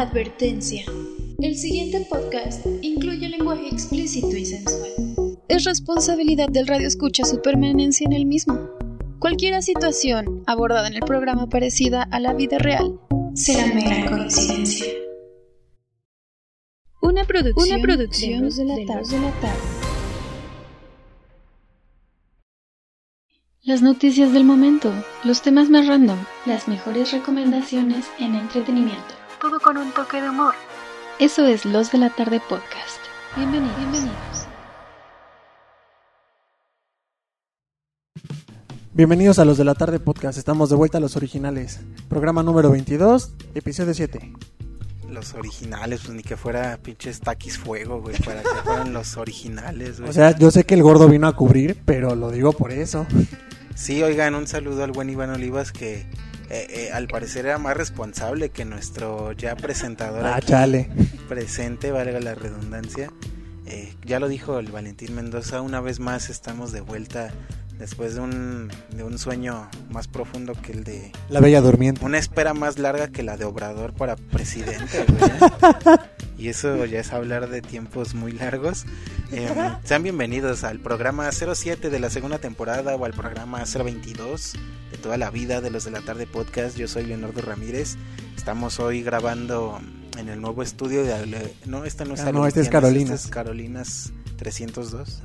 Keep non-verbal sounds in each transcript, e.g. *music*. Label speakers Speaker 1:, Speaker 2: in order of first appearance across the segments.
Speaker 1: Advertencia. El siguiente podcast incluye lenguaje explícito y sensual. Es responsabilidad del radio escucha su permanencia en el mismo. Cualquier situación abordada en el programa parecida a la vida real será mera coincidencia. Una producción, Una producción de, la de la tarde. Las noticias del momento, los temas más random, las mejores recomendaciones en entretenimiento. Todo con un toque de humor. Eso es Los de la Tarde Podcast. Bienvenidos. Bienvenidos.
Speaker 2: Bienvenidos a Los de la Tarde Podcast. Estamos de vuelta a los originales. Programa número 22, episodio 7.
Speaker 3: Los originales, pues ni que fuera pinches taquis fuego, güey, para que fueran los originales, güey.
Speaker 2: O sea, yo sé que el gordo vino a cubrir, pero lo digo por eso.
Speaker 3: Sí, oigan, un saludo al buen Iván Olivas que eh, eh, al parecer era más responsable que nuestro ya presentador
Speaker 2: Ah,
Speaker 3: aquí
Speaker 2: chale.
Speaker 3: presente, valga la redundancia. Eh, ya lo dijo el Valentín Mendoza, una vez más estamos de vuelta después de un, de un sueño más profundo que el de...
Speaker 2: La Bella Durmiente.
Speaker 3: Una espera más larga que la de Obrador para presidente. güey. *laughs* y eso ya es hablar de tiempos muy largos. Eh, sean bienvenidos al programa 07 de la segunda temporada o al programa 022 de toda la vida de los de la tarde podcast. Yo soy Leonardo Ramírez. Estamos hoy grabando en el nuevo estudio de... No, este no es
Speaker 2: Ah, no, este es Carolinas.
Speaker 3: este es Carolinas 302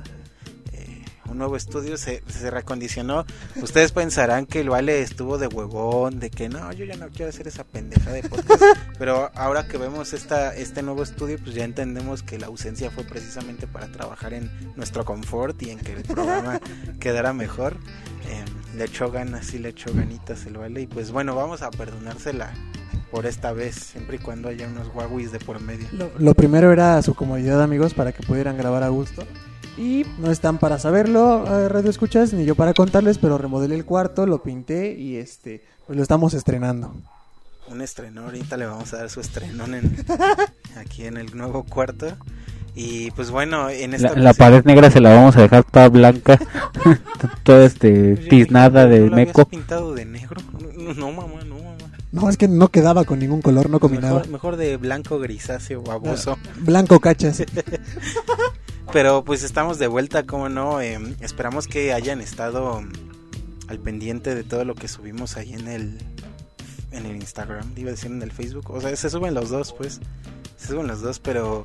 Speaker 3: eh, un nuevo estudio se, se reacondicionó. Ustedes pensarán que el Vale estuvo de huevón, de que no, yo ya no quiero hacer esa pendeja de podcast. *laughs* Pero ahora que vemos esta, este nuevo estudio, pues ya entendemos que la ausencia fue precisamente para trabajar en nuestro confort y en que el programa *laughs* quedara mejor. Eh, le echó ganas, sí le echó ganitas el Vale. Y pues bueno, vamos a perdonársela por esta vez, siempre y cuando haya unos Huawei de por medio.
Speaker 2: Lo, lo primero era su comodidad, amigos, para que pudieran grabar a gusto. Y no están para saberlo, eh, Radio Escuchas, ni yo para contarles, pero remodelé el cuarto, lo pinté y este, pues lo estamos estrenando.
Speaker 3: un estreno. Ahorita le vamos a dar su estrenón en, *laughs* aquí en el nuevo cuarto. Y pues bueno, en esta
Speaker 4: La, la pared negra se la vamos a dejar toda blanca, *laughs* toda este tiznada
Speaker 3: ¿no
Speaker 4: de meco.
Speaker 3: pintado de negro? No, no, mamá, no, mamá.
Speaker 2: No, es que no quedaba con ningún color, no combinaba.
Speaker 3: Mejor, mejor de blanco grisáceo baboso.
Speaker 2: Blanco cachas. *laughs*
Speaker 3: Pero pues estamos de vuelta, como no. Eh, esperamos que hayan estado mm, al pendiente de todo lo que subimos ahí en el en el Instagram, iba a decir en el Facebook. O sea, se suben los dos, pues. Se suben los dos, pero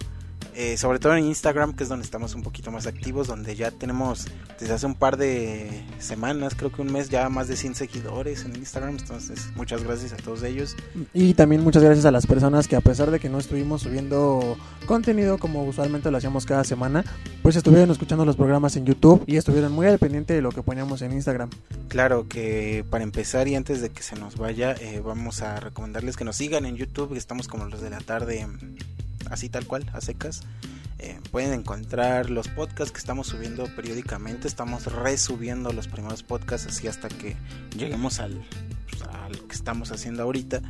Speaker 3: eh, sobre todo en Instagram, que es donde estamos un poquito más activos, donde ya tenemos desde hace un par de semanas, creo que un mes, ya más de 100 seguidores en Instagram. Entonces, muchas gracias a todos ellos.
Speaker 2: Y también muchas gracias a las personas que a pesar de que no estuvimos subiendo contenido como usualmente lo hacíamos cada semana, pues estuvieron escuchando los programas en YouTube y estuvieron muy al pendiente de lo que poníamos en Instagram.
Speaker 3: Claro que para empezar y antes de que se nos vaya, eh, vamos a recomendarles que nos sigan en YouTube, que estamos como los de la tarde, así tal cual, a secas. Eh, pueden encontrar los podcasts que estamos subiendo periódicamente, estamos resubiendo los primeros podcasts así hasta que lleguemos al, pues, que estamos haciendo ahorita.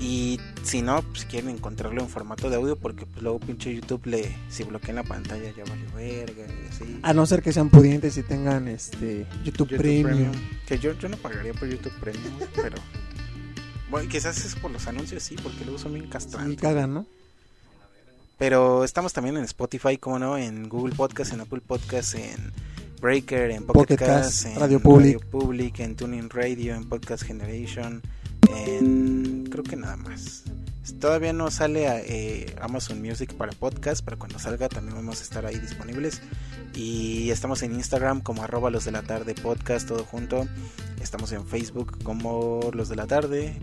Speaker 3: Y si no, pues quieren encontrarlo en formato de audio porque pues, luego pinche YouTube le, si bloquean la pantalla ya vale verga y así.
Speaker 2: A no ser que sean pudientes y tengan este YouTube,
Speaker 3: YouTube
Speaker 2: Premium.
Speaker 3: Que yo, yo no pagaría por YouTube Premium, *laughs* pero. Bueno, quizás es por los anuncios, sí, porque luego son bien castrantes.
Speaker 2: cagan, ¿no?
Speaker 3: Pero estamos también en Spotify, como no, en Google Podcast, en Apple Podcast, en Breaker, en Pocket,
Speaker 2: Pocket Cast,
Speaker 3: Cast, en
Speaker 2: Radio Public.
Speaker 3: Public, en Tuning Radio, en Podcast Generation, en. Creo que nada más. Todavía no sale a, eh, Amazon Music para podcast, pero cuando salga también vamos a estar ahí disponibles. Y estamos en Instagram como arroba los de la tarde podcast, todo junto. Estamos en Facebook como los de la tarde.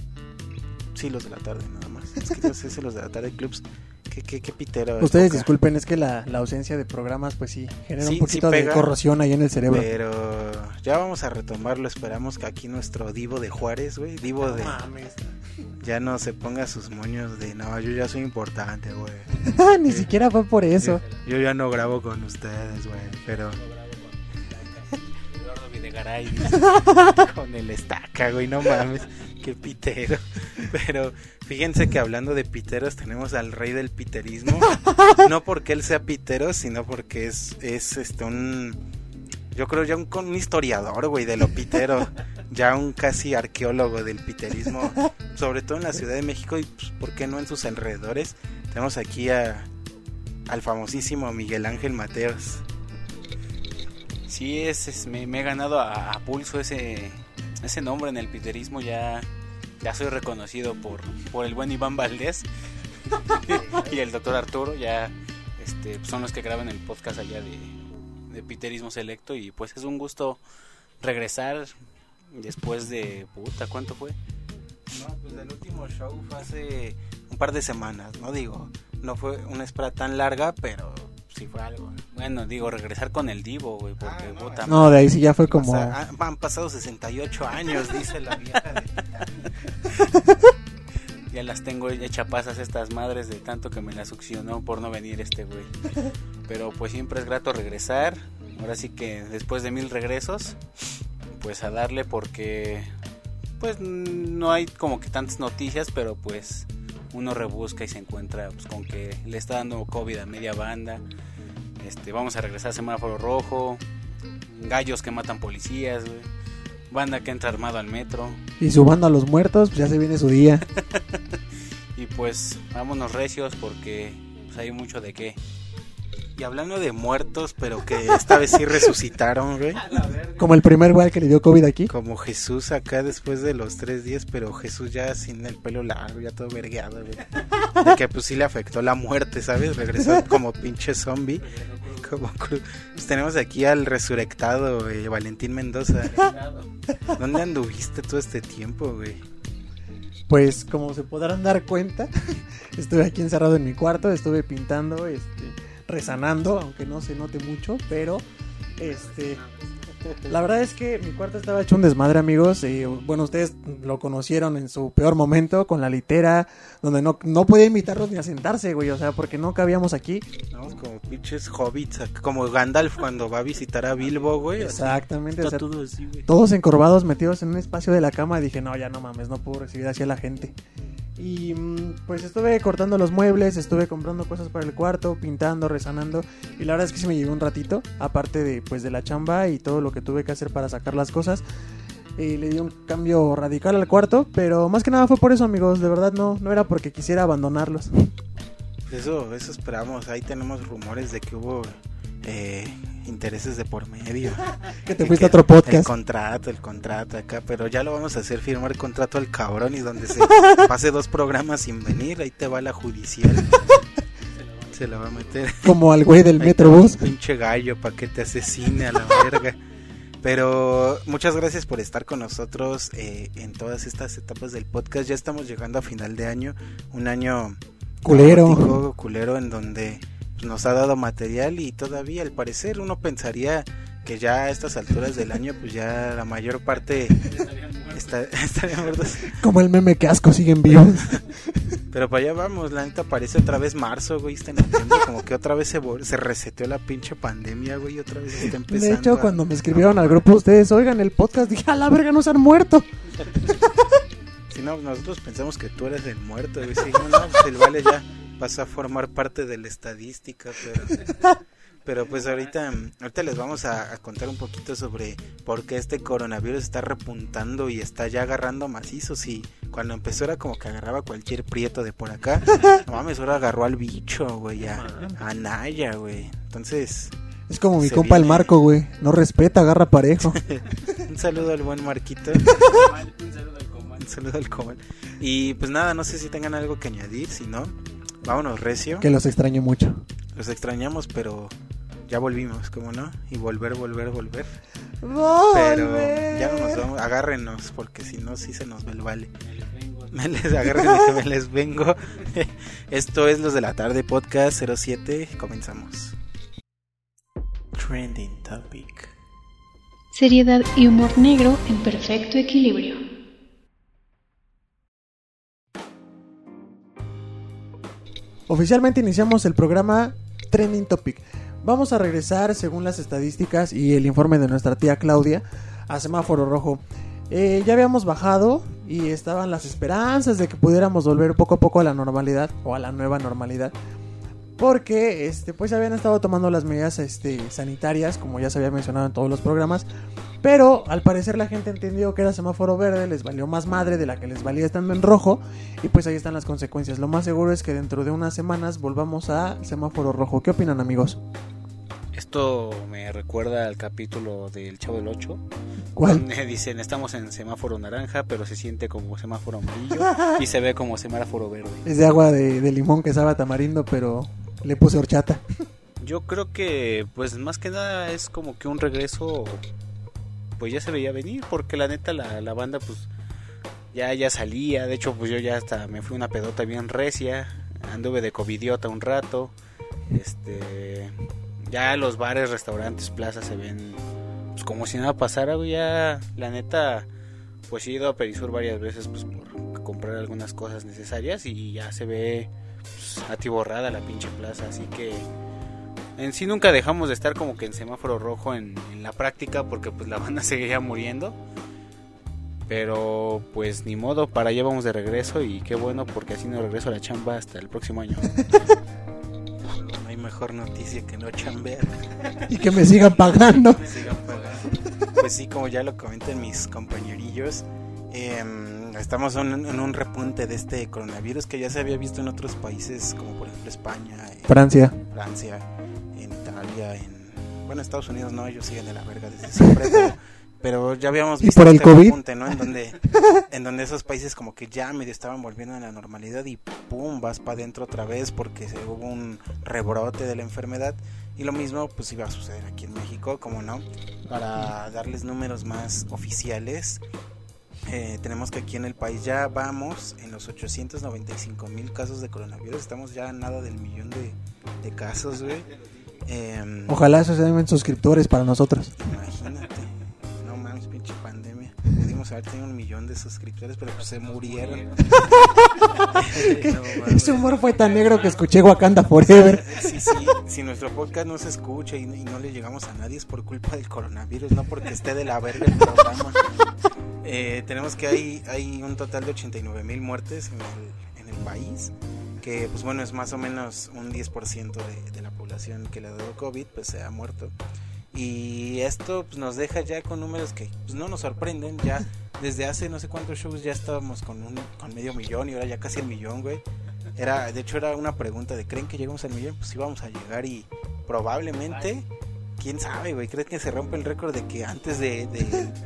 Speaker 3: Sí, los de la tarde, nada más. Es que yo sé si los de la tarde clubs. Qué, qué, qué pitero.
Speaker 2: Ustedes
Speaker 3: época.
Speaker 2: disculpen, es que la, la ausencia de programas pues sí genera
Speaker 3: Sí,
Speaker 2: un poquito
Speaker 3: sí
Speaker 2: de corrosión ahí en el cerebro.
Speaker 3: Pero ya vamos a retomarlo. Esperamos que aquí nuestro Divo de Juárez, güey. Divo de. Ya no se ponga sus moños de. No, yo ya soy importante, güey. *laughs*
Speaker 2: Ni siquiera fue por eso.
Speaker 3: Yo, yo ya no grabo con ustedes, güey. Pero. Eduardo Videgaray *laughs* dice, con el estaca, güey. No mames. Qué pitero. *laughs* Pero fíjense que hablando de piteros, tenemos al rey del piterismo. *laughs* No porque él sea pitero, sino porque es, es este un yo creo ya un, con un historiador, güey, de lo pitero, *laughs* ya un casi arqueólogo del piterismo, sobre todo en la Ciudad de México y, pues, ¿por qué no en sus alrededores? Tenemos aquí a, al famosísimo Miguel Ángel Mateos.
Speaker 5: Sí, es, es- me, me he ganado a, a pulso ese, ese nombre en el piterismo. Ya, ya soy reconocido por, por el buen Iván Valdés *laughs* y el doctor Arturo. Ya este, son los que graban el podcast allá de, de Piterismo Selecto. Y pues es un gusto regresar después de. Puta, ¿cuánto fue?
Speaker 3: No, pues el último show fue hace un par de semanas, no digo, no fue una espera tan larga, pero sí fue algo.
Speaker 5: Bueno, digo, regresar con el Divo, güey, porque
Speaker 3: Ah, no,
Speaker 5: puta
Speaker 2: No, de ahí sí ya fue como...
Speaker 3: Pasa- ah, han pasado 68 *laughs* años, dice la vieja de *laughs*
Speaker 5: Ya las tengo ya chapazas estas madres de tanto que me las succionó por no venir este güey. Pero pues siempre es grato regresar. Ahora sí que después de mil regresos, pues a darle porque pues no hay como que tantas noticias, pero pues uno rebusca y se encuentra pues, con que le está dando COVID a media banda. Este, vamos a regresar a semáforo rojo, gallos que matan policías. Banda que entra armado al metro.
Speaker 2: Y subando a los muertos, pues ya se viene su día. *laughs*
Speaker 5: Y pues vámonos recios porque pues, hay mucho de qué.
Speaker 3: Y hablando de muertos, pero que esta vez sí resucitaron, güey.
Speaker 2: Como el primer güey que le dio COVID aquí.
Speaker 3: Como Jesús acá después de los tres días, pero Jesús ya sin el pelo largo, ya todo vergueado, güey. De que pues sí le afectó la muerte, ¿sabes? Regresó como pinche zombie. Como pues tenemos aquí al resurrectado eh, Valentín Mendoza. ¿Dónde anduviste todo este tiempo, güey?
Speaker 2: Pues como se podrán dar cuenta, *laughs* estuve aquí encerrado en mi cuarto, estuve pintando, este, rezanando, aunque no se note mucho, pero este la verdad es que mi cuarto estaba hecho un desmadre, amigos. Y bueno, ustedes lo conocieron en su peor momento con la litera, donde no, no podía invitarlos ni a sentarse, güey. O sea, porque no cabíamos aquí.
Speaker 3: ¿no? Como pinches hobbits, como Gandalf cuando va a visitar a Bilbo, güey. así.
Speaker 2: Exactamente. o sea,
Speaker 3: todo así, güey.
Speaker 2: todos encorvados, metidos en un espacio de la cama. Dije, no, ya no mames, no puedo recibir así a la gente. Y mm, pues estuve cortando los muebles, estuve comprando cosas para el cuarto, pintando, rezanando. Y la verdad es que sí me llevé un ratito, aparte de pues de la chamba y todo lo que tuve que hacer para sacar las cosas. Y le di un cambio radical al cuarto, pero más que nada fue por eso, amigos. De verdad no, no era porque quisiera abandonarlos.
Speaker 3: Eso, eso esperamos. Ahí tenemos rumores de que hubo eh, intereses de por medio. *laughs*
Speaker 2: Que te fuiste a otro
Speaker 3: El
Speaker 2: podcast.
Speaker 3: contrato, el contrato acá, pero ya lo vamos a hacer firmar contrato al cabrón y donde se *laughs* pase dos programas sin venir, ahí te va la judicial. *laughs* Se la va a meter.
Speaker 2: Como al güey del
Speaker 3: Ahí
Speaker 2: Metrobús.
Speaker 3: pinche gallo para que te asesine a la verga. Pero muchas gracias por estar con nosotros eh, en todas estas etapas del podcast. Ya estamos llegando a final de año, un año
Speaker 2: Culero.
Speaker 3: caótico, culero en donde nos ha dado material y todavía al parecer uno pensaría que ya a estas alturas del año pues ya la mayor parte está, *laughs* estarían muertos.
Speaker 2: Como el meme que asco siguen vivos. *laughs*
Speaker 3: Pero para allá vamos, la neta parece otra vez marzo, güey, está como que otra vez se, se reseteó la pinche pandemia, güey, otra vez está empezando.
Speaker 2: De hecho,
Speaker 3: a-
Speaker 2: cuando me escribieron al grupo ustedes, oigan el podcast, dije, a la verga, no se han muerto. *laughs*
Speaker 3: Si no, nosotros pensamos que tú eres el muerto, güey. Sí, no, no, pues el vale ya pasa a formar parte de la estadística, pero... *laughs* Pero pues ahorita, ahorita les vamos a, a contar un poquito sobre por qué este coronavirus está repuntando y está ya agarrando macizos. Y cuando empezó era como que agarraba cualquier prieto de por acá. *laughs* No mames, ahora agarró al bicho, güey, a, a Naya, güey. Entonces,
Speaker 2: Es como mi compa el. Marco, güey. No respeta, agarra parejo. *laughs*
Speaker 3: un saludo al buen Marquito. Un saludo al comal. Y pues nada, no sé si tengan algo que añadir, si no, vámonos recio.
Speaker 2: que los extraño mucho.
Speaker 3: Los extrañamos, pero ya volvimos, como no? Y volver, volver, volver.
Speaker 2: Oh,
Speaker 3: Pero ya no nos vamos, agárrenos, porque si no, sí se nos ve el vale. Me les agarren de que me les vengo. *laughs* Esto es Los de la Tarde Podcast 07. Comenzamos. Trending Topic.
Speaker 1: Seriedad y humor negro en perfecto equilibrio.
Speaker 2: Oficialmente iniciamos el programa Trending Topic. Vamos a regresar, según las estadísticas y el informe de nuestra tía Claudia, a semáforo rojo. Eh, ya habíamos bajado y estaban las esperanzas de que pudiéramos volver poco a poco a la normalidad o a la nueva normalidad. Porque este pues habían estado tomando las medidas este sanitarias como ya se había mencionado en todos los programas pero al parecer la gente entendió que era semáforo verde les valió más madre de la que les valía estando en rojo y pues ahí están las consecuencias lo más seguro es que dentro de unas semanas volvamos a semáforo rojo qué opinan amigos
Speaker 5: Esto me recuerda al capítulo del Chavo del 8.
Speaker 2: ¿Cuál?
Speaker 5: Donde dicen, estamos en semáforo naranja, pero se siente como semáforo amarillo *laughs* y se ve como semáforo verde.
Speaker 2: es de agua de, de limón que sabe a tamarindo pero le puse horchata
Speaker 5: Yo creo que, pues más que nada es como que un regreso, pues ya se veía venir, porque la neta la, la banda, pues ya, ya salía. De hecho, pues yo ya hasta me fui una pedota bien recia, anduve de covidiota un rato. Este, ya los bares, restaurantes, plazas se ven pues como si nada pasara, ya la neta, pues he ido a Perisur varias veces, pues por comprar algunas cosas necesarias y ya se ve pues, atiborrada la pinche plaza, así que en sí nunca dejamos de estar como que en semáforo rojo en, en la práctica porque pues la *laughs* banda seguía muriendo. Pero pues ni modo, para allá vamos de regreso y qué bueno porque así no regreso a la chamba hasta el próximo año.
Speaker 3: No hay mejor noticia que no chambear.
Speaker 2: y que me sigan pagando
Speaker 3: Me sigan pagando. Pues sí, como ya lo comentan mis compañerillos, em, estamos en, en un repunte de este coronavirus que ya se había visto en otros países, como por ejemplo España, en
Speaker 2: Francia
Speaker 3: Francia, en Italia, en... Bueno, Estados Unidos no, ellos siguen de la verga desde siempre, pero, pero ya habíamos *laughs*
Speaker 2: ¿Y
Speaker 3: visto
Speaker 2: por el
Speaker 3: este
Speaker 2: COVID?
Speaker 3: repunte, ¿no? En donde, en donde esos países como que ya medio estaban volviendo a la normalidad y pum, vas para adentro otra vez porque se, hubo un rebrote de la enfermedad. Y lo mismo pues iba a suceder aquí en México, como no, para darles números más oficiales. Eh, tenemos que aquí en el país ya vamos en los 895 mil casos de coronavirus. Estamos ya a nada del millón de, de casos, güey. Em,
Speaker 2: ojalá esos sean suscriptores para nosotros
Speaker 3: Imagínate. Pudimos haber tenido un millón de suscriptores, pero pues se murieron. *laughs*
Speaker 2: Ese humor fue tan negro que escuché Wakanda Forever
Speaker 3: Sí, sí, si nuestro podcast no se escucha y, y no le llegamos a nadie es por culpa del coronavirus, no porque esté de la verga el programa. Eh, tenemos que hay, hay un total de 89 mil muertes en el, en el país, que pues bueno, es más o menos un 10% de, de la población que le ha dado COVID, pues se ha muerto. Y esto pues, nos deja ya con números que pues, no nos sorprenden, ya desde hace no sé cuántos shows ya estábamos con un con medio millón y ahora ya casi el millón, güey. Era, de hecho era una pregunta de ¿creen que llegamos al millón? Pues sí vamos a llegar y probablemente, quién sabe, güey, ¿creen que se rompe el récord de que antes de, de,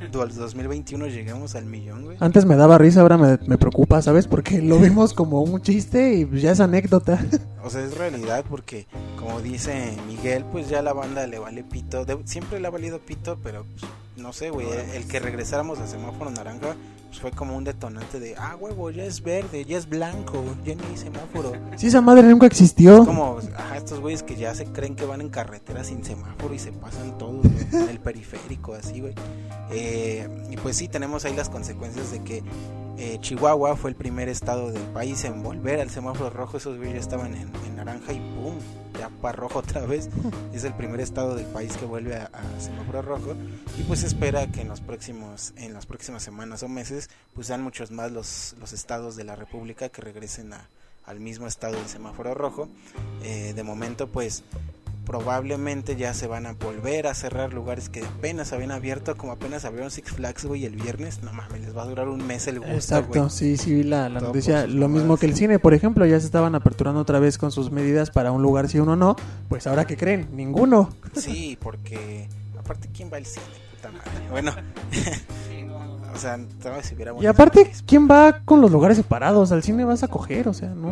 Speaker 3: del 2021 lleguemos al millón, güey?
Speaker 2: Antes me daba risa, ahora me, me preocupa, ¿sabes? Porque lo *laughs* vimos como un chiste y pues ya es anécdota.
Speaker 3: O sea, es realidad porque, como dice Miguel, pues ya la banda le vale pito. De- siempre le ha valido pito, pero pues, no sé, güey. El que regresáramos a semáforo naranja pues fue como un detonante de, ah, huevo, ya es verde, ya es blanco, ya no hay semáforo.
Speaker 2: Si esa madre nunca existió.
Speaker 3: Como, ajá, estos güeyes que ya se creen que van en carretera sin semáforo y se pasan todos güey, en el periférico, así, güey. Eh, y pues sí, tenemos ahí las consecuencias de que eh, Chihuahua fue el primer estado del país en volver al semáforo rojo. Esos güeyes estaban en, en naranja y pum, ya para rojo otra vez. *laughs* Es el primer estado del país que vuelve a, a semáforo rojo. Y pues se espera que en los próximos, en las próximas semanas o meses, pues sean muchos más los, los estados de la República que regresen a, al mismo estado del semáforo rojo. Eh, de momento, pues probablemente ya se van a volver a cerrar lugares que apenas habían abierto, como apenas abrieron Six Flags, güey, el viernes. No mames, les va a durar un mes el gusto,
Speaker 2: Exacto, sí, sí vi la, noticia.
Speaker 3: sus
Speaker 2: Lo mismo que el cine, por ejemplo, ya se estaban aperturando otra vez con sus medidas para un lugar sí uno no. Pues ahora que creen, ninguno.
Speaker 3: Sí, porque aparte, ¿quién va al cine? Puta madre. Bueno, *laughs* o sea, tal vez si hubiera
Speaker 2: Y aparte, ¿quién va con los lugares separados? Al cine vas a coger, o sea, ¿no?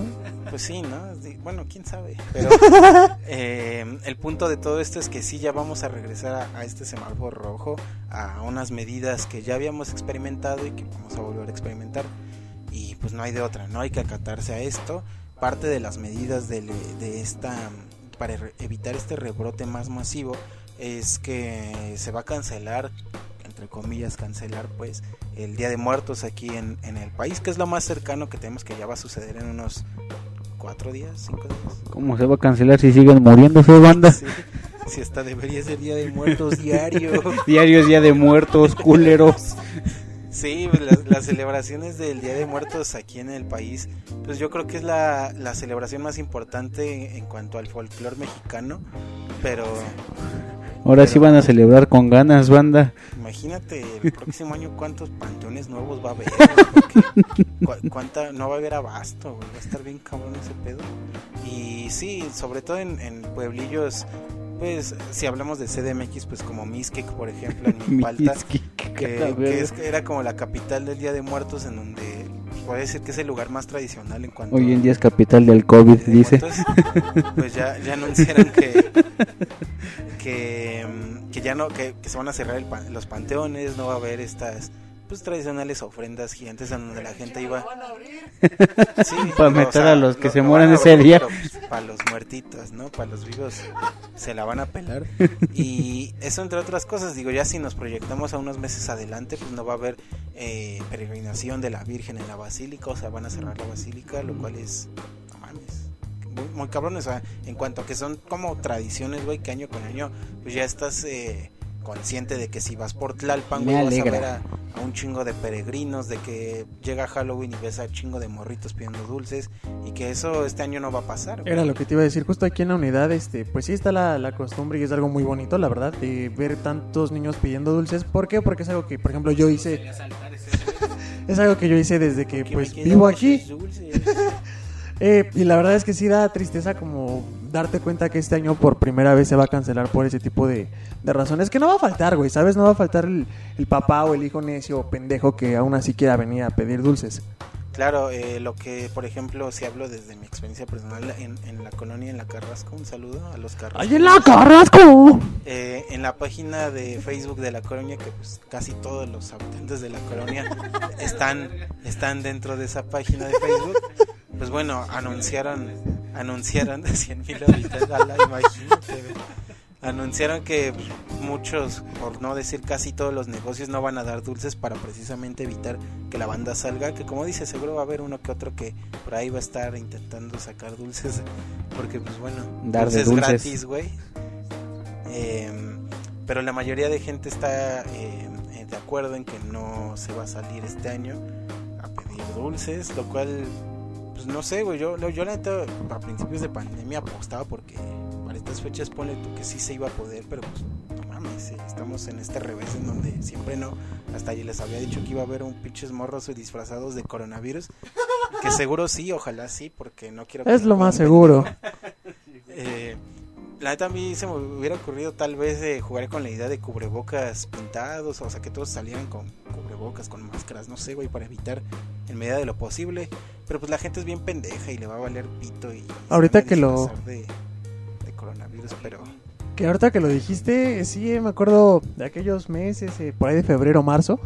Speaker 3: Pues sí, ¿no? Bueno, quién sabe. Pero *laughs* eh, el punto de todo esto es que sí, ya vamos a regresar a, a este semáforo rojo, a unas medidas que ya habíamos experimentado y que vamos a volver a experimentar. Y pues no hay de otra, no hay que acatarse a esto. Parte de las medidas del- de, esta, para evitar este rebrote más masivo, es que se va a cancelar, entre comillas, cancelar pues el Día de Muertos aquí en, en el país, que es lo más cercano que tenemos que ya va a suceder en unos cuatro días, cinco días.
Speaker 4: ¿Cómo se va a cancelar si siguen muriéndose, banda?
Speaker 3: Sí, sí, hasta debería ser Día de Muertos diario. *laughs*
Speaker 4: Diario es día de muertos, culeros.
Speaker 3: Sí, pues, las, las celebraciones del Día de Muertos aquí en el país, pues yo creo que es la, la celebración más importante en cuanto al folclore mexicano, pero
Speaker 4: Ahora sí van a celebrar con ganas, banda.
Speaker 3: imagínate el próximo año cuántos panteones nuevos va a haber, cu- cuánta, no va a haber abasto, güey, va a estar bien cabrón ese pedo. Y sí, sobre todo en, en pueblillos, pues si hablamos de CDMX, pues como Mixquic, por ejemplo, en *laughs* Milpalta. Que, que es- era como la capital del Día de Muertos en donde puede decir que es el lugar más tradicional en cuanto
Speaker 4: Hoy en día es capital del COVID,
Speaker 3: de
Speaker 4: dice.
Speaker 3: muertos. pues ya, ya anunciaron que que, que ya no que, que se van a cerrar el pa- los panteones no va a haber estas pues tradicionales ofrendas gigantes en donde la gente iba Sí,
Speaker 4: Para
Speaker 3: o
Speaker 4: meter
Speaker 3: sea,
Speaker 4: a los que
Speaker 3: lo-
Speaker 4: se mueran ese día.
Speaker 3: pero, pues, para los muertitos no para los vivos se la van a pelar. *laughs* Y eso entre otras cosas digo ya si nos proyectamos a unos meses adelante pues no va a haber eh, peregrinación de la Virgen en la basílica o sea van a cerrar la basílica lo cual es no mames muy, muy cabrón o sea en cuanto a que son como tradiciones güey que año con año pues ya estás eh, consciente de que si vas por Tlalpan güey vas a ver a, a un chingo de peregrinos de que llega Halloween y ves a chingo de morritos pidiendo dulces y que eso este año no va a pasar güey.
Speaker 2: Era lo que te iba a decir, justo aquí en la unidad, este, pues sí está la, la costumbre y es algo muy bonito, la verdad, de ver tantos niños pidiendo dulces. ¿Por qué? Porque es algo que, por ejemplo, yo hice, *laughs* es algo que yo hice desde que pues vivo aquí. *laughs* Eh, y la verdad es que sí da tristeza como darte cuenta que este año por primera vez se va a cancelar por ese tipo de, de razones. Que no va a faltar, güey, ¿sabes? No va a faltar el, el papá o el hijo necio o pendejo que aún así quiera venir a pedir dulces.
Speaker 3: Claro, eh, lo que, por ejemplo, si hablo desde mi experiencia personal en, en la colonia, en la Carrasco, un saludo a los Carrasco.
Speaker 2: ¡Ay, en la Carrasco!
Speaker 3: Eh, en la página de Facebook de la colonia, que pues casi todos los habitantes de la colonia están, están dentro de esa página de Facebook, pues bueno, anunciaron, anunciaron de 100 mil habitantes, ala, imagínate, anunciaron que muchos, por no decir casi todos los negocios no van a dar dulces para precisamente evitar que la banda salga, que como dice, seguro va a haber uno que otro que por ahí va a estar intentando sacar dulces, porque pues bueno,
Speaker 4: Dar
Speaker 3: dulces
Speaker 4: dulces.
Speaker 3: gratis, güey. Eh, pero la mayoría de gente está eh, eh, de acuerdo en que no se va a salir este año a pedir dulces, lo cual, pues no sé, güey. Yo, yo la neta, a principios de pandemia apostaba porque para estas fechas ponle tú que sí se iba a poder, pero pues no mames, eh, estamos en este revés en donde siempre no. Hasta allí les había dicho que iba a haber un pinches morros disfrazados de coronavirus. Que seguro sí, ojalá sí, porque no quiero. que
Speaker 2: Es lo más seguro. *laughs*
Speaker 3: eh, la neta a mí se me hubiera ocurrido tal vez de jugar con la idea de cubrebocas pintados, o sea que todos salieran con cubrebocas, con máscaras, no sé, güey, para evitar en medida de lo posible. Pero pues la gente es bien pendeja y le va a valer pito y...
Speaker 2: Ahorita que lo-
Speaker 3: De, de coronavirus, pero...
Speaker 2: Que ahorita que lo dijiste, sí, me acuerdo de aquellos meses, eh, por ahí de febrero, marzo,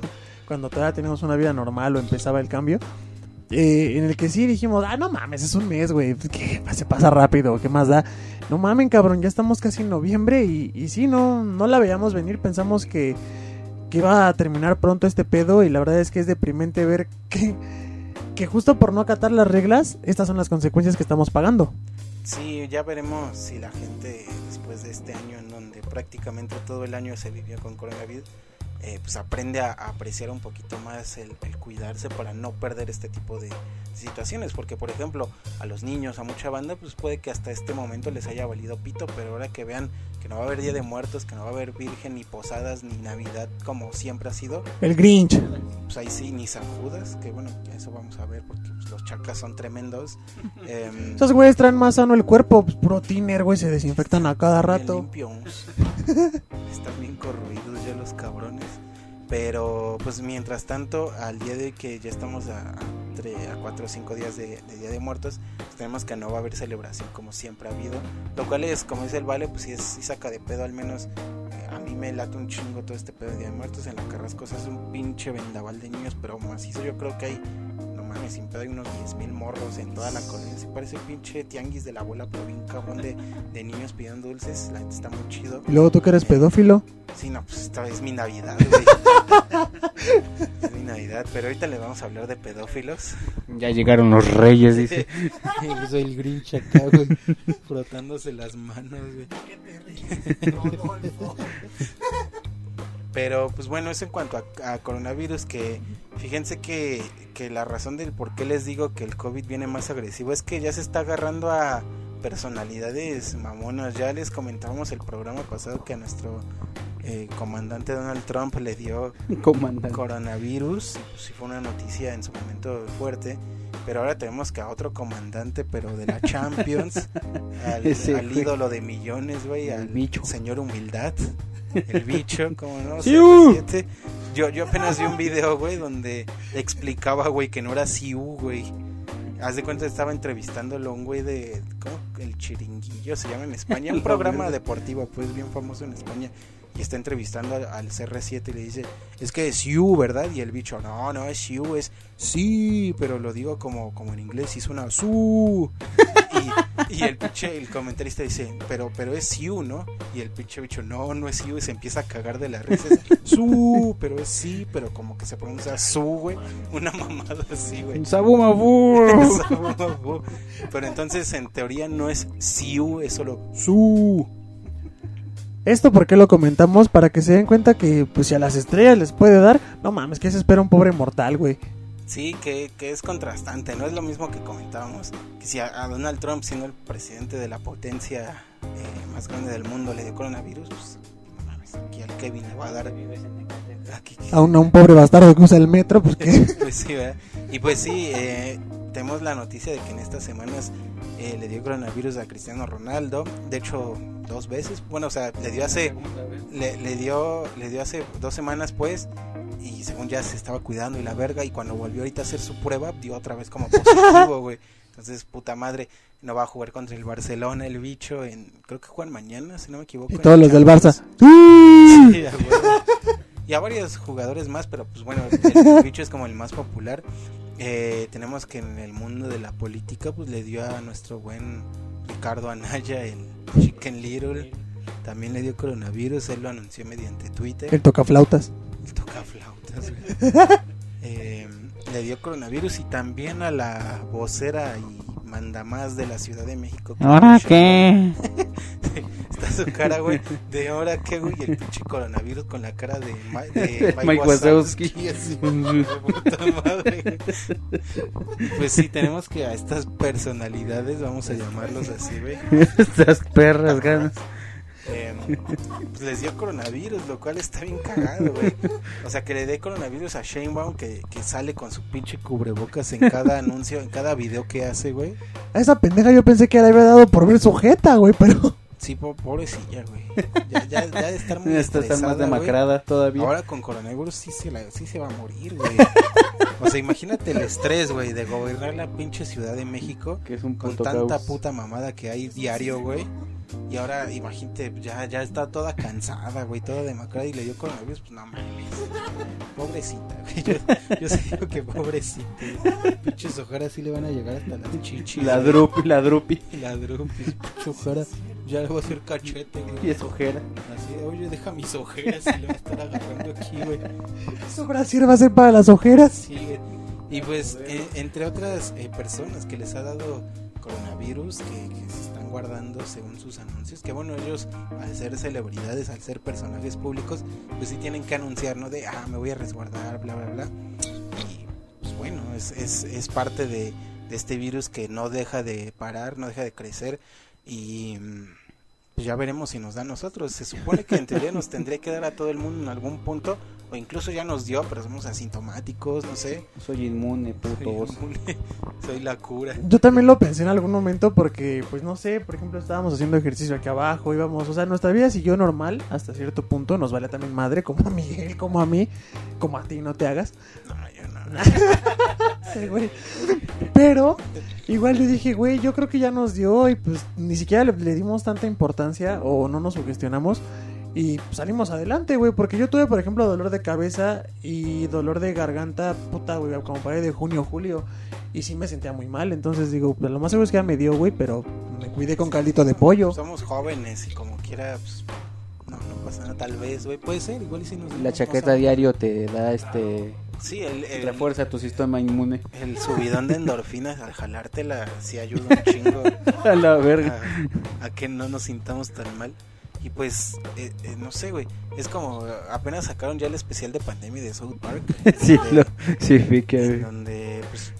Speaker 2: cuando todavía teníamos una vida normal o empezaba el cambio, eh, en el que sí dijimos, ah, no mames, es un mes, güey, que se pasa rápido, ¿qué más da? No mamen, cabrón, ya estamos casi en noviembre y, y sí, no, no la veíamos venir, pensamos que, que iba a terminar pronto este pedo y la verdad es que es deprimente ver que, que justo por no acatar las reglas, estas son las consecuencias que estamos pagando.
Speaker 3: Sí, ya veremos si la gente después de este año en donde prácticamente todo el año se vivió con coronavirus, eh, pues aprende a, a apreciar un poquito más el, el cuidarse para no perder este tipo de situaciones. Porque, por ejemplo, a los niños, a mucha banda, pues puede que hasta este momento les haya valido pito, pero ahora que vean que no va a haber Día de Muertos, que no va a haber Virgen, ni Posadas, ni Navidad como siempre ha sido,
Speaker 2: El Grinch.
Speaker 3: pues ahí sí, ni San Judas, que bueno, eso vamos a ver porque pues, los chacas son tremendos. *laughs* Em,
Speaker 2: Esos güeyes traen más sano el cuerpo, pues, puro tiner, güey, se desinfectan a cada rato.
Speaker 3: limpios. *laughs* Están bien corroídos ya los cabrones. Pero pues mientras tanto, al día de que ya estamos a, a, tre- a 4 o 5 días de, Día de Muertos, pues, tenemos que no va a haber celebración como siempre ha habido. Lo cual es, como dice el Vale, pues sí, es, saca de pedo al menos. eh, a mí me late un chingo todo este pedo de Día de Muertos. En la Carrasco se hace un pinche vendaval de niños, pero macizo yo creo que hay... Mames, sin pedo hay unos 10 mil morros en toda la colonia. Se parece el pinche tianguis de la abuela, pero bien cabrón de, de niños pidiendo dulces. La gente está muy chido.
Speaker 2: Y luego tú que eres pedófilo.
Speaker 3: Sí, no, pues esta es mi Navidad, güey. *laughs* es mi Navidad, pero ahorita le vamos a hablar de pedófilos.
Speaker 4: Ya llegaron los reyes, dice. *laughs* *laughs*
Speaker 3: Yo soy el Grinch acá, güey, frotándose las manos, güey. Pero pues bueno, eso en cuanto a, a coronavirus, que fíjense que, que la razón del por qué les digo que el COVID viene más agresivo es que ya se está agarrando a personalidades mamonas. Ya les comentábamos el programa pasado que a nuestro eh, comandante Donald Trump le dio
Speaker 5: Comandante.
Speaker 3: coronavirus. Pues, sí fue una noticia en su momento fuerte. Pero ahora tenemos que a otro comandante, pero de la *laughs* Champions, al, ídolo de millones, güey, al
Speaker 5: bicho.
Speaker 3: señor humildad, *laughs* el bicho, como no. *laughs* CR7. Yo, yo apenas vi un video, güey, donde explicaba, güey, que no era Siu, güey. Haz de cuenta estaba entrevistándolo a un güey de, ¿cómo? El chiringuillo se llama en España, un programa deportivo, pues bien famoso en España. Y está entrevistando al, al CR7 y le dice, es que es Siu, ¿verdad? Y el bicho, no, no es Siu, es sí, pero lo digo como, como en inglés, y suena su. Y, y el pinche, el comentarista dice, pero, pero es Siu, ¿no? Y el pinche bicho, no, no es Siu, y se empieza a cagar de la risa. es Su, pero es sí, pero como que se pronuncia su, güey. Una mamada así, güey.
Speaker 5: Sabu Mabu. *laughs*
Speaker 3: Sabu. Pero entonces en teoría no es Siu, es solo Su.
Speaker 2: Esto porque lo comentamos para que se den cuenta que pues si a las estrellas les puede dar, no mames, que se espera un pobre mortal, güey.
Speaker 3: Sí, que, que es contrastante, no es lo mismo que comentábamos. Que si a, a Donald Trump, siendo el presidente de la potencia eh, más grande del mundo, le dio coronavirus, pues no mames, aquí al Kevin le va a dar. Aquí,
Speaker 2: A un, a un pobre bastardo que usa el metro, pues que *laughs*
Speaker 3: pues sí, ¿verdad? Y pues sí, eh, tenemos la noticia de que en estas semanas eh, le dio coronavirus a Cristiano Ronaldo. De hecho, dos veces. Bueno, o sea, le dio hace le, le dio le dio hace dos semanas pues y según ya se estaba cuidando y la verga y cuando volvió ahorita a hacer su prueba dio otra vez como positivo *laughs* güey entonces puta madre no va a jugar contra el Barcelona el bicho en creo que juegan mañana si no me equivoco
Speaker 2: y todos los del. Barça. ¡Sí!
Speaker 3: A y a varios jugadores más pero pues bueno el bicho es como el más popular Eh, tenemos que en el mundo de la política pues le dio a nuestro buen Ricardo Anaya el Chicken Little también le dio coronavirus, él lo anunció mediante Twitter.
Speaker 2: El toca flautas.
Speaker 3: El toca flautas, güey. *laughs* Eh, le dio coronavirus y también a la vocera y mandamás de la Ciudad de México.
Speaker 4: ¿Ahora qué? *laughs*
Speaker 3: Está su cara, güey, de ahora qué, güey, el pinche coronavirus con la cara de, Ma- de *laughs*
Speaker 5: Mike Wazowski.
Speaker 3: así, puta madre. Pues sí, tenemos que a estas personalidades, vamos a llamarlos así, güey, *laughs*
Speaker 5: Estas perras ganas.
Speaker 3: eh, pues les dio coronavirus, lo cual está bien cagado, güey. O sea, que le dé coronavirus a Shane Brown que, que sale con su pinche cubrebocas en cada anuncio, en cada video que hace, güey.
Speaker 2: A esa pendeja yo pensé que le había dado por ver su jeta, güey, pero...
Speaker 3: Sí, po- pobrecilla, güey. Ya, ya, ya de estar muy
Speaker 5: Esta *laughs* está más
Speaker 3: güey.
Speaker 5: demacrada todavía.
Speaker 3: Ahora con coronavirus sí se, la, sí se va a morir, güey. *laughs* O sea, imagínate el estrés, güey, de gobernar la pinche Ciudad de México
Speaker 5: que es un
Speaker 3: con tanta
Speaker 5: caos.
Speaker 3: puta mamada que hay diario, güey. Y ahora, imagínate, ya, ya está toda cansada, güey, toda demacrada y le dio coronavirus, pues no mames. Pobrecita, güey. Yo, yo digo que pobrecita. güey. Pinches ojeras sí le van a llegar hasta las chichis.
Speaker 5: La
Speaker 3: güey.
Speaker 5: drupi, la drupi.
Speaker 3: La drupi, pinche ojera. Ya le voy a hacer cachete, güey.
Speaker 5: Y es ojera.
Speaker 3: Así de, oye, deja mis ojeras y le voy a estar agarrando aquí, güey.
Speaker 2: Su brasier va a ser para las ojeras.
Speaker 3: Sí, güey. Y pues, eh, entre otras eh, personas que les ha dado coronavirus, que, se están guardando según sus anuncios, que bueno, ellos al ser celebridades, al ser personajes públicos, pues sí tienen que anunciar, ¿no? De, ah, me voy a resguardar, bla, bla, bla. Y pues bueno, es, es, es parte de, de este virus que no deja de parar, no deja de crecer y... mm, pues ya veremos si nos da a nosotros. Se supone que en teoría nos tendría que dar a todo el mundo en algún punto, o incluso ya nos dio, pero somos asintomáticos, no sé.
Speaker 5: Soy inmune, puto
Speaker 3: Soy, inmune, *laughs* soy la cura.
Speaker 2: Yo también lo pensé en algún momento porque, pues no sé, por ejemplo, estábamos haciendo ejercicio aquí abajo, íbamos, o sea, nuestra vida siguió normal hasta cierto punto, nos vale también madre, como a Miguel, como a mí, como a ti, no te hagas.
Speaker 3: No, yo no. *laughs*
Speaker 2: Sí, güey. Pero igual le dije, güey, yo creo que ya nos dio y pues ni siquiera le, le dimos tanta importancia o no nos sugestionamos y salimos adelante, güey, porque yo tuve, por ejemplo, dolor de cabeza y dolor de garganta, puta, güey, como para de junio, julio y sí me sentía muy mal, entonces digo, pues, lo más seguro es que ya me dio, güey, pero me cuidé con caldito de pollo.
Speaker 3: Somos jóvenes y como quiera, pues, no, no pasa nada, tal vez, güey. Puede ser, igual y si nos
Speaker 5: La chaqueta
Speaker 3: sabemos.
Speaker 5: diario te da este.
Speaker 3: Sí, el, el,
Speaker 5: refuerza tu sistema inmune.
Speaker 3: el subidón de endorfinas al jalártela sí ayuda un *laughs* chingo
Speaker 5: A la verga.
Speaker 3: a, a que no nos sintamos tan mal. Y pues, eh, eh, no sé, güey. Es como, apenas sacaron ya el especial de pandemia de South Park. *laughs*
Speaker 4: Sí,
Speaker 3: donde-
Speaker 4: lo, sí, vi
Speaker 3: en
Speaker 4: que...
Speaker 3: donde pues,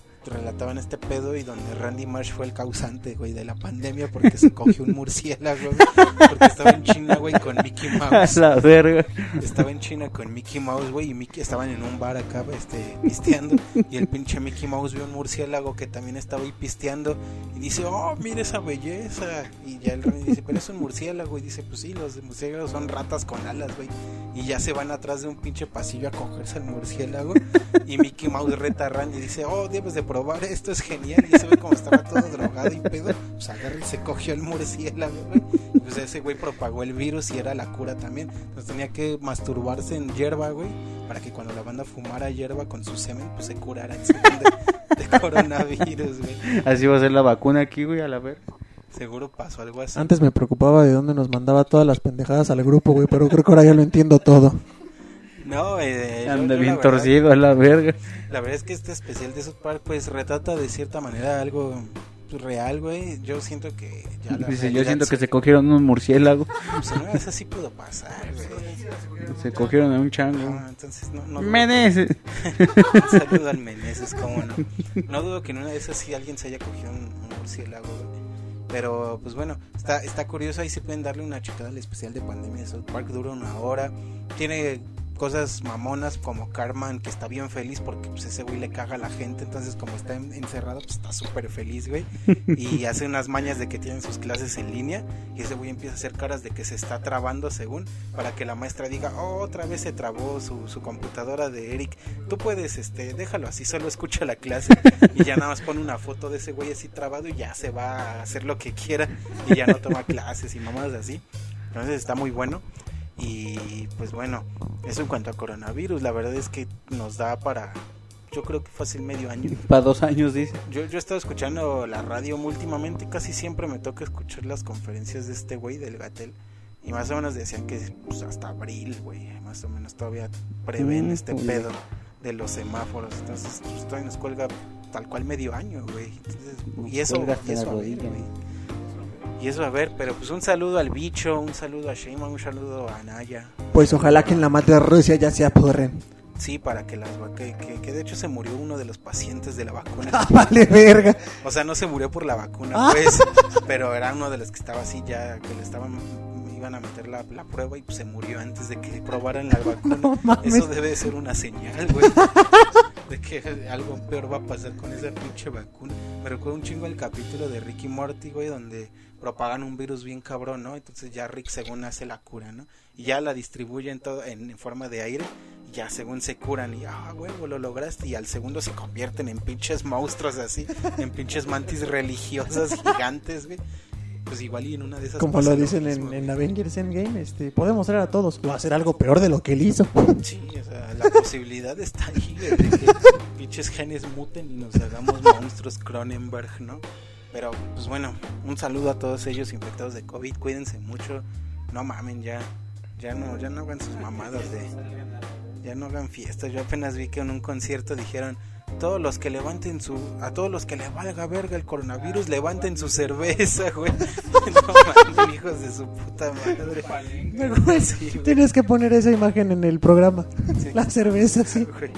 Speaker 3: relataban este pedo y donde Randy Marsh fue el causante, güey, de la pandemia porque se cogió un murciélago, güey, porque estaba en China, güey, con Mickey *laughs* Mouse.
Speaker 4: la verga.
Speaker 3: Estaba en China con Mickey Mouse, güey, y Mickey estaban en un bar acá, este, pisteando, y el pinche Mickey Mouse vio un murciélago que también estaba ahí pisteando, y dice, oh, mira esa belleza, y ya el Randy dice, pero es un murciélago, y dice, pues sí, los murciélagos son ratas con alas, güey, y ya se van atrás de un pinche pasillo a cogerse al murciélago, y Mickey Mouse reta a Randy y dice, oh, debes de probar, esto es genial, y ese güey como estaba todo drogado y pedo, pues agarra y se cogió el murciélago, güey, y pues ese güey propagó el virus y era la cura también. Entonces tenía que masturbarse en hierba, güey, para que cuando la banda fumara hierba con su semen, pues se curaran según de, de coronavirus, güey.
Speaker 4: Así va a ser la vacuna aquí, güey, a la verga.
Speaker 3: Seguro pasó algo así.
Speaker 2: Antes me preocupaba de dónde nos mandaba todas las pendejadas al grupo, güey, pero creo que ahora ya lo entiendo todo.
Speaker 3: No, eh, yo-
Speaker 4: Anda
Speaker 3: yo
Speaker 4: bien
Speaker 3: la verdad-
Speaker 4: torcido a la verga.
Speaker 3: La verdad es que este especial de South Park, pues retrata de cierta manera algo pues, real, güey. Yo siento que ya la
Speaker 4: Dice, yo siento que se cogieron un murciélago. *laughs*
Speaker 3: Pues de esas sí pudo pasar, güey.
Speaker 4: Se cogieron a un chango.
Speaker 3: Ah, entonces no, no
Speaker 4: Meneses.
Speaker 3: Un *laughs* saludo al Meneses, cómo no. No dudo que en una de esas sí alguien se haya cogido un, un murciélago, güey. Pero pues bueno, está, está curioso. Ahí se pueden darle una checada al especial de pandemia de South Park. Dura una hora. Tiene cosas mamonas como Carman, que está bien feliz porque pues, ese güey le caga a la gente. Entonces, como está en- encerrado, pues está súper feliz, güey. *laughs* Y hace unas mañas de que tienen sus clases en línea. Y ese güey empieza a hacer caras de que se está trabando, según, para que la maestra diga, oh, otra vez se trabó su, su computadora de Eric. Tú puedes, este, déjalo así, solo escucha la clase. *laughs* Y ya nada más pone una foto de ese güey así trabado y ya se va a hacer lo que quiera. Y ya no toma clases y mamadas así. Entonces está muy bueno. Y pues bueno, eso en cuanto a coronavirus, la verdad es que nos da para, yo creo que fácil medio año.
Speaker 4: Para dos años, dice.
Speaker 3: Yo, yo he estado escuchando la radio últimamente, casi siempre me toca escuchar las conferencias de este güey del Gatel. Y más o menos decían que pues, hasta abril, güey, más o menos todavía prevén
Speaker 4: Mm,
Speaker 3: este pedo de los semáforos. Entonces, pues, todavía nos cuelga tal cual medio año, güey. Y eso, y eso a ver, güey. Y eso a ver, pero pues un saludo al bicho, un saludo a Sheyman, un saludo a Naya.
Speaker 2: Pues ojalá que en la madre Rusia ya se apurren.
Speaker 3: Sí, para que las que, que, que de hecho se murió uno de los pacientes de la vacuna. *laughs*
Speaker 2: Ah, vale, verga.
Speaker 3: O sea, no se murió por la vacuna,
Speaker 2: Ah.
Speaker 3: pues, pero era uno de los que estaba así ya, que le estaban, iban a meter la, la prueba y pues se murió antes de que probaran la *laughs* vacuna.
Speaker 2: No mames.
Speaker 3: Eso debe de ser una señal, güey, de que algo peor va a pasar con esa pinche vacuna. Me recuerdo un chingo el capítulo de Ricky Morty, güey, donde propagan un virus bien cabrón, ¿no? Entonces ya Rick según hace la cura, ¿no? Y ya la distribuyen todo en, en forma de aire. y Ya según se curan y ah, huevo, lo lograste. Y al segundo se convierten en pinches monstruos así, en pinches mantis religiosas *laughs* gigantes, güey. Pues igual y en una de esas.
Speaker 2: Como lo dicen
Speaker 3: mismo,
Speaker 2: en. Avengers Endgame, este, podemos traer a todos o hacer algo peor de lo que él hizo. *laughs*
Speaker 3: Sí, o sea, la posibilidad está ahí, de que *laughs* pinches genes muten y nos hagamos monstruos Cronenberg, ¿no? Pero, pues bueno, un saludo a todos ellos infectados de COVID, cuídense mucho, no mamen ya, ya no, ya no hagan sus mamadas de, ya no hagan fiestas, yo apenas vi que en un concierto dijeron, todos los que levanten su, a todos los que le valga verga el coronavirus, levanten su cerveza, *laughs* güey, no mamen, hijos de su puta madre. Sí, güey.
Speaker 2: Tienes que poner esa imagen en el programa.
Speaker 3: Sí.
Speaker 2: La cerveza, sí.
Speaker 3: Güey.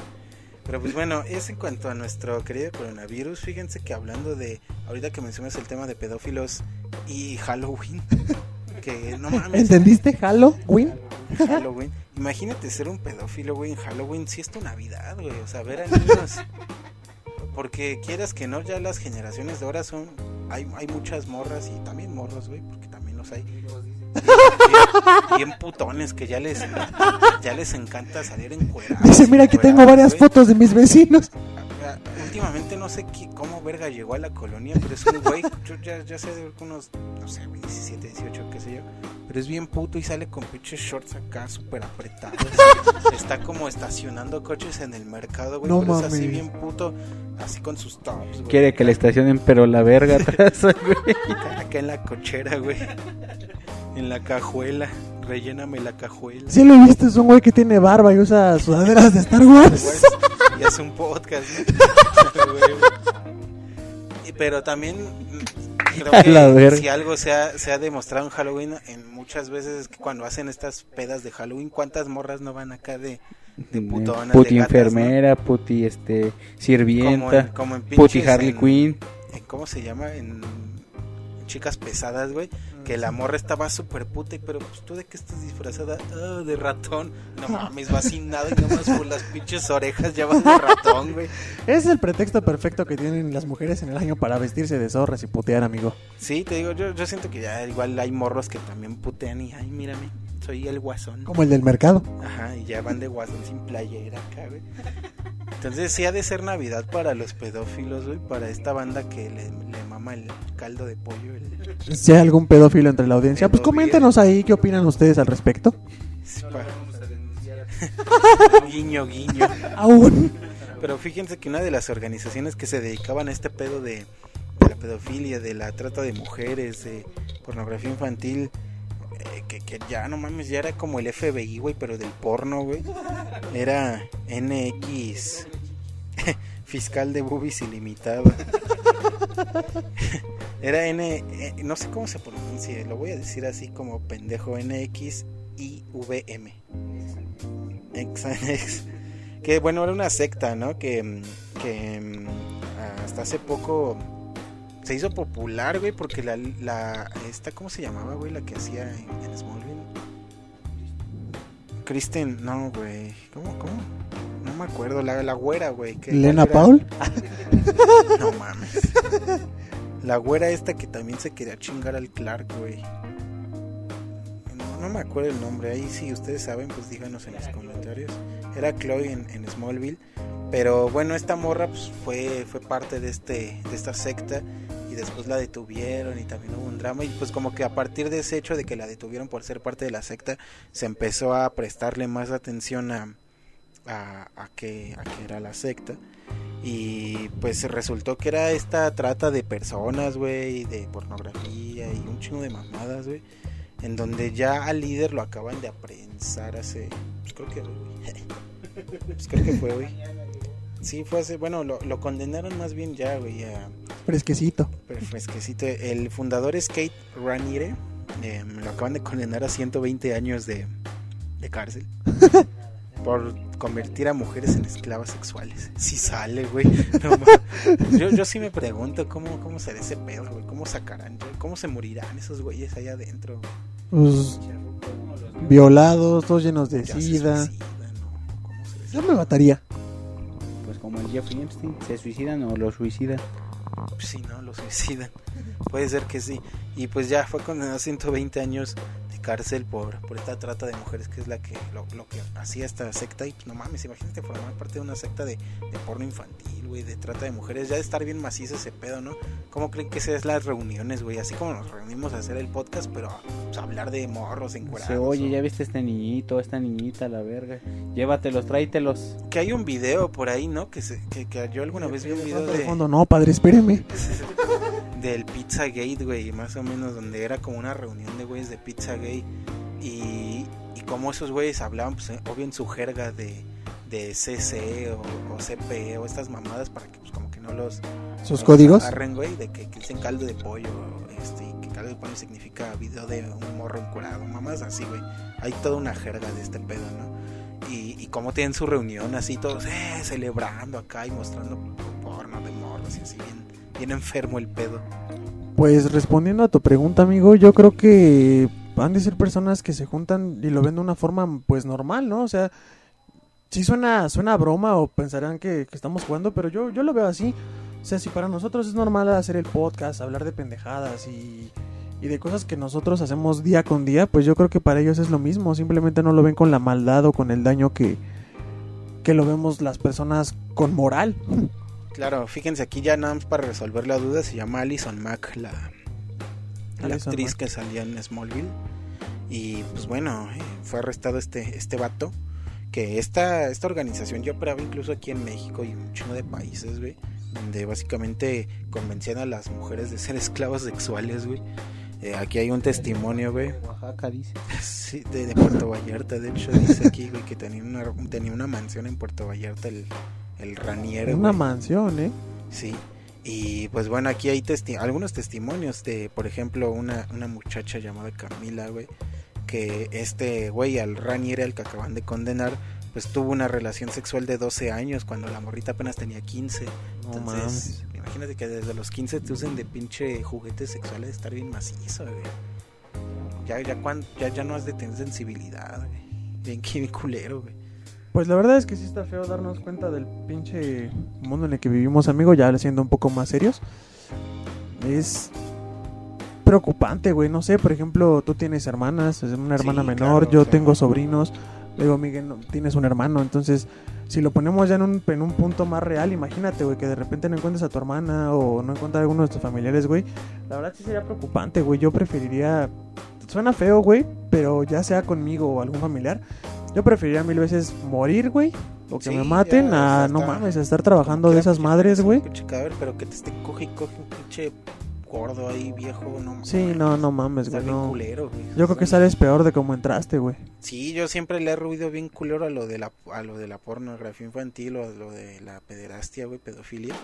Speaker 3: Pero pues bueno, es en cuanto a nuestro querido coronavirus. Fíjense que hablando de, ahorita que mencionas el tema de pedófilos y Halloween, *laughs* que no mames,
Speaker 2: ¿Entendiste? Halloween.
Speaker 3: Halloween. Imagínate ser un pedófilo, güey, en Halloween, si es tu Navidad, güey. O sea, ver a niños. Porque quieras que no, ya las generaciones de ahora son. Hay, hay muchas morras y también morros, güey, porque también los hay. *laughs* Bien, putones que ya les ya les encanta salir en
Speaker 2: Dice, mira, aquí tengo varias fotos de mis vecinos.
Speaker 3: Últimamente no sé qué- cómo verga llegó a la colonia, pero es un güey, *laughs* yo ya, ya sé de unos, no sé, güey, 17, 18, qué sé yo, pero es bien puto y sale con pinches shorts acá súper apretados. *laughs* Está como estacionando coches en el mercado, güey,
Speaker 2: No
Speaker 3: pero es así bien puto, así con sus tops, güey.
Speaker 4: Quiere que le estacionen, pero la verga *laughs* atrás, güey.
Speaker 3: Acá en la cochera, güey. En la cajuela, relléname la cajuela.
Speaker 2: Sí lo viste, es un güey que tiene barba y usa sudaderas de Star Wars.
Speaker 3: Pues, y hace un podcast. ¿no? Y- Pero también mm, Creo *laughs* que si algo se ha, se ha demostrado en Halloween, en muchas veces es que cuando hacen estas pedas de Halloween, ¿cuántas morras no van acá de, de putonas,
Speaker 4: puti
Speaker 3: de gatas, ¿no?
Speaker 4: enfermera, puti este
Speaker 3: Como
Speaker 4: sirvienta,
Speaker 3: en, como en
Speaker 4: puti Harley
Speaker 3: en-
Speaker 4: Quinn.
Speaker 3: ¿Cómo se llama? En Chicas Pesadas, güey. Que la morra estaba súper puta, y pero pues tú de qué estás disfrazada? Ah, de ratón. No mames, vas sin nada y nomás por las *laughs* pinches orejas ya vas de ratón, güey.
Speaker 2: Es el pretexto perfecto que tienen las mujeres en el año para vestirse de zorras y putear, amigo.
Speaker 3: Sí, te digo, yo, yo siento que ya igual hay morros que también putean y, ay, mírame, soy el guasón.
Speaker 2: Como el del mercado.
Speaker 3: Ajá, y ya van de guasón sin playera acá, güey. Entonces sí ha de ser Navidad para los pedófilos, güey, para esta banda que le, le mama el caldo de pollo. El,
Speaker 2: Si hay algún pedófilo entre la audiencia, pues coméntenos ahí qué opinan ustedes al respecto.
Speaker 3: pa- *laughs* guiño, guiño.
Speaker 2: Aún.
Speaker 3: Pero fíjense que una de las organizaciones que se dedicaban a este pedo de, de la pedofilia, de la trata de mujeres, de pornografía infantil, eh, que, ya no mames, ya era como el FBI, güey, pero del porno, güey. Era NX, *laughs* fiscal de boobies ilimitado. *laughs* Era N, eh, no sé cómo se pronuncia, lo voy a decir así como pendejo, NXIVM. Ex- que bueno, era una secta, ¿no? Que, mm, que mm, hasta hace poco se hizo popular, güey, porque la, la esta, ¿cómo se llamaba, güey? La que hacía en, en Smallville. Kristen, no, güey. ¿Cómo, cómo? No me acuerdo, la, la güera, güey. que-
Speaker 2: ¿Lena. Paul? *laughs*
Speaker 3: No mames. La güera esta que también se quería chingar al Clark, güey. No, me acuerdo el nombre. Ahí si ustedes saben, pues díganos en los comentarios. Era Chloe en, en Smallville. Pero bueno, esta morra pues, fue, fue parte de, este, de esta secta. Y después la detuvieron y también hubo un drama. Y pues como que a partir de ese hecho de que la detuvieron por ser parte de la secta, se empezó a prestarle más atención a, a, a que, a que era la secta. Y pues resultó que era esta trata de personas, güey, de pornografía y un chingo de mamadas, güey. En donde ya al líder lo acaban de aprensar hace. Pues creo que. *laughs* Pues creo que fue, güey. Sí, fue hace. Bueno, lo, lo condenaron más bien ya, güey, a.
Speaker 2: Fresquecito.
Speaker 3: Pero fresquecito. El fundador es Kate Raniere. eh, lo acaban de condenar a 120 años de, de cárcel. *laughs* por convertir a mujeres en esclavas sexuales. Sí sale, güey. No *laughs* yo, yo sí me pregunto cómo, cómo será ese pedo, güey. ¿Cómo sacarán? ¿Cómo se morirán esos güeyes allá adentro?
Speaker 2: Pues, violados, todos llenos de
Speaker 3: Ya se
Speaker 2: sida.
Speaker 3: suicidan, ¿no? ¿Cómo se
Speaker 2: Yo me mataría.
Speaker 4: Pues como el Jeffrey Epstein, ¿se suicidan o lo suicidan?
Speaker 3: Pues sí, ¿no? Lo suicidan. Puede ser que sí. Y pues ya fue condenado a 120 años de cárcel por, por esta trata de mujeres, que es la que lo, lo que hacía esta secta. Y pues no mames, imagínate formar parte de una secta de, de porno infantil, güey, de trata de mujeres. Ya de estar bien macizo ese pedo, ¿no? ¿Cómo creen que sean las reuniones, güey? Así como nos reunimos a hacer el podcast, pero pues, hablar de morros encuerados.
Speaker 4: Dice, oye,
Speaker 3: o-
Speaker 4: ya viste este niñito, esta niñita, la verga. Llévatelos, tráetelos.
Speaker 3: Que hay un video por ahí, ¿no? Que, se, que, que yo alguna vez vi un video
Speaker 2: De fondo, no, padre, espéreme. *laughs*
Speaker 3: del Pizzagate, güey, más o menos donde era como una reunión de güeyes de Y, y como esos güeyes hablaban, pues obvio en su jerga de, de CC o, o CP o estas mamadas para que pues como que no los
Speaker 2: Sus
Speaker 3: los
Speaker 2: códigos.
Speaker 3: agarren, güey, de que, que dicen caldo de pollo, este, y que caldo de pollo significa video de un morro enculado, mamás así, güey. Hay toda una jerga de este pedo, ¿no? Y, y cómo tienen su reunión así todos eh, celebrando acá y mostrando porno de morros y así bien, bien enfermo el pedo.
Speaker 2: Pues respondiendo a tu pregunta, amigo, yo creo que han de ser personas que se juntan y lo ven de una forma pues normal, ¿no? O sea, sí suena, suena a broma o pensarán que, estamos jugando, pero yo, yo lo veo así. O sea, si para nosotros es normal hacer el podcast, hablar de pendejadas y, y de cosas que nosotros hacemos día con día, pues yo creo que para ellos es lo mismo. Simplemente no lo ven con la maldad o con el daño que, que lo vemos las personas con moral.
Speaker 3: Claro, fíjense aquí ya nada para resolver la duda, se llama Alison Mack, la, la
Speaker 2: Alison
Speaker 3: actriz que salía en Smallville. Y pues bueno, eh, fue arrestado este, este vato. Que esta, esta organización ya operaba incluso aquí en México y un chingo de países, güey. Donde básicamente convencían a las mujeres de ser esclavas sexuales, güey. Eh, aquí hay un testimonio, güey.
Speaker 4: Oaxaca dice.
Speaker 3: Sí, de, de Puerto Vallarta, de hecho dice aquí, güey, que tenía una, tenía una mansión en Puerto Vallarta el, el Raniero.
Speaker 2: una mansión, ¿eh?
Speaker 3: Sí, Y pues bueno, aquí hay testi algunos testimonios de, por ejemplo, una, una muchacha llamada Camila, güey, que este güey al Ranier, el que acaban de condenar, pues tuvo una relación sexual de 12 años cuando la morrita apenas tenía 15.
Speaker 2: No
Speaker 3: Entonces, imagínate que desde los 15 te usen de pinche juguetes sexuales, estar bien macizo, güey. Ya, ya, cuan- ya, ya no has de tener sensibilidad, güey. Bien, bien culero, güey.
Speaker 2: Pues la verdad es que sí está feo darnos cuenta del pinche mundo en el que vivimos, amigo, ya siendo un poco más serios. Es preocupante, güey, no sé, por ejemplo, tú tienes hermanas, es una hermana
Speaker 3: Sí,
Speaker 2: menor,
Speaker 3: claro,
Speaker 2: yo tengo sobrinos, luego Miguel no- tienes un hermano, entonces si lo ponemos ya en un, en un punto más real, imagínate, güey, que de repente no encuentres a tu hermana o no encuentres a alguno de tus familiares, güey, la verdad sí sería preocupante, güey, yo preferiría, suena feo, güey, pero ya sea conmigo o algún familiar, yo preferiría mil veces morir, güey, o que
Speaker 3: Sí,
Speaker 2: me maten
Speaker 3: ya,
Speaker 2: a, no
Speaker 3: está-
Speaker 2: mames, a estar trabajando de esas madres, güey.
Speaker 3: pero que te esté coge y coge un pinche gordo ahí, viejo, no
Speaker 2: Sí,
Speaker 3: mames.
Speaker 2: no, no mames, güey, no.
Speaker 3: culero, güey.
Speaker 2: Yo creo que sales peor de cómo entraste, güey.
Speaker 3: Sí, yo siempre le he ruido bien culero a lo de la a lo de la pornografía infantil o a lo de la pederastia, güey, pedofilia.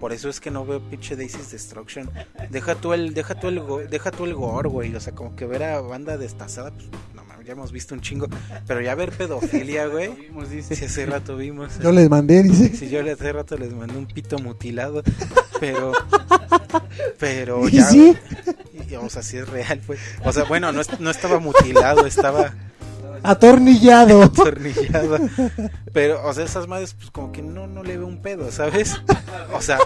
Speaker 3: Por eso es que no veo pinche Daisy's Destruction. Deja tú el deja tú el go- deja tú el gore, güey, o sea, como que ver a banda destazada, pues no ya hemos visto un chingo, pero ya ver pedofilia, güey. *laughs* Si hace rato vimos.
Speaker 2: Yo les mandé, dice.
Speaker 3: Si yo hace rato les mandé un pito mutilado, pero pero
Speaker 2: Y
Speaker 3: ya
Speaker 2: sí.
Speaker 3: y- o sea, sí es real, pues. O sea, bueno, no, no estaba mutilado, estaba
Speaker 2: Atornillado. *laughs*
Speaker 3: atornillado. Pero, o sea, esas madres, pues como que no, no le veo un pedo, ¿sabes? O sea,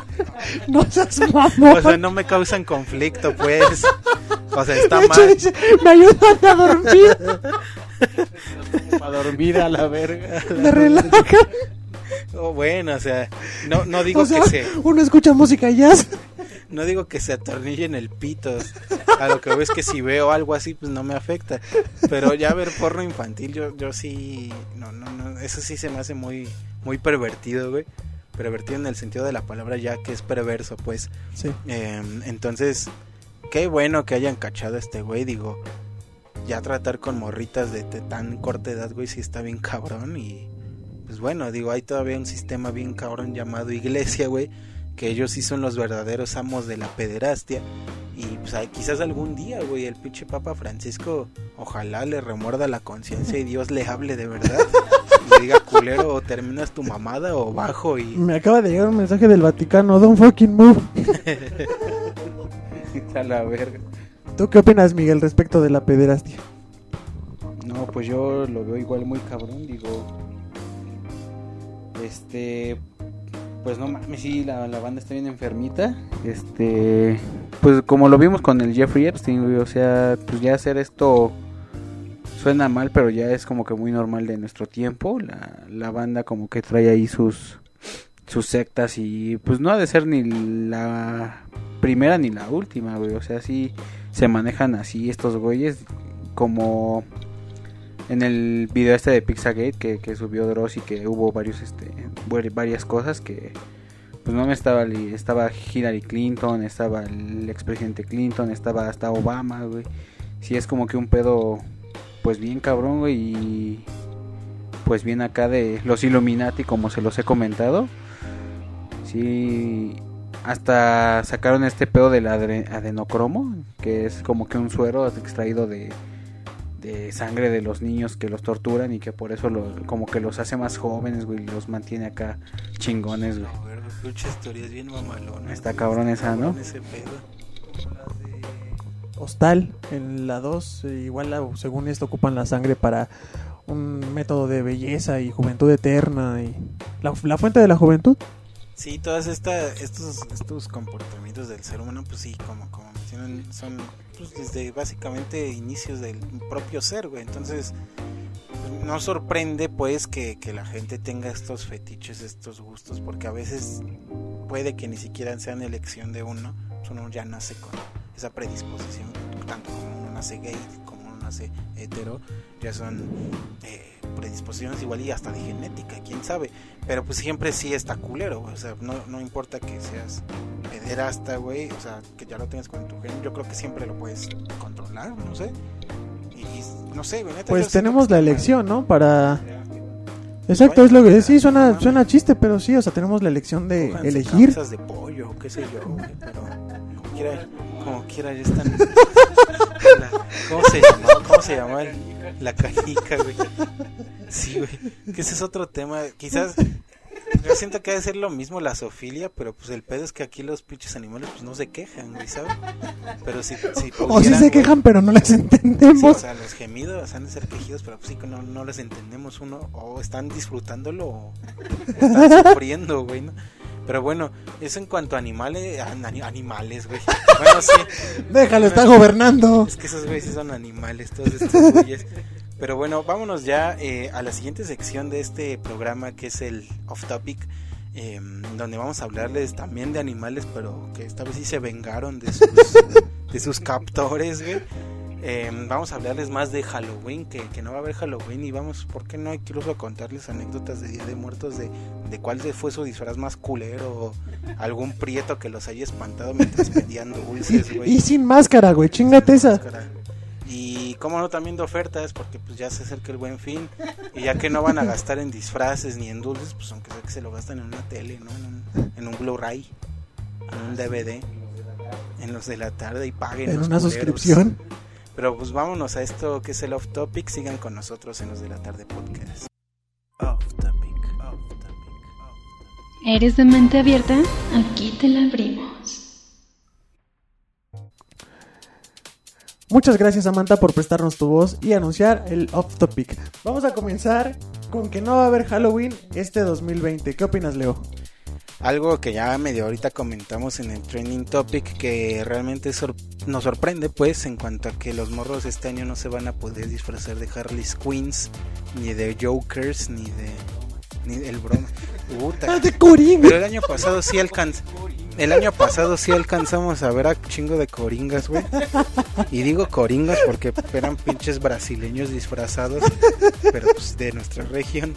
Speaker 2: no seas mamón.
Speaker 3: o sea, no me causan conflicto, pues. O sea, *laughs* está
Speaker 2: de hecho,
Speaker 3: mal.
Speaker 2: dice, me ayudan a dormir,
Speaker 5: Para dormir a la verga.
Speaker 2: me relajan.
Speaker 3: Oh, bueno, o sea, no, no digo
Speaker 2: O sea,
Speaker 3: que se,
Speaker 2: uno escucha música jazz.
Speaker 3: no digo que se atornillen el pito. A lo que veo es que si veo algo así, pues no me afecta. Pero ya ver porno infantil, yo, yo sí, no, no, no, eso sí se me hace muy, muy pervertido, güey. Pervertido en el sentido de la palabra ya que es perverso, pues.
Speaker 2: Sí.
Speaker 3: Eh, entonces, qué bueno que hayan cachado a este güey, digo. Ya tratar con morritas de, tan corta edad, güey, sí está bien cabrón. Y pues bueno, digo, hay todavía un sistema bien cabrón llamado iglesia, güey. Que ellos sí son los verdaderos amos de la pederastia. Y pues quizás algún día, güey, el pinche Papa Francisco, ojalá le remuerda la conciencia y Dios le hable de verdad. Y le diga, culero, o terminas tu mamada o bajo y...
Speaker 2: Me acaba de llegar un mensaje del Vaticano. Don't fucking move. *laughs* *laughs*
Speaker 5: A la verga.
Speaker 2: ¿Tú qué opinas, Miguel, respecto de la pederastia?
Speaker 5: No, pues yo lo veo igual muy cabrón, digo. Este. Pues no mames, sí, la, la banda está bien enfermita. Este. Pues como lo vimos con el Jeffrey Epstein, o sea, pues ya hacer esto suena mal, pero ya es como que muy normal de nuestro tiempo. La, la banda como que trae ahí sus sus sectas y pues no ha de ser ni la primera ni la última, güey. O sea, sí se manejan así estos güeyes como en el video este de Pixagate que, que subió Dross y que hubo varios este vari- varias cosas que pues no me estaba estaba Hillary Clinton, estaba el expresidente Clinton, estaba hasta Obama, güey. Sí es como que un pedo pues bien cabrón, güey, y pues bien acá de los Illuminati como se los he comentado. Sí, hasta sacaron este pedo del adenocromo, que es como que un suero extraído de, de sangre de los niños que los torturan y que por eso lo- como que los hace más jóvenes, güey, y los mantiene acá chingones, güey.
Speaker 3: Ver, bien mamalonas.
Speaker 5: Está cabrón esa, ¿no?
Speaker 3: Con ese pedo.
Speaker 2: Hostal, en la 2, eh, igual la- según esto ocupan la sangre para un método de belleza y juventud eterna y la, la fuente de la juventud.
Speaker 3: Sí, todas esta, estos, estos comportamientos del ser humano, pues sí, como, como mencionan, son pues, desde básicamente inicios del propio ser, güey. Entonces, no sorprende pues que, que la gente tenga estos fetiches, estos gustos, porque a veces puede que ni siquiera sean elección de uno, pues uno ya nace con esa predisposición, tanto como uno nace gay, como uno nace hetero, ya son eh, predisposiciones igual y hasta de genética, quién sabe. Pero pues siempre sí está culero, güey. O sea, no, no importa que seas pederasta, güey. O sea, que ya lo tengas con tu gen. Yo creo que siempre lo puedes controlar, no sé. Y no sé, güey.
Speaker 2: Pues tenemos la
Speaker 3: mal.
Speaker 2: elección, ¿no? Para... Exacto, es lo que sí, suena, suena chiste, pero sí, o sea, tenemos la elección de
Speaker 3: Cójanse
Speaker 2: elegir.
Speaker 3: de pollo, qué sé yo, güey, pero como quiera, como quiera ya están. *laughs* La- ¿Cómo se llama? ¿Cómo se llama? el- La canica, güey. Sí, güey. Que ese es otro tema. Quizás yo siento que debe ser lo mismo la zoofilia, pero pues el pedo es que aquí los pinches animales pues no se quejan, güey, ¿sabes? Pero si, si
Speaker 2: O sí se
Speaker 3: güey,
Speaker 2: quejan, pero no les
Speaker 3: Sí, o
Speaker 2: entendemos.
Speaker 3: sea, los gemidos han de ser quejidos, pero pues sí que no, no les entendemos uno, o están disfrutándolo o están *laughs* sufriendo, güey, ¿no? Pero bueno, eso en cuanto a animales, animales, güey. Bueno, sí,
Speaker 2: Déjalo, está gobernando.
Speaker 3: es que esos güeyes sí son animales, todos estos güeyes. Pero bueno, vámonos ya eh, a la siguiente sección de este programa que es el Off Topic, eh, donde vamos a hablarles también de animales, pero que esta vez sí se vengaron de sus, de sus captores, güey. Eh, vamos a hablarles más de Halloween, que, que no va a haber Halloween y vamos, ¿por qué no? Incluso contarles anécdotas de Día de Muertos de, de cuál se fue su disfraz más culero o algún prieto que los haya espantado mientras pedían dulces, *laughs* güey.
Speaker 2: Y sin máscara, güey, chingate esa.
Speaker 3: Máscara. Y como no también de ofertas, porque pues ya se acerca el buen fin. Y ya que no van a gastar en disfraces ni en dulces, pues aunque sea que se lo gastan en una tele, ¿no? En un, en un Blu-ray, en un DVD, en los de la tarde y paguen.
Speaker 2: En
Speaker 3: los
Speaker 2: una
Speaker 3: culeros.
Speaker 2: suscripción.
Speaker 3: Pero pues vámonos a esto que es el Off Topic. Sigan con nosotros en los de la tarde podcast. Off Topic, Off Topic, Off
Speaker 1: ¿Eres de mente abierta? Aquí te la abrimos.
Speaker 2: Muchas gracias, Samantha, por prestarnos tu voz y anunciar el off topic. Vamos a comenzar con que no va a haber Halloween este 2020. ¿Qué opinas, Leo?
Speaker 3: Algo que ya medio ahorita comentamos en el trending topic que realmente sor- nos sorprende pues en cuanto a que los morros este año no se van a poder disfrazar de Harley's Queens ni de Jokers ni de ni del broma. *laughs* Puta.
Speaker 2: ¡Ah, de Corín!
Speaker 3: Pero el año pasado sí alcanz el año pasado sí alcanzamos a ver a chingo de coringas, güey. Y digo coringas porque eran pinches brasileños disfrazados, pero pues de nuestra región,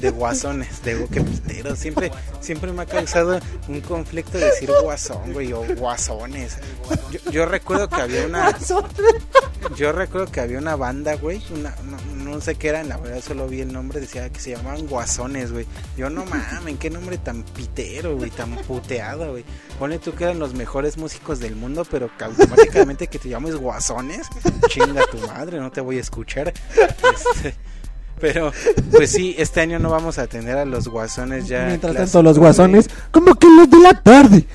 Speaker 3: de guasones, de que pitero. Siempre, siempre me ha causado un conflicto decir guasón, güey, o guasones. Yo, recuerdo que había una, yo recuerdo que había una banda, güey, una, no, no sé qué era, la verdad solo vi el nombre, decía que se llamaban Guasones, güey. Yo no mames, qué nombre tan pitero, güey, tan puteado, güey. Ponle tú que eran los mejores músicos del mundo, pero que automáticamente que te llames Guasones, chinga tu madre, no te voy a escuchar. Este, pero, pues sí, este año no vamos a tener a los Guasones ya.
Speaker 2: Mientras tanto, los guasones, como que los de la tarde.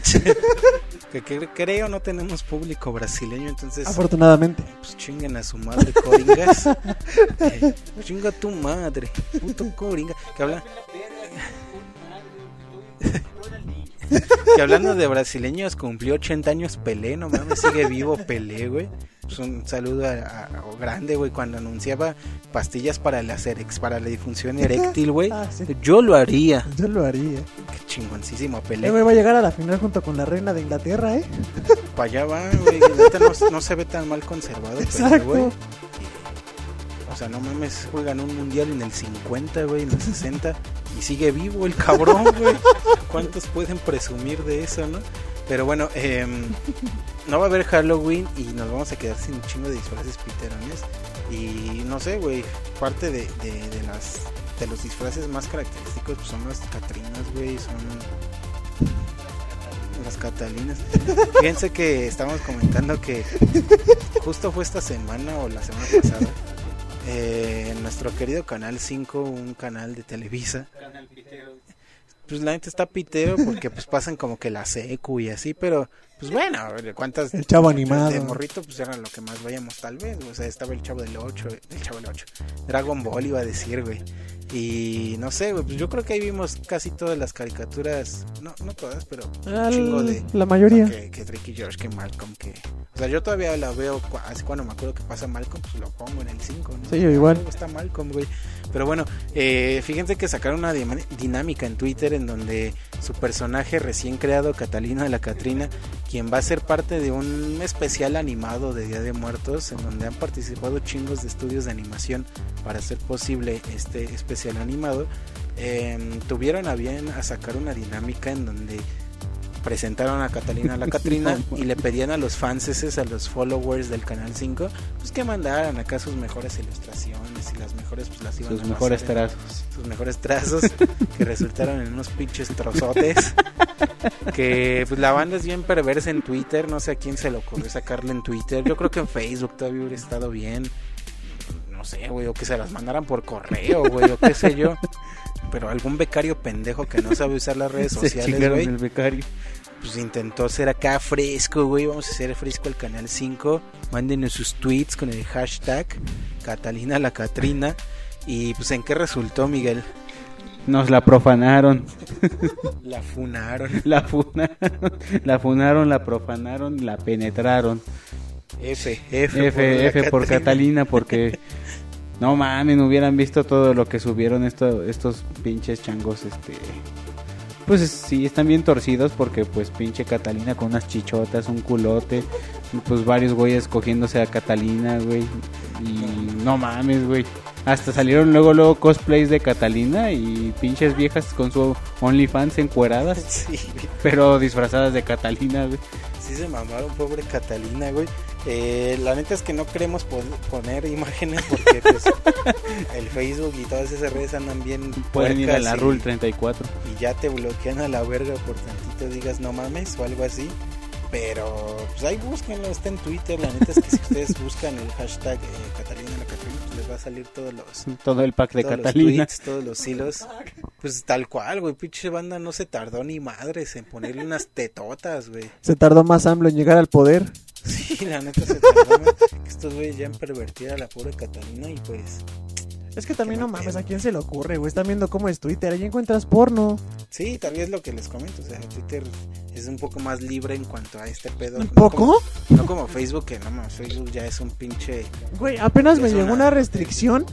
Speaker 3: Que, que creo no tenemos público brasileño, entonces
Speaker 2: Afortunadamente.
Speaker 3: pues chinguen a su madre, coringas. Eh, chinga tu madre, puto coringa. Que habla. Que hablando de brasileños, cumplió 80 años Pelé, no mames, sigue vivo Pelé, güey. Pues un saludo a, a- a grande, güey, cuando anunciaba pastillas para la Cerex, para la disfunción eréctil, güey.
Speaker 2: Ah, sí.
Speaker 3: Yo lo haría.
Speaker 2: Yo lo haría.
Speaker 3: Qué chingoncísimo
Speaker 2: Eh,
Speaker 3: Pelé.
Speaker 2: güey, va a llegar a la final junto con la reina de Inglaterra, ¿eh?
Speaker 3: Para allá va, güey. No, no se ve tan mal conservado, Pelé,
Speaker 2: Exacto.
Speaker 3: güey. O sea, no mames, juegan un mundial en el 50, güey, en el 60 y sigue vivo el cabrón, güey. ¿Cuántos pueden presumir de eso, no? Pero bueno, em, no va a haber Halloween y nos vamos a quedar sin un chingo de disfraces piterones. Y no sé, güey, parte de, de, de las de los disfraces más característicos son las Catrinas, güey, son las Catalinas. Fíjense que estamos comentando que justo fue esta semana o la semana pasada eh, en nuestro querido canal 5, un canal de Televisa. Pues la gente está pitero porque pues pasan como que la secu y así, pero pues bueno, cuántas
Speaker 2: El chavo animado.
Speaker 3: de morrito pues eran lo que más veíamos tal vez, o sea, estaba el chavo del 8, el chavo del 8. Dragon Ball iba a decir, güey. Y no sé, güey, pues yo creo que ahí vimos casi todas las caricaturas, no no todas, pero un chingo de
Speaker 2: La mayoría.
Speaker 3: que, que Drake y George, que Malcolm, que... O sea, yo todavía la veo, así cuando me acuerdo que pasa Malcolm, pues lo pongo en el 5, ¿no?
Speaker 2: Sí, yo igual.
Speaker 3: Ah, Está Malcolm, güey. Pero bueno, eh, fíjense que sacaron una dinámica en Twitter en donde su personaje recién creado, Catalina de la Catrina, quien va a ser parte de un especial animado de Día de Muertos, en donde han participado chingos de estudios de animación para hacer posible este especial animado, eh, tuvieron a bien a sacar una dinámica en donde presentaron a Catalina la *laughs* Catrina y le pedían a los fans, a los followers del Canal 5, pues que mandaran acá sus mejores ilustraciones y las mejores pues las iban
Speaker 5: Sus
Speaker 3: a
Speaker 5: mejores
Speaker 3: en-
Speaker 5: trazos.
Speaker 3: sus mejores trazos que resultaron en unos pinches trozotes que pues la banda es bien perversa en Twitter no sé a quién se le ocurrió sacarle en Twitter yo creo que en Facebook todavía hubiera estado bien no sé güey o que se las mandaran por correo güey o qué sé yo pero algún becario pendejo que no sabe usar las redes *laughs* sociales güey
Speaker 5: el becario.
Speaker 3: pues intentó ser acá fresco, güey. Vamos a hacer fresco al canal 5. Mándenos sus tweets con el hashtag Catalina la Catrina. Y pues en qué resultó, Miguel.
Speaker 5: Nos la profanaron. *laughs*
Speaker 3: La funaron. *laughs*
Speaker 5: La funaron. La funaron, la profanaron, la penetraron.
Speaker 3: F, F,
Speaker 5: F,
Speaker 3: la
Speaker 5: F por Catalina porque no mames, no hubieran visto todo lo que subieron esto, estos pinches changos, este pues sí están bien torcidos porque pues pinche Catalina con unas chichotas, un culote, pues varios güeyes cogiéndose a Catalina, güey. Y no mames, güey. Hasta salieron luego luego cosplays de Catalina y pinches viejas con su OnlyFans encueradas, *laughs*
Speaker 3: Sí,
Speaker 5: pero disfrazadas de Catalina, güey.
Speaker 3: sí se mamaron, pobre Catalina, güey. Eh, la neta es que no queremos pon- poner imágenes porque pues *laughs* el Facebook y todas esas redes andan bien
Speaker 5: Pueden ir a la
Speaker 3: y-
Speaker 5: Rule 34.
Speaker 3: y ya te bloquean a la verga por tantito digas no mames o algo así. Pero pues ahí búsquenlo, está en Twitter. La neta es que si ustedes *laughs* buscan el hashtag eh, Catalina la Catrina, pues les va a salir todos los,
Speaker 5: Todo el pack de
Speaker 3: todos los
Speaker 5: Catalina.
Speaker 3: tweets, todos los hilos. Pues tal cual, güey. Pinche banda no se tardó ni madres en ponerle unas tetotas, güey.
Speaker 2: Se tardó más AMLO en llegar al poder.
Speaker 3: Sí, la neta se. Estos güeyes ya en pervertir a la pobre Catalina y pues.
Speaker 2: Es que también no mames. ¿a quién se le ocurre, güey? Están viendo cómo es Twitter, ahí encuentras porno.
Speaker 3: Sí, tal vez lo que les comento. O sea, Twitter es un poco más libre en cuanto a este pedo.
Speaker 2: ¿Un
Speaker 3: no
Speaker 2: poco?
Speaker 3: como- No como Facebook, que no más, Facebook ya es un pinche.
Speaker 2: Güey, apenas
Speaker 3: Es
Speaker 2: me llegó
Speaker 3: una-
Speaker 2: una restricción.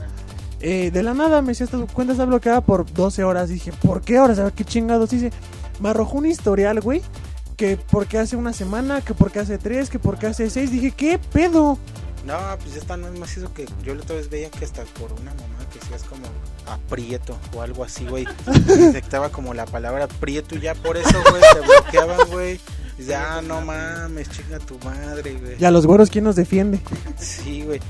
Speaker 2: eh, de la nada me decía, esta cuenta está bloqueada por 12 horas. Dije, ¿por qué horas? A ver qué chingados dice. Me arrojó un historial, güey. Que porque hace una semana, que porque hace tres, que porque hace seis. Dije, ¿qué pedo?
Speaker 3: No, pues esta no es más eso que yo la otra vez veía que hasta por una mamá que decías como aprieto o algo así, güey. *laughs* Detectaba como la palabra prieto y ya por eso, güey, te bloqueaban, güey. Dice, ah, no mames, chinga tu madre, güey.
Speaker 2: Ya los güeros, ¿quién nos defiende?
Speaker 3: Sí, güey.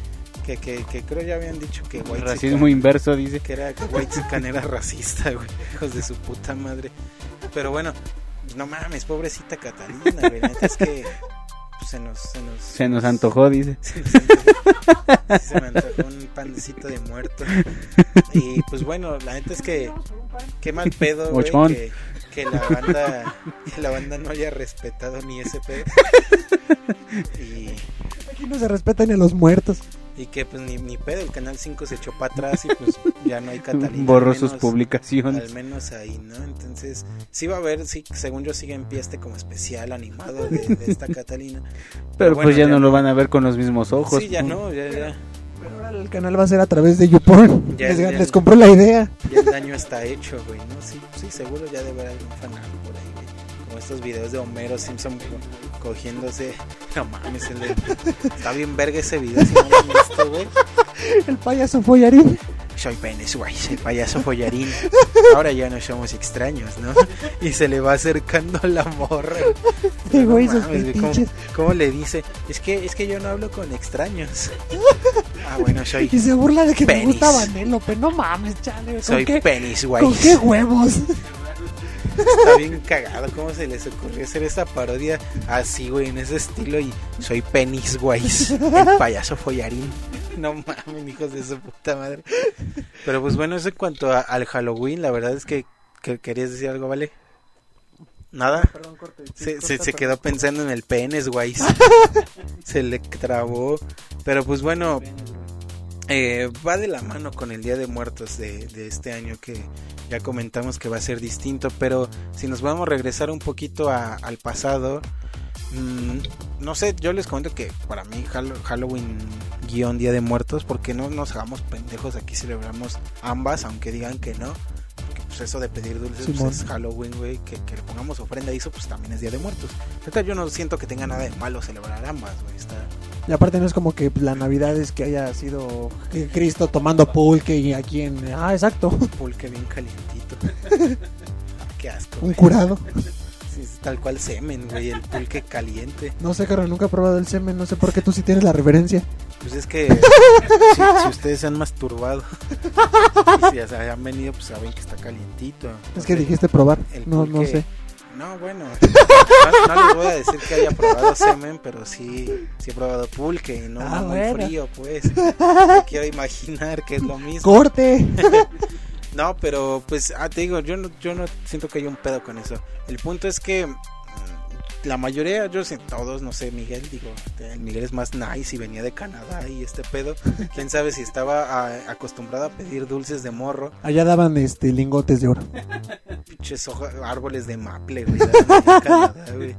Speaker 3: Que, que, que creo ya habían dicho que White
Speaker 5: Racismo inverso, dice.
Speaker 3: que era que White Chican era racista, güey. Hijos de su puta madre. Pero bueno, no mames, pobrecita Catalina, güey. Es que pues, se nos se nos
Speaker 5: Se nos antojó, dice.
Speaker 3: se nos antojó. Se me antojó un panecito de muerto. Y pues bueno, la neta es que qué mal pedo, güey, que, que la banda que la banda no haya respetado ni ese pedo. *laughs* Y
Speaker 2: Aquí no se respetan ni a los muertos.
Speaker 3: Y que pues ni, ni pedo, el canal 5 se echó para atrás y pues *laughs* ya no hay Catalina.
Speaker 5: Borró sus publicaciones.
Speaker 3: Al menos ahí, ¿no? Entonces, sí va a haber, sí, según yo sigue en pie este como especial animado de, de esta Catalina. *laughs*
Speaker 5: Pero
Speaker 3: bueno,
Speaker 5: pues ya,
Speaker 3: ya
Speaker 5: no lo van a ver con los mismos ojos.
Speaker 3: Sí, ya no, ya, ya,
Speaker 2: Pero ahora el canal va a ser a través de YouPorn.
Speaker 3: Ya,
Speaker 2: les,
Speaker 3: ya.
Speaker 2: les compró la idea.
Speaker 3: ya el daño está hecho, güey, ¿no? Sí, sí, seguro ya debe haber algún fanal por ahí, güey. Como estos videos de Homero Simpson co- cogiéndose. *laughs* No mames, el de- está bien verga ese video, si no lo han visto, güey. *laughs*
Speaker 2: El payaso follarín.
Speaker 3: Soy Penes, güey, el payaso follarín. Ahora ya no somos extraños, ¿no? Y se le va acercando la morra.
Speaker 2: Sí, güey,
Speaker 3: No mames, ¿cómo, cómo le dice? Es que, es que yo no hablo con extraños. Ah, bueno, soy,
Speaker 2: Y se burla de que me
Speaker 3: Penis.
Speaker 2: gusta Vanellope. No mames, chale. ¿Con
Speaker 3: soy
Speaker 2: qué,
Speaker 3: Penis, güey.
Speaker 2: ¿Con qué huevos?
Speaker 3: Está bien cagado. ¿Cómo se les ocurrió hacer esa parodia así, güey, en ese estilo? Y soy Penis, güey. El payaso follarín. No mames, hijos de su puta madre. Pero pues bueno, eso en cuanto a- al Halloween, la verdad es que, que querías decir algo, ¿vale? ¿Nada? Se, se, se quedó pensando en el penes, güey. *laughs* Se le trabó. Pero pues bueno, eh, va de la mano con el Día de Muertos de, de este año que ya comentamos que va a ser distinto. Pero si nos vamos a regresar un poquito al pasado, mm, no sé, yo les comento que para mí Hall- Halloween guion Día de Muertos, porque no nos hagamos pendejos, aquí celebramos ambas, aunque digan que no. Pues eso de pedir dulces pues, es Halloween, güey, que, que le pongamos ofrenda y eso pues también es Día de Muertos. Ahorita yo no siento que tenga nada de malo celebrar ambas, güey, está...
Speaker 2: Y aparte no es como que la Navidad es que haya sido Cristo tomando pulque y aquí en... Ah, exacto.
Speaker 3: pulque bien calientito. *laughs* *laughs* Qué asco.
Speaker 2: Un
Speaker 3: güey.
Speaker 2: curado.
Speaker 3: Tal cual semen, güey, el pulque caliente.
Speaker 2: No sé, carnal, nunca he probado el semen. No sé por qué tú sí tienes la referencia.
Speaker 3: Pues es que si, si ustedes se han masturbado *laughs* y si se han venido, pues saben que está calientito.
Speaker 2: Es que dijiste probar.
Speaker 3: El
Speaker 2: No, no
Speaker 3: pulque-
Speaker 2: sé.
Speaker 3: No, bueno. No, no les voy a decir que haya probado semen, pero sí, sí he probado pulque y no
Speaker 2: Ah,
Speaker 3: no muy frío, pues. *laughs* Me quiero imaginar que es lo mismo.
Speaker 2: ¡Corte! *laughs*
Speaker 3: No, pero pues, ah, te digo, yo no, yo no siento que haya un pedo con eso. El punto es que mm, la mayoría, yo sé, todos, no sé, Miguel, digo, el Miguel es más nice y venía de Canadá y este pedo. *laughs* Quién sabe si estaba ah, acostumbrado a pedir dulces de morro,
Speaker 2: Allá daban este lingotes de oro. *laughs*
Speaker 3: pinches árboles de maple, güey. Canadá, güey.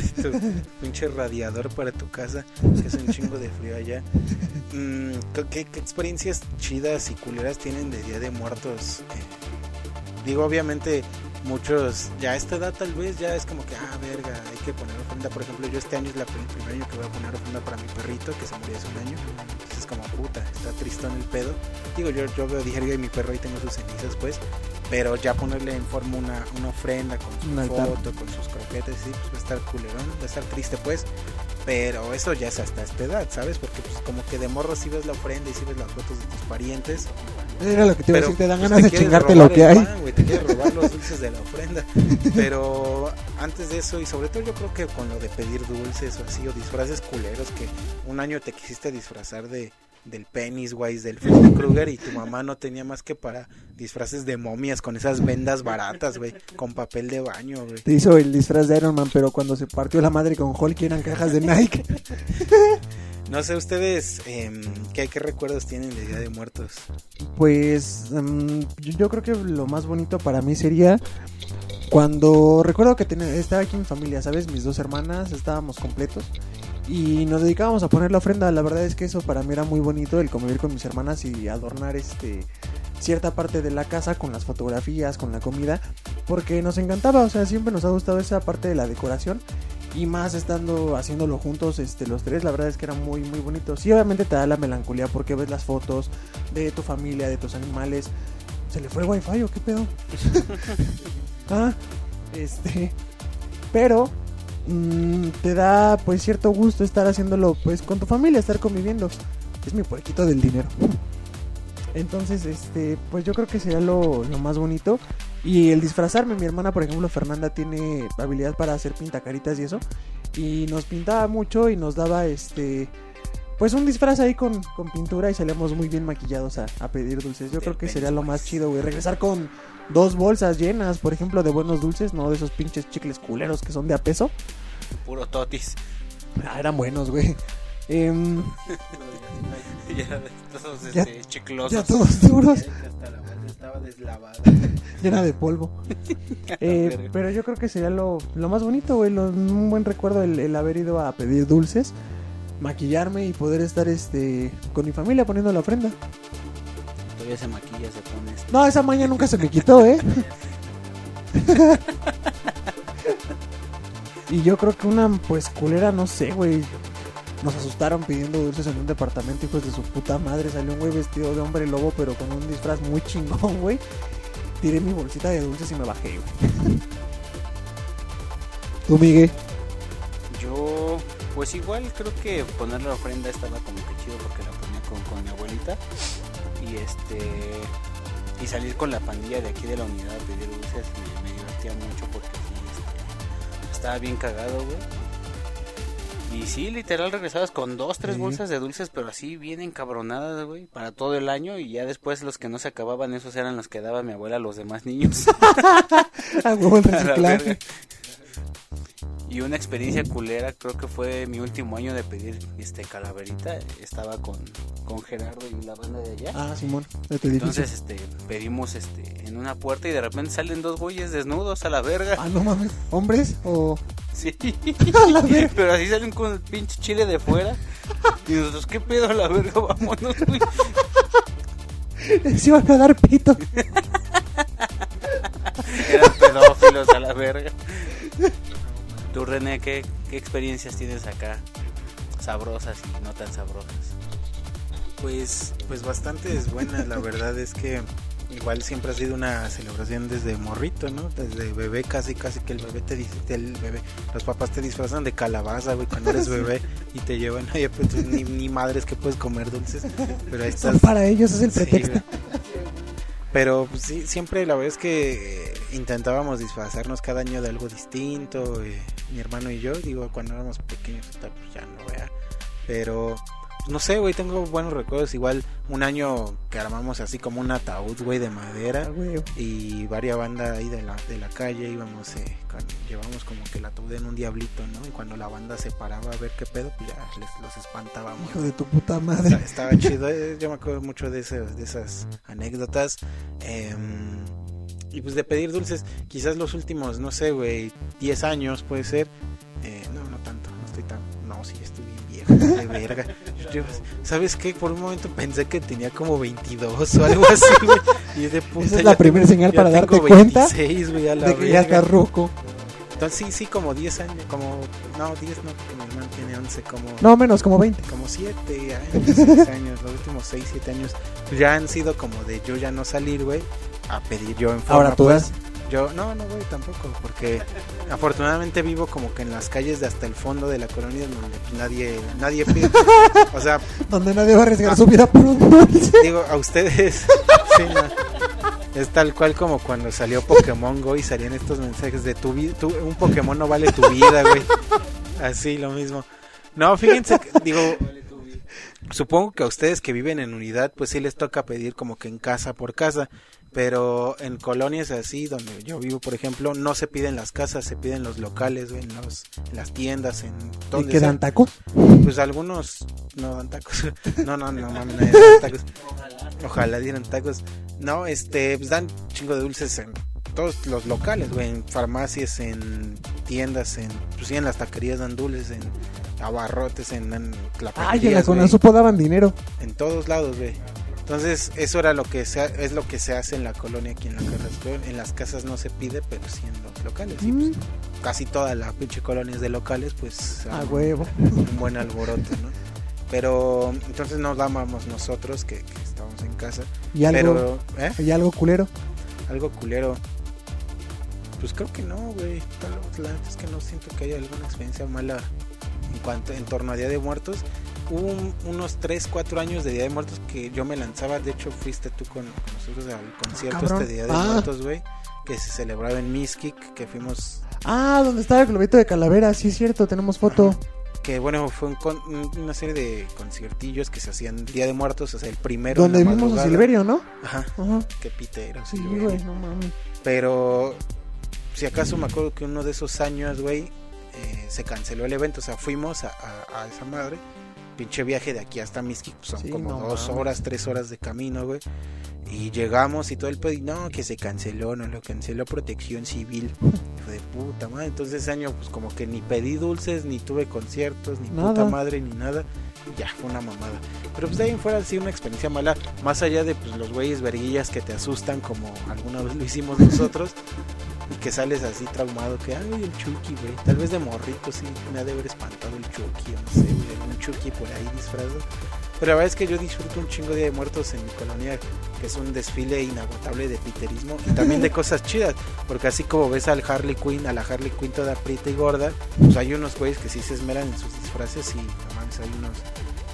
Speaker 3: Tu pinche radiador para tu casa, que es un chingo de frío allá. Mm, ¿qué, experiencias chidas y culeras tienen de Día de Muertos? Eh, digo, obviamente, muchos, ya a esta edad tal vez ya es como que, ah, verga, hay que poner ofrenda. Por ejemplo, yo este año es la, el primer año que voy a poner ofrenda para mi perrito, que se murió hace un año. Entonces es como, puta, está tristón el pedo. Digo, yo, yo veo diario y mi perro ahí tengo sus cenizas, pues. Pero ya ponerle en forma una, una ofrenda con su foto, con sus croquetes, sí, pues va a estar culerón, va a estar triste, pues. Pero eso ya es hasta esta edad, ¿sabes? Porque pues como que de morro si ves la ofrenda y si ves las fotos de tus parientes.
Speaker 2: Era lo que te iba a decir, te dan
Speaker 3: pues,
Speaker 2: ganas de
Speaker 3: quieres
Speaker 2: chingarte lo que hay.
Speaker 3: pan, güey, te quieres robar los dulces de la ofrenda. *laughs* Pero antes de eso, y sobre todo yo creo que con lo de pedir dulces o así, o disfraces culeros, que un año te quisiste disfrazar de del Pennywise, del Freddy Krueger y tu mamá no tenía más que para disfraces de momias con esas vendas baratas, güey, con papel de baño, güey.
Speaker 2: Te hizo el disfraz de Iron Man, pero cuando se partió la madre con Hulk eran cajas de Nike. *laughs*
Speaker 3: No sé ustedes em, qué, qué recuerdos tienen de Día de Muertos.
Speaker 2: Pues mm, yo, yo creo que lo más bonito para mí sería cuando recuerdo que tenía- estaba aquí mi familia, ¿sabes? Mis dos hermanas estábamos completos y nos dedicábamos a poner la ofrenda. La verdad es que eso para mí era muy bonito, el convivir con mis hermanas y adornar este cierta parte de la casa con las fotografías, con la comida, porque nos encantaba, o sea, siempre nos ha gustado esa parte de la decoración y más estando haciéndolo juntos este los tres, la verdad es que era muy muy bonito. Sí, obviamente te da la melancolía porque ves las fotos de tu familia, de tus animales. ¿Se le fue el wifi o qué pedo? *laughs* ah, este. Pero mm, te da pues cierto gusto estar haciéndolo pues con tu familia, estar conviviendo. Es mi puerquito del dinero. Entonces, este, pues yo creo que sería lo, lo más bonito. Y el disfrazarme, mi hermana, por ejemplo, Fernanda, tiene habilidad para hacer pintacaritas y eso. Y nos pintaba mucho y nos daba este. Pues un disfraz ahí con, con pintura y salíamos muy bien maquillados a, a pedir dulces. Yo creo que sería lo más
Speaker 3: Pennywise.
Speaker 2: chido, güey. Regresar con dos bolsas llenas, por ejemplo, de buenos dulces, no de esos pinches chicles culeros que son de a peso.
Speaker 5: Puro totis.
Speaker 2: Ah, eran buenos, güey. Em, *laughs*
Speaker 5: ya, todos
Speaker 2: Ya-
Speaker 5: este, chiclosos.
Speaker 2: ya todos duros,
Speaker 3: Hasta la banda estaba deslavada. *laughs*
Speaker 2: llena de polvo. *laughs* Eh, pero yo creo que sería lo, lo más bonito, güey. lo- un buen recuerdo el, el haber ido a pedir dulces, maquillarme y poder estar este con mi familia poniendo la ofrenda.
Speaker 5: Todavía se maquilla, se pone este.
Speaker 2: No, esa maña nunca se me quitó, ¿eh? *laughs* y yo creo que una, pues, culera, no sé, güey. Nos asustaron pidiendo dulces en un departamento, hijos de su puta madre. Salió un güey vestido de hombre lobo, pero con un disfraz muy chingón, güey. Tiré mi bolsita de dulces y me bajé, güey. *laughs* ¿Tú, Miguel?
Speaker 5: Yo, pues igual creo que poner la ofrenda estaba como que chido porque la ponía con, con mi abuelita. Y este. Y salir con la pandilla de aquí de la unidad a pedir dulces me, me divertía mucho porque este, estaba bien cagado, güey. Y sí, literal regresabas con dos, tres bolsas de dulces, pero así bien encabronadas, güey, para todo el año. Y ya después los que no se acababan, esos eran los que daba mi abuela a los demás niños. *laughs*
Speaker 2: Ah, huevo el *laughs*
Speaker 5: A la
Speaker 2: reciclaje.
Speaker 5: Y una experiencia culera, creo que fue mi último año de pedir este calaverita. Estaba con, con Gerardo y la banda de allá.
Speaker 2: Ah, Simón, edificio.
Speaker 5: Entonces, este, pedimos este en una puerta y de repente salen dos güeyes desnudos a la verga.
Speaker 2: Ah, no mames. ¿Hombres o...? *laughs*
Speaker 5: Sí. *laughs* Pero así salen con el pinche chile de fuera. Y nosotros, ¿qué pedo a la verga? Vámonos, güey. *laughs*
Speaker 2: Se iban a dar pito.
Speaker 5: Eran pedófilos a la verga. Tú, René, ¿qué, qué experiencias tienes acá? Sabrosas y no tan sabrosas.
Speaker 3: Pues, pues bastante es buena, la verdad es que igual siempre ha sido una celebración desde morrito, ¿no? Desde bebé casi, casi que el bebé te dice, el bebé, los papás te disfrazan de calabaza, güey, cuando eres *laughs* bebé y te llevan ahí, pues ni, ni madres que puedes comer dulces, pero ahí
Speaker 2: Son para ellos, es el pretexto.
Speaker 3: Pero pues, sí, siempre la verdad es que intentábamos disfrazarnos cada año de algo distinto, eh, mi hermano y yo, digo, cuando éramos pequeños, pues ya no vea, pero pues, no sé, güey, tengo buenos recuerdos, igual un año que armamos así como un ataúd, güey, de madera
Speaker 2: Ah, güey.
Speaker 3: y varias bandas ahí de la, de la calle íbamos, eh, con- llevamos como que el ataúd en un diablito, ¿no? Y cuando la banda se paraba a ver qué pedo, pues ya les, los espantábamos.
Speaker 2: Hijo de tu puta madre.
Speaker 3: estaba chido, eh, yo me acuerdo mucho de, ese- de esas anécdotas. em, y pues de pedir dulces, quizás los últimos, no sé, güey, 10 años puede ser. Eh, no, no tanto, no estoy tan. No, sí, estoy bien viejo, *laughs* de verga. Yo- ¿Sabes qué? Por un momento pensé que tenía como 22 o algo así, *laughs* güey. Y de puta,
Speaker 2: Esa es
Speaker 3: ya
Speaker 2: la primera señal
Speaker 3: ya
Speaker 2: para darte cuenta
Speaker 3: 26, güey, a la
Speaker 2: de que ya
Speaker 3: verga.
Speaker 2: está ruco.
Speaker 3: Entonces sí, sí, como 10 años, como... No, 10 no, porque mi hermano tiene 11, como
Speaker 2: No, menos, como 20.
Speaker 3: como 7 años, 6 años, los últimos 6, 7 años, pues ya han sido como de yo ya no salir, güey, a pedir yo en forma.
Speaker 2: Ahora tú
Speaker 3: pues. Yo, no, no, güey, tampoco, porque afortunadamente vivo como que en las calles de hasta el fondo de la colonia donde nadie, nadie pide. O sea, *laughs*
Speaker 2: Donde nadie va a arriesgar su vida por un dulce.
Speaker 3: digo, a ustedes, *laughs* sí, no. Es tal cual como cuando salió Pokémon Go y salían estos mensajes de tu vida, un Pokémon no vale tu vida, güey. Así, lo mismo. No, fíjense, que, digo, supongo que a ustedes que viven en unidad, pues sí les toca pedir como que en casa por casa, pero en colonias así, donde yo vivo, por ejemplo, no se piden las casas, se piden los locales, en, los, en las tiendas, en
Speaker 2: ¿Y
Speaker 3: donde
Speaker 2: que
Speaker 3: sea.
Speaker 2: dan taco?
Speaker 3: Pues algunos no dan tacos. *laughs* No, no, no mames, nadie da tacos. Ojalá dieran tacos. No, este, pues dan chingo de dulces en todos los locales, güey, en farmacias, en tiendas, en, pues sí, en las taquerías dan dulces, en abarrotes, en, en
Speaker 2: Ay, en la Conasupo daban dinero.
Speaker 3: en todos lados, güey. Entonces, eso era lo que se, es lo que se hace en la colonia aquí en la Carrasco. En las casas no se pide, pero sí en los locales. Y pues,
Speaker 2: Mm,
Speaker 3: casi toda la pinche colonia es de locales, pues
Speaker 2: a huevo. *laughs*
Speaker 3: un buen alboroto, ¿no? Pero entonces nos dábamos nosotros que, que estábamos en casa.
Speaker 2: ¿Y algo,
Speaker 3: Pero, ¿eh?
Speaker 2: ¿y algo culero?
Speaker 3: Algo culero. Pues creo que no, güey. Tal- La neta es que no siento que haya alguna experiencia mala en cuanto en torno a Día de Muertos. Hubo un- unos 3, 4 años de Día de Muertos que yo me lanzaba. De hecho, fuiste tú con, con nosotros al concierto
Speaker 2: cabrón.
Speaker 3: este Día de
Speaker 2: Ah.
Speaker 3: Muertos, güey. Que se celebraba en Miskik, que fuimos
Speaker 2: Ah, donde estaba el globito de calavera. Sí, es cierto, tenemos foto.
Speaker 3: que bueno, fue un con- un- una serie de conciertillos que se hacían Día de Muertos, o sea, el primero.
Speaker 2: Donde vimos a. Silverio, ¿no?
Speaker 3: Ajá,
Speaker 2: Ajá.
Speaker 3: qué pitero.
Speaker 2: Sí,
Speaker 3: Silverio.
Speaker 2: güey, no mames.
Speaker 3: Pero si acaso me acuerdo que uno de esos años, güey, eh, se canceló el evento, o sea, fuimos a, a- a esa madre. Pinche viaje de aquí hasta Miskik, pues, son
Speaker 2: Sí,
Speaker 3: como
Speaker 2: no
Speaker 3: dos
Speaker 2: mames.
Speaker 3: horas, tres horas de camino, güey. Y llegamos y todo el y no, que se canceló, no lo canceló Protección Civil. *laughs* Hijo de puta madre. Entonces ese año, pues como que ni pedí dulces, ni tuve conciertos, ni puta madre, ni nada. Ya, fue una mamada. Pero pues de ahí en fuera sí una experiencia mala, más allá de pues, los güeyes verguillas que te asustan, como alguna vez lo hicimos nosotros. *laughs* Y que sales así traumado, que ay, el Chucky, güey. Tal vez de morrito sí me ha de haber espantado el Chucky, o no sé, güey. Algún Chucky por ahí disfrazado. Pero la verdad es que yo disfruto un chingo Día de muertos en mi colonia, que es un desfile inagotable de piterismo y también de *laughs* cosas chidas. Porque así como ves al Harley Quinn, a la Harley Quinn toda prieta y gorda, pues hay unos güeyes que sí se esmeran en sus disfraces y no mames, hay unos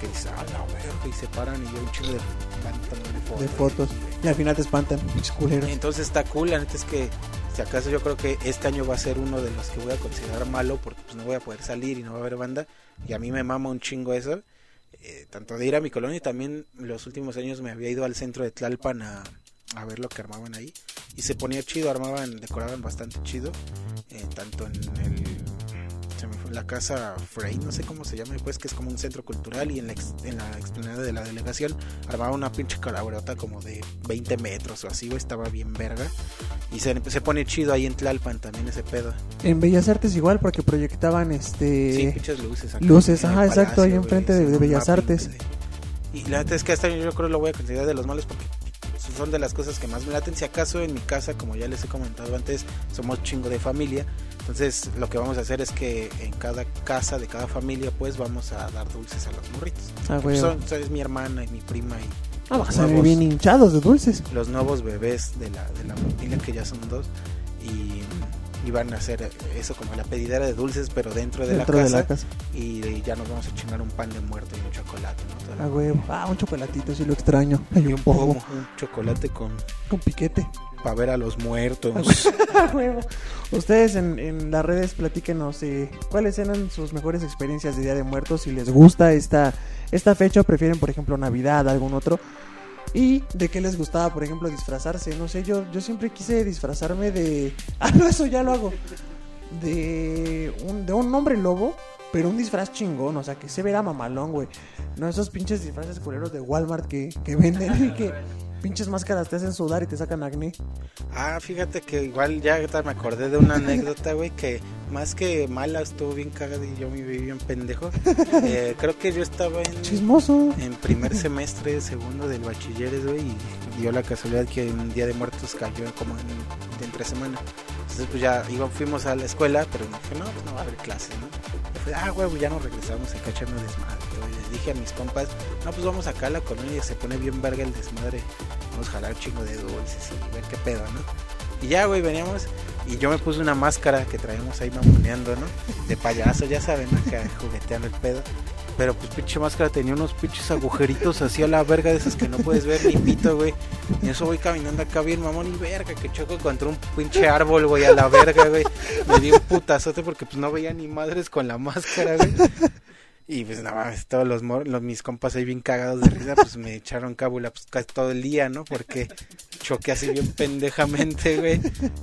Speaker 3: que dicen, ah, la verga, y se paran y yo un chingo de, de fotos.
Speaker 2: De fotos. Y al final te espantan, culeros.
Speaker 3: Entonces está cool, la neta es que si acaso yo creo que este año va a ser uno de los que voy a considerar malo porque pues no voy a poder salir y no va a haber banda y a mí me mama un chingo eso, eh, tanto de ir a mi colonia y también los últimos años me había ido al centro de Tlalpan a, a ver lo que armaban ahí y se ponía chido, armaban, decoraban bastante chido, eh, tanto en la casa Frey, no sé cómo se llama, pues que es como un centro cultural y en la, explanada de la delegación armaba una pinche calabrota como de 20 metros o así, estaba bien verga. Y se, se pone chido ahí en Tlalpan también ese pedo.
Speaker 2: En Bellas Artes igual, porque proyectaban
Speaker 3: Sí,
Speaker 2: este...
Speaker 3: pinches luces. acá
Speaker 2: luces, ajá, exacto, ahí enfrente de-
Speaker 3: sí,
Speaker 2: Bellas Artes.
Speaker 3: Y la neta es que año yo creo que lo voy a considerar de los malos porque son de las cosas que más me laten. Si acaso en mi casa, como ya les he comentado antes, somos chingo de familia. Entonces lo que vamos a hacer es que en cada casa de cada familia pues vamos a dar dulces a los morritos.
Speaker 2: Ah, güey.
Speaker 3: son, son- es mi hermana y mi prima y
Speaker 2: Ah, vas a ver bien hinchados de dulces.
Speaker 3: los nuevos bebés de la, de la familia, que ya son dos, y, y van a hacer eso como la pedidera de dulces, pero dentro de,
Speaker 2: dentro
Speaker 3: la,
Speaker 2: de
Speaker 3: casa,
Speaker 2: la casa.
Speaker 3: Y, y ya nos vamos a chingar un pan de muerto y un chocolate, ¿no?
Speaker 2: Ah, huevo. Ah, un chocolatito, sí lo extraño. Hay
Speaker 3: y
Speaker 2: un pomo,
Speaker 3: un chocolate con
Speaker 2: con piquete.
Speaker 3: para ver a los muertos. *laughs*
Speaker 2: Huevo. Ustedes en, en las redes platíquenos eh, cuáles eran sus mejores experiencias de Día de Muertos, si les gusta esta, esta fecha prefieren, por ejemplo, Navidad, algún otro. Y de qué les gustaba, por ejemplo, disfrazarse. No sé, yo, yo siempre quise disfrazarme de... *laughs* Ah, no, eso ya lo hago. De un, de un hombre lobo, pero un disfraz chingón, o sea, que se verá mamalón, güey. No esos pinches disfraces culeros de Walmart que, que venden y que pinches máscaras te hacen sudar y te sacan acné.
Speaker 3: Ah, fíjate que igual ya me acordé de una anécdota, güey, que más que mala estuvo bien cagada y yo me vi bien pendejo. *laughs* Eh, creo que yo estaba en,
Speaker 2: Chismoso.
Speaker 3: en primer semestre, segundo del bachilleres, güey, y dio la casualidad que un día de muertos cayó como en, de entre semana. Entonces, pues ya iba, fuimos a la escuela, pero dije, no, pues no va a haber clases, ¿no? Ah, güey, pues ya nos regresamos a cachando desmadre. Dije a mis compas, no, pues vamos acá a la colonia se pone bien verga el desmadre. Vamos a jalar un chingo de dulces y ver qué pedo, ¿no? Y ya, güey, veníamos y yo me puse una máscara que traíamos ahí mamoneando, ¿no? De payaso, ya saben, acá *laughs* jugueteando el pedo. Pero pues pinche máscara tenía unos pinches agujeritos así a la verga de esas que no puedes ver ni pito, güey. Y eso voy caminando acá bien mamón y verga, que choco contra un pinche árbol, güey, a la verga, güey. Me di un putazote porque pues no veía ni madres con la máscara, güey. Y pues nada más, todos los, los mis compas ahí bien cagados de risa, pues me echaron cábula pues casi todo el día, ¿no? Porque choqué así bien pendejamente, güey.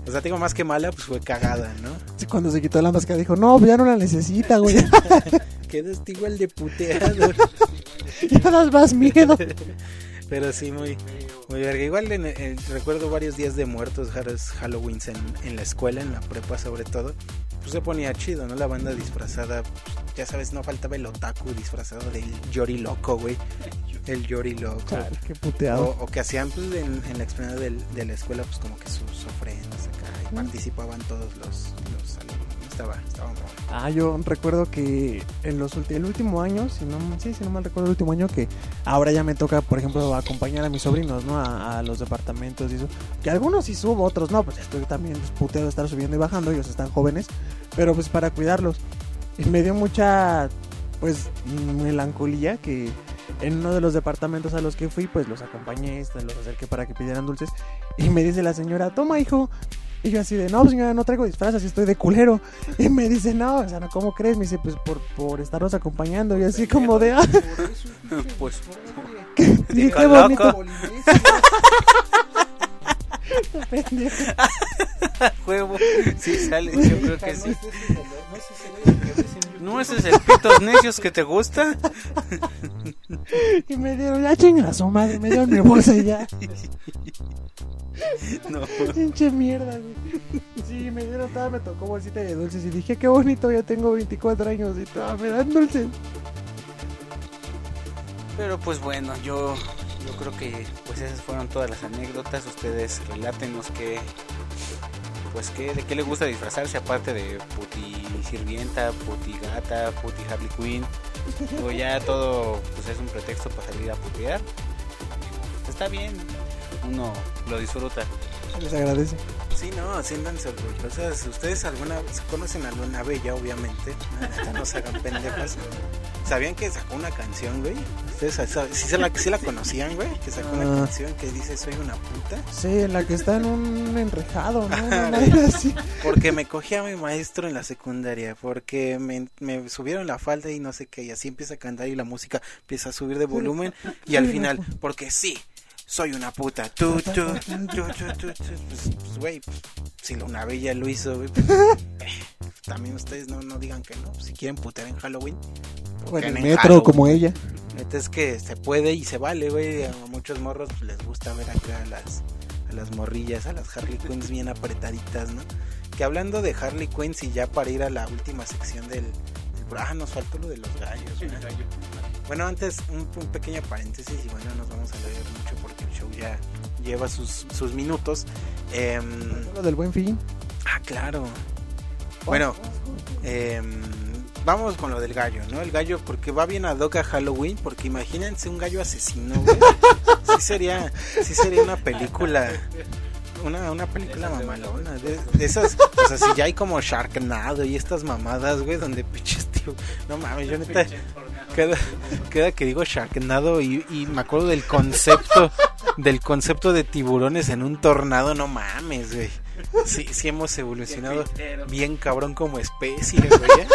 Speaker 3: O sea, digo más que mala, pues fue cagada, ¿no?
Speaker 2: Sí, Cuando se quitó la máscara dijo, no, pues ya no la necesita, güey. *laughs*
Speaker 3: Quedaste igual de puteado. *laughs*
Speaker 2: ya das más miedo.
Speaker 3: Pero sí, muy, muy verga. Igual en- en- recuerdo varios días de muertos, Halloween en, en la escuela, en la prepa sobre todo. Pues se ponía chido, ¿no? La banda disfrazada, pues, ya sabes, no faltaba el otaku disfrazado del Yori Loco, güey. El Yori Loco.
Speaker 2: Chale, qué puteado.
Speaker 3: o que hacían pues en, en la explanada de la escuela pues como que sus ofrendas acá y participaban todos los, los alumnos. Estaba, estaba muy.
Speaker 2: Ah, yo recuerdo que en los el último año, si no, sí, si no mal recuerdo el último año, que ahora ya me toca, por ejemplo, acompañar a mis sobrinos, ¿no? A, a los departamentos y eso. Que algunos sí subo, otros no, pues estoy también puteado de estar subiendo y bajando, ellos están jóvenes, pero pues para cuidarlos. Y me dio mucha, pues, melancolía que en uno de los departamentos a los que fui, pues los acompañé, los acerqué para que pidieran dulces. Y me dice la señora, toma hijo. Y yo así de, no, señora, no traigo disfraz, así estoy de culero. Y me dice, no, o sea, no, ¿cómo crees? Me dice, pues por, por estarlos acompañando. Y así como de, ah,
Speaker 5: Pues,
Speaker 2: sí, qué bonito. Pendejo. *laughs*
Speaker 5: huevo. Sí, sale, yo creo que sí. ¿No ese es el pitos necios que te gusta? *laughs*
Speaker 2: Y me dieron, ya chinga su madre, me dieron mi bolsa y ya. *laughs* *laughs*
Speaker 5: No.
Speaker 2: Pinche mierda, güey. Sí, me dieron, toda, me tocó bolsita de dulces y dije, qué bonito, ya tengo 24 años y toda, me dan dulces.
Speaker 5: Pero pues bueno, yo yo creo que pues esas fueron todas las anécdotas. Ustedes relátenos que pues que de qué les gusta disfrazarse aparte de puti sirvienta, puti gata, puti Harley Quinn. O ya todo pues es un pretexto para salir a putear. Está bien, uno lo disfruta.
Speaker 2: Se les agradece.
Speaker 3: Sí, no, siéntanse orgullosas. Ustedes alguna vez conocen a Luna Bella, obviamente. No se hagan pendejos. ¿Sabían que sacó una canción, güey? ¿Ustedes sa- sí, se la, sí la conocían, güey? Que sacó una
Speaker 2: Ah.
Speaker 3: canción que dice Soy una puta.
Speaker 2: Sí, en la que está en un enrejado, ¿no? *laughs* Así.
Speaker 3: Porque me cogí a mi maestro en la secundaria. Porque me, me subieron la falda y no sé qué. Y así empieza a cantar y la música empieza a subir de volumen. Y al final, porque sí, soy una puta. Tú, tú, tú, tú, tú, tú. Pues, pues, güey, pues, si Luna Bella lo hizo, güey. pues, eh, también ustedes no, no digan que no. Si quieren putear en Halloween.
Speaker 2: O en el metro,
Speaker 3: Halloween.
Speaker 2: como ella.
Speaker 3: Neta es que se puede y se vale, güey. A muchos morros pues, les gusta ver acá a las, a las morrillas, a las Harley Quinns bien apretaditas, ¿no? Que hablando de Harley Quinns y ya para ir a la última sección del... ah, nos faltó lo de los gallos. ¿no? Bueno, antes un, un pequeño paréntesis y bueno, nos vamos a leer mucho porque el show ya lleva sus, sus minutos. Em,
Speaker 2: Lo del buen fin.
Speaker 3: ah, claro. Bueno, em, vamos con lo del gallo, ¿no? El gallo, porque va bien a Halloween, porque imagínense un gallo asesino, güey. Sí sería, sí sería una película, una, una película mamalona. De, de esas, o sea, si ya hay como Sharknado y estas mamadas, güey, donde pinches tío. No mames, yo neta. Cada, cada que digo Sharknado y, y me acuerdo del concepto, del concepto de tiburones en un tornado, no mames, güey. Sí, sí hemos evolucionado bien cabrón como especie, güey. ¿eh?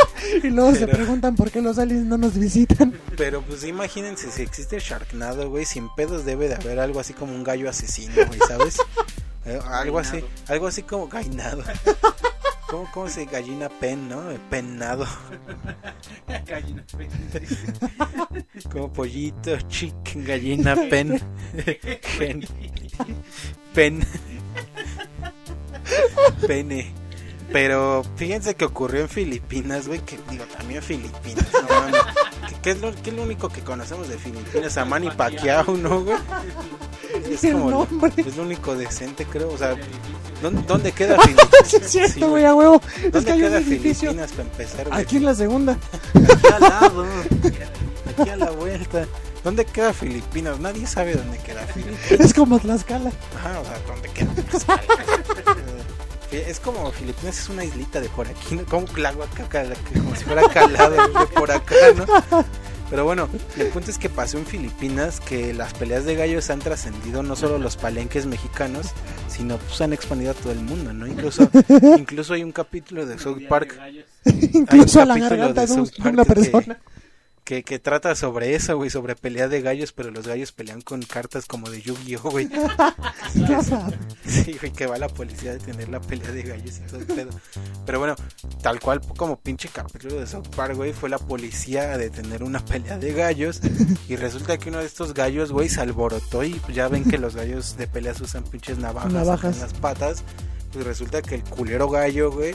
Speaker 2: Y luego se preguntan por qué los aliens no nos visitan.
Speaker 3: Pero pues imagínense, si existe Sharknado, güey, sin pedos debe de haber algo así como un gallo asesino, güey, ¿sabes? Eh, algo así, algo así como gainado. ¿Cómo, cómo se gallina pen, no? Pennado. *laughs* Como pollito, chicken, gallina, pen. Gen. Pen. Pene. Pero fíjense que ocurrió en Filipinas, güey, que digo, también Filipinas, no mames. ¿Qué, qué es lo, qué es lo único que conocemos de Filipinas? A Manny Pacquiao, ¿no, güey? Es
Speaker 2: El
Speaker 3: como es lo único decente, creo. O sea, ¿dónde, dónde *laughs* queda Filipinas?
Speaker 2: Sí, es cierto, güey, a huevo. Es
Speaker 3: ¿Dónde
Speaker 2: que hay un
Speaker 3: queda
Speaker 2: edificio
Speaker 3: Filipinas para empezar, güey?
Speaker 2: aquí en la segunda.
Speaker 3: Aquí al *laughs* lado. Aquí a la vuelta. ¿Dónde queda Filipinas? Nadie sabe dónde queda Filipinas.
Speaker 2: Es como Tlaxcala.
Speaker 3: Ajá, o sea, ¿dónde queda Tlaxcala? *laughs* Es como Filipinas es una islita de por aquí, ¿no? Como que como si fuera calado de por acá, ¿no? Pero bueno, el punto es que pasó en Filipinas que las peleas de gallos han trascendido no solo los palenques mexicanos, sino pues han expandido a todo el mundo, ¿no? Incluso, *laughs* incluso hay un capítulo de South Park
Speaker 2: Incluso a la
Speaker 3: capítulo
Speaker 2: garganta
Speaker 3: de
Speaker 2: de, un-
Speaker 3: South
Speaker 2: de una
Speaker 3: Park que-
Speaker 2: persona.
Speaker 3: Que, que trata sobre eso, güey, sobre pelea de gallos, pero los gallos pelean con cartas como de Yu-Gi-Oh, güey. *laughs* Sí, güey, que va la policía a detener la pelea de gallos y todo el pedo. Pero bueno, tal cual como pinche capítulo de South Park, güey, fue la policía a detener una pelea de gallos y resulta que uno de estos gallos, güey, se alborotó y ya ven que los gallos de peleas usan pinches navajas,
Speaker 2: Navajas.
Speaker 3: en las patas. Pues resulta que el culero gallo, güey,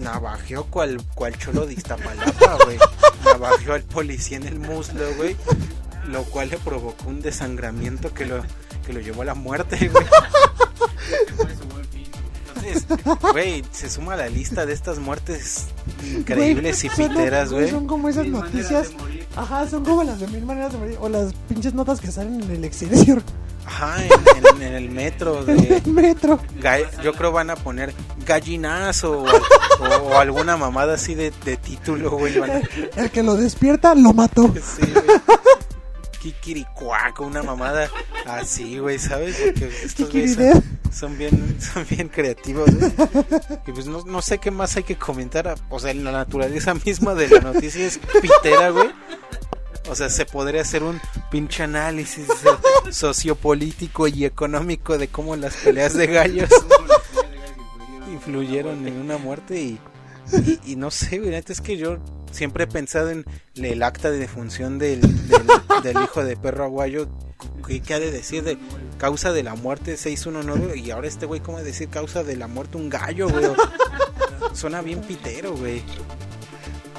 Speaker 3: navajeó cual, cual cholo de Iztapalapa, güey. Navajeó al policía en el muslo, güey. Lo cual le provocó un desangramiento que lo, que lo llevó a la muerte, güey. Entonces, güey, se suma a la lista de estas muertes increíbles y piteras, güey.
Speaker 2: Son como esas noticias. Ajá, son como las de mil maneras de morir. O las pinches notas que salen en el Excelsior.
Speaker 3: Ajá, en, en- en el metro
Speaker 2: En *laughs*
Speaker 3: de...
Speaker 2: el metro.
Speaker 3: Yo creo van a poner gallinazo o, o- o alguna mamada así de, de título, güey. a-
Speaker 2: El que lo despierta lo mató.
Speaker 3: Sí, güey. Kikiricuaco, una mamada así, güey, ¿sabes? Porque estos güeyes
Speaker 2: Kikirideo.
Speaker 3: son, son bien, son bien creativos, güey. Y pues no, no sé qué más hay que comentar. O sea, la naturaleza misma de la noticia es pitera, güey. O sea, se podría hacer un pinche análisis *laughs* sociopolítico y económico de cómo las peleas de gallos influyeron en una muerte y, y, y no sé, güey, es que yo siempre he pensado en el acta de defunción del, del, del hijo de perro aguayo, ¿qué, qué ha de decir de causa de la muerte 619 y ahora este güey, ¿cómo decir causa de la muerte un gallo, güey? Suena bien pitero, güey.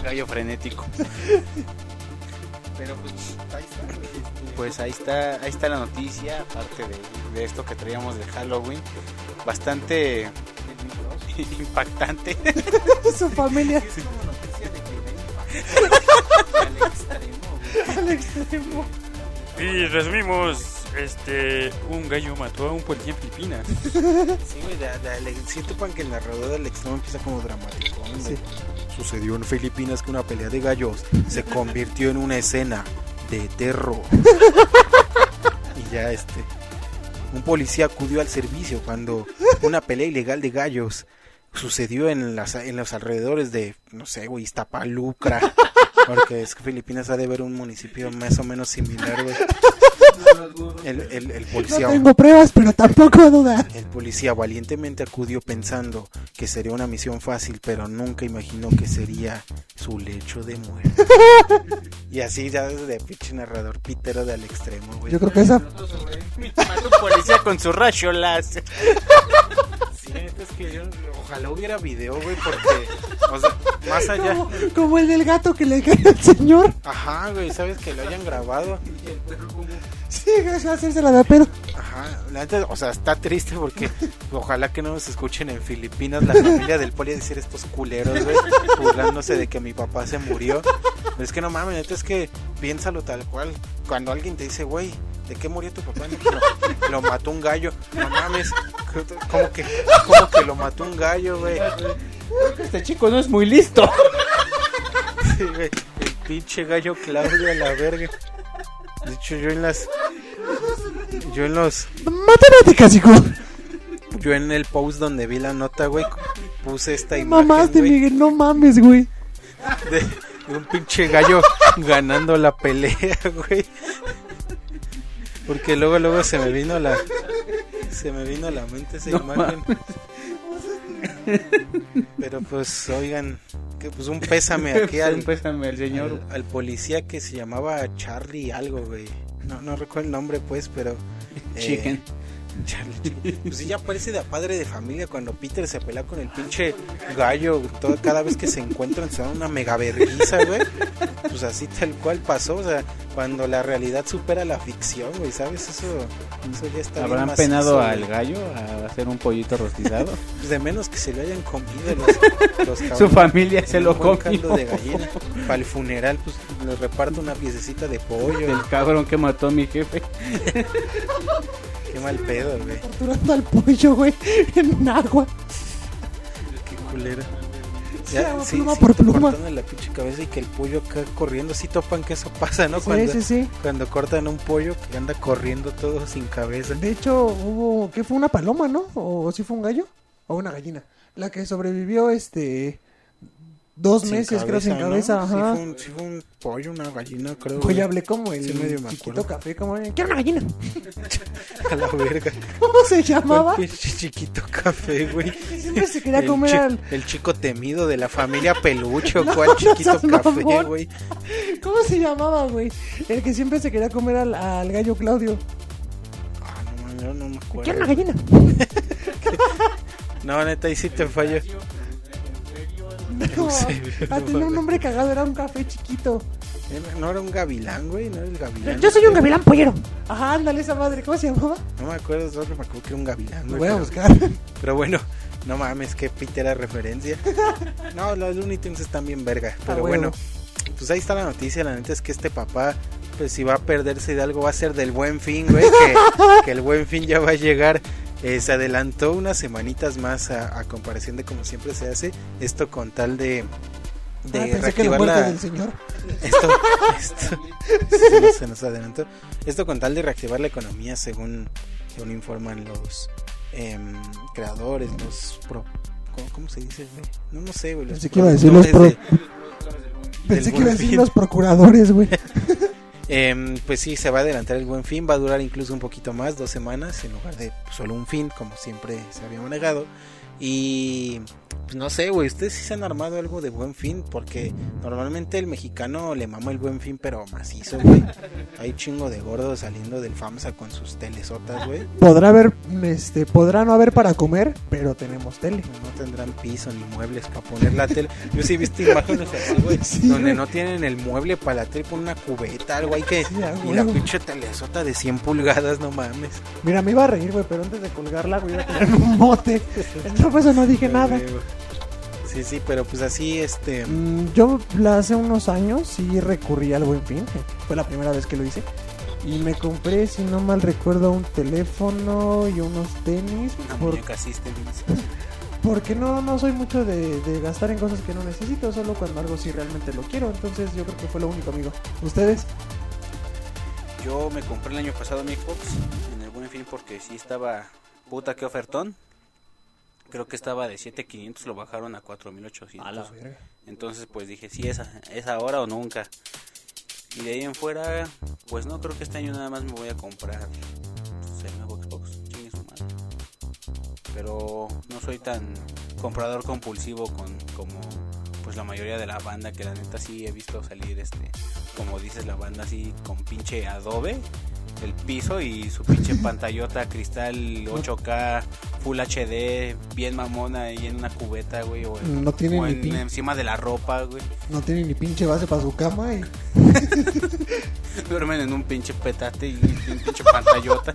Speaker 5: Gallo frenético. *laughs* Pero pues ahí está. este, Pues ahí está, ahí está la noticia, aparte de, de esto que traíamos de Halloween. Bastante *laughs* impactante. *laughs*
Speaker 2: Su familia al extremo.
Speaker 6: Y resumimos, este, un gallo mató a un policía en Filipinas.
Speaker 3: Sí, güey, siento pan que el narrador del extremo empieza como dramático. ¿no? De- Sucedió en Filipinas que una pelea de gallos se convirtió en una escena de terror. y ya este. Un policía acudió al servicio cuando una pelea ilegal de gallos sucedió en, las, en los alrededores de, no sé, güey, Iztapalucra. Porque es que Filipinas ha de ver un municipio más o menos similar, güey. El, el, el
Speaker 2: No
Speaker 3: policía.
Speaker 2: tengo pruebas, pero tampoco duda.
Speaker 3: El policía valientemente acudió pensando que sería una misión fácil, pero nunca imaginó que sería su lecho de muerte. *laughs* y así ya de pinche narrador pitero de al extremo, güey.
Speaker 2: Yo creo que esa.
Speaker 5: Un policía con su rayo láser.
Speaker 3: Sí, neta, es que yo ojalá hubiera video, güey, porque, o sea, más allá,
Speaker 2: Como, como el del gato que le cae al señor.
Speaker 3: ajá, güey, sabes que lo hayan grabado,
Speaker 2: Sí, es hacerse la de pedo.
Speaker 3: ajá, la neta, o sea, está triste porque *laughs* ojalá que no nos escuchen en Filipinas la familia del poli a decir estos culeros, güey, burlándose de que mi papá se murió. Pero es que no mames, neta, es que piénsalo tal cual. Cuando alguien te dice, güey, ¿de qué murió tu papá? No, lo, mató un gallo. No mames, ¿cómo que, cómo que lo mató un gallo, güey?
Speaker 4: Este chico no es muy listo.
Speaker 3: Sí, güey, El pinche gallo Claudio a la verga. De hecho, yo en las. Yo en los.
Speaker 2: Matemáticas, hijo.
Speaker 3: Yo en el post donde vi la nota, güey, puse esta imagen.
Speaker 2: Mamaste,
Speaker 3: güey,
Speaker 2: Miguel, no mames, güey.
Speaker 3: de, de un pinche gallo ganando la pelea, güey. Porque luego, luego se me vino la. Se me vino a la mente esa
Speaker 4: No
Speaker 3: imagen. Pero pues, oigan, que pues un pésame aquí *laughs* al,
Speaker 4: Un pésame al señor.
Speaker 3: al, al policía que se llamaba Charlie algo, güey. No, no recuerdo el nombre, pues, pero... *laughs* eh,
Speaker 4: Chicken.
Speaker 3: Charlie. Pues sí, ya parece de padre de familia cuando Peter se pelea con el pinche gallo. Todo, cada vez que se encuentran se dan una mega vergüenza, güey. Pues así tal cual pasó. O sea, cuando la realidad supera la ficción, güey, ¿sabes? Eso, eso ya está bien
Speaker 4: ¿Habrán
Speaker 3: macizo,
Speaker 4: penado
Speaker 3: güey.
Speaker 4: al gallo a hacer un pollito rostizado? *laughs*
Speaker 3: Pues de menos que se lo hayan comido los, los *laughs*
Speaker 4: Su
Speaker 3: cabrones.
Speaker 4: familia se lo comió.
Speaker 3: caldo de gallina. Para el funeral, pues les reparto una piececita de pollo.
Speaker 4: El cabrón que mató a mi jefe. *laughs*
Speaker 3: Qué mal pedo, güey.
Speaker 2: Torturando al pollo, güey, en agua.
Speaker 3: Qué culera.
Speaker 2: Sí, pluma por
Speaker 3: te
Speaker 2: pluma.
Speaker 3: la pinche cabeza y que el pollo acá corriendo. Sí topan que eso pasa, ¿no?
Speaker 2: Sí,
Speaker 3: Cuando,
Speaker 2: sí, sí.
Speaker 3: cuando cortan un pollo que anda corriendo todo sin cabeza.
Speaker 2: De hecho, hubo. ¿Qué fue una paloma, no? ¿O sí fue un gallo? ¿O una gallina? La que sobrevivió, este. Dos
Speaker 3: Sin
Speaker 2: meses, creo, sin
Speaker 3: ¿no?
Speaker 2: cabeza,
Speaker 3: Sí
Speaker 2: ajá.
Speaker 3: fue, un, sí fue un pollo, una gallina, creo.
Speaker 2: Pues hablé como el
Speaker 3: Sí, medio me
Speaker 2: chiquito
Speaker 3: acuerdo.
Speaker 2: café, como. ¡Quiero una gallina! *laughs*
Speaker 3: A la verga.
Speaker 2: ¿Cómo se llamaba?
Speaker 3: ¿Cuál pinche chiquito café, güey?
Speaker 2: Siempre se quería
Speaker 3: El
Speaker 2: comer
Speaker 3: chi-
Speaker 2: al.
Speaker 3: El chico temido de la familia Pelucho, *laughs* ¿cuál
Speaker 2: no
Speaker 3: chiquito
Speaker 2: seas
Speaker 3: café,
Speaker 2: mamón.
Speaker 3: güey?
Speaker 2: ¿Cómo se llamaba, güey? El que siempre se quería comer al, al gallo Claudio.
Speaker 3: Ah, no, yo no me
Speaker 2: ¡Quiero una
Speaker 3: acuerdo.
Speaker 2: gallina! *laughs*
Speaker 3: No, neta, ahí sí te fallo.
Speaker 2: No,
Speaker 3: sé,
Speaker 2: ah,
Speaker 3: no
Speaker 2: tenía un nombre cagado, era un café chiquito.
Speaker 3: Era- No era un gavilán, güey, no era el gavilán.
Speaker 2: Yo soy un gavilán pollero. Ajá, ándale esa madre, ¿cómo se llamaba?
Speaker 3: No me acuerdo, solo me acuerdo que era un gavilán,
Speaker 2: Lo
Speaker 3: güey.
Speaker 2: voy a
Speaker 3: pero-
Speaker 2: buscar. *laughs*
Speaker 3: Pero bueno, no mames, qué pitera referencia. *laughs* No, los Looney Tunes están bien verga. Pero
Speaker 2: huevo.
Speaker 3: bueno, pues ahí está la noticia. La neta es que este papá, pues si va a perderse de algo, va a ser del buen fin, güey. Que, *laughs* que el buen fin ya va a llegar. Eh, se adelantó unas semanitas más a, a comparación de como siempre se hace. Esto con tal de, de
Speaker 2: Ah, pensé la
Speaker 3: reactivar la,
Speaker 2: del señor.
Speaker 3: esto, esto se, nos, se nos adelantó. Esto con tal de reactivar la economía, según, según informan los em, creadores, los pro, ¿cómo, cómo se dice, güey? No, no sé, güey. Los
Speaker 2: Pensé que iba a decir los
Speaker 3: productores
Speaker 2: Pensé
Speaker 3: del
Speaker 2: que iba a decir los procuradores, güey. *laughs*
Speaker 3: em, pues sí, se va a adelantar el buen fin, va a durar incluso un poquito más, dos semanas, en lugar de solo un fin, como siempre se había manejado. Y pues no sé, güey, ustedes sí se han armado algo de buen fin, porque normalmente el mexicano le mama el buen fin, pero macizo, güey. Hay chingo de gordos saliendo del FAMSA con sus telesotas, güey.
Speaker 2: Podrá haber, este, podrá no haber para comer, pero tenemos tele.
Speaker 3: No tendrán piso ni muebles para poner la tele. Yo sí he visto imágenes así, güey, *laughs*
Speaker 2: Sí,
Speaker 3: donde
Speaker 2: güey.
Speaker 3: no tienen el mueble para la tele, ponen una cubeta, algo ahí que...
Speaker 2: Sí,
Speaker 3: y la pinche telesota de 100 pulgadas, no mames.
Speaker 2: Mira, me iba a reír, güey, pero antes de colgarla, güey, iba a tener un bote. Entonces, eso no dije *laughs* nada.
Speaker 3: Sí, sí, pero pues así, este...
Speaker 2: Mm, Yo hace unos años sí recurrí al buen fin. Fue la primera vez que lo hice. Y me compré, si no mal recuerdo, un teléfono y unos tenis.
Speaker 3: Una
Speaker 2: por-
Speaker 3: muñeca System. *laughs*
Speaker 2: porque no, no soy mucho de, de gastar en cosas que no necesito, solo cuando algo sí realmente lo quiero. Entonces yo creo que fue lo único, amigo. ¿Ustedes?
Speaker 5: Yo me compré el año pasado mi Xbox en el buen fin porque sí estaba puta que ofertón. Creo que estaba de 7500, lo bajaron a 4800. Entonces pues dije, sí, es, es ahora o nunca. Y de ahí en fuera, pues no, creo que este año nada más me voy a comprar pues, el nuevo Xbox. Chingue su madre. Pero no soy tan comprador compulsivo con como pues la mayoría de la banda que la neta sí he visto salir este como dices la banda así con pinche adobe el piso y su pinche pantallota cristal 8K Full HD bien mamona ahí en una cubeta güey o, en-
Speaker 2: No tiene
Speaker 5: o
Speaker 2: ni
Speaker 5: en-
Speaker 2: pin-
Speaker 5: encima de la ropa güey
Speaker 2: No tiene ni pinche base para su cama. Y... *laughs*
Speaker 5: duermen en un pinche petate y un pinche pantallota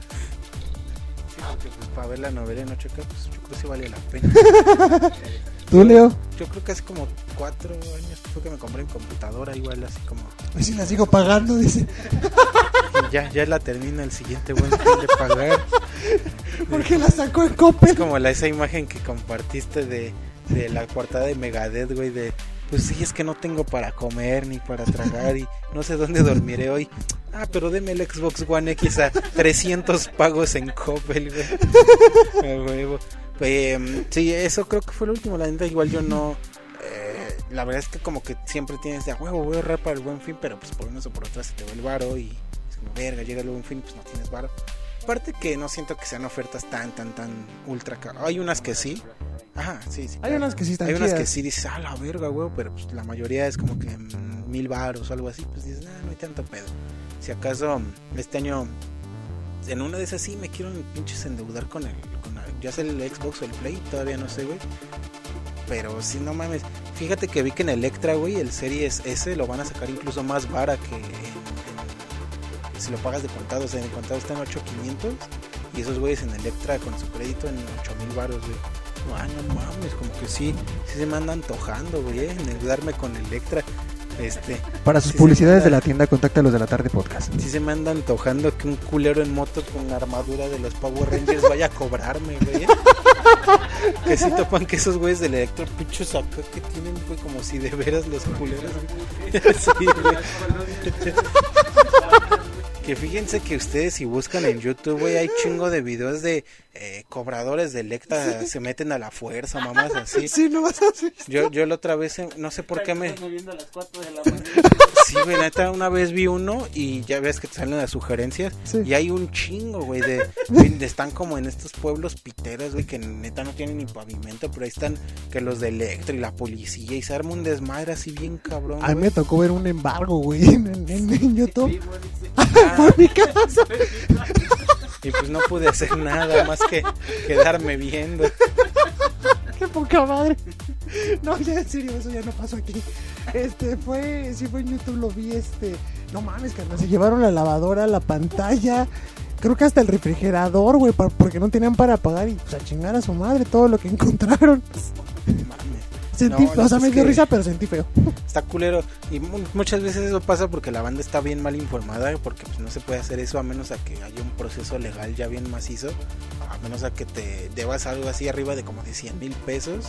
Speaker 3: porque pues para ver la novela en 8K, pues yo creo que sí vale la pena. *laughs*
Speaker 2: ¿Tú, Leo?
Speaker 3: Yo creo que hace como cuatro años fue que me compré en computadora, igual así como...
Speaker 2: Pues si la sigo pagando, dice. *laughs*
Speaker 3: ya, ya la termina el siguiente buen fin de pagar.
Speaker 2: ¿Por qué la sacó en Coppel?
Speaker 3: Es como la, esa imagen que compartiste de, de la portada de Megadeth, güey, de... Pues sí, es que no tengo para comer ni para tragar y no sé dónde dormiré hoy. Ah, pero deme el Xbox One X a 300 pagos en Coppel, güey. *laughs* A huevo. Eh, sí, eso creo que fue lo último. La neta, igual yo no. eh, la verdad es que, como que siempre tienes de a huevo, voy a ahorrar para el buen fin, pero pues por uno o por otra se te va el varo y como verga, llega el buen fin, pues no tienes varo. Aparte que no siento que sean ofertas tan, tan, tan ultra caras. Hay unas que sí. Ajá, sí, sí.
Speaker 2: Hay unas que sí están
Speaker 3: Hay unas que sí dices, ah, la verga, güey, pero pues la mayoría es como que mm, mil varos o algo así, pues dices, ah, no hay tanto pedo. Si acaso este año, en una de esas sí me quiero pinches endeudar con el, con el- ya sea el Xbox o el Play, todavía no sé, güey. Pero si no mames, fíjate que vi que en Electra, güey, el Series S lo van a sacar incluso más vara que en- si lo pagas de contado, o sea, en contado está en 8500 y esos güeyes en Electra con su crédito en 8000 varos, güey. Ah, no mames, como que sí, sí se me anda antojando, güey, eh, endeudarme con Electra. Este,
Speaker 2: Para sus
Speaker 3: Sí,
Speaker 2: publicidades de la tienda, contacta a los de la tarde podcast.
Speaker 3: sí se me anda antojando que un culero en moto con la armadura de los Power Rangers vaya a cobrarme, güey. eh. *laughs* que si topan que esos güeyes del Electro pichos acá que tienen, güey, como si de veras los culeros. *laughs* Sí, güey. Que fíjense que ustedes si buscan en YouTube, hay chingo de videos de eh, cobradores de Electra se meten a la fuerza, mamás así. *laughs*
Speaker 2: Sí, no vas a.
Speaker 3: Yo, yo la otra vez, no sé por qué me...
Speaker 5: viendo a las 4 de la *laughs* mañana.
Speaker 3: Sí, güey, neta, una vez vi uno y ya ves que te salen las sugerencias.
Speaker 2: Sí.
Speaker 3: Y hay un chingo, güey, de, *laughs* de- Están como en estos pueblos piteros, güey, que neta no tienen ni pavimento, pero ahí están que los de Electro y la policía y se arma un desmadre así bien cabrón.
Speaker 2: A mí me tocó ver un embargo, güey, en, en- en YouTube.
Speaker 3: Ah,
Speaker 2: Por mi casa.
Speaker 3: Y pues no pude hacer nada más que quedarme viendo.
Speaker 2: Qué poca madre. No, ya en serio, eso ya no pasó aquí. Este fue, sí fue en YouTube, lo vi, este. No mames, carnal, se llevaron la lavadora, la pantalla. Creo que hasta el refrigerador, güey, porque no tenían para pagar y pues a chingar a su madre todo lo que *laughs* encontraron.
Speaker 3: Mames.
Speaker 2: Sentí,
Speaker 3: No,
Speaker 2: o sea, me dio risa, pero sentí feo. *laughs*
Speaker 3: Está culero. Y mu- muchas veces eso pasa porque la banda está bien mal informada. Porque pues, no se puede hacer eso a menos a que haya un proceso legal ya bien macizo. A menos a que te debas algo así arriba de como de 100 mil pesos.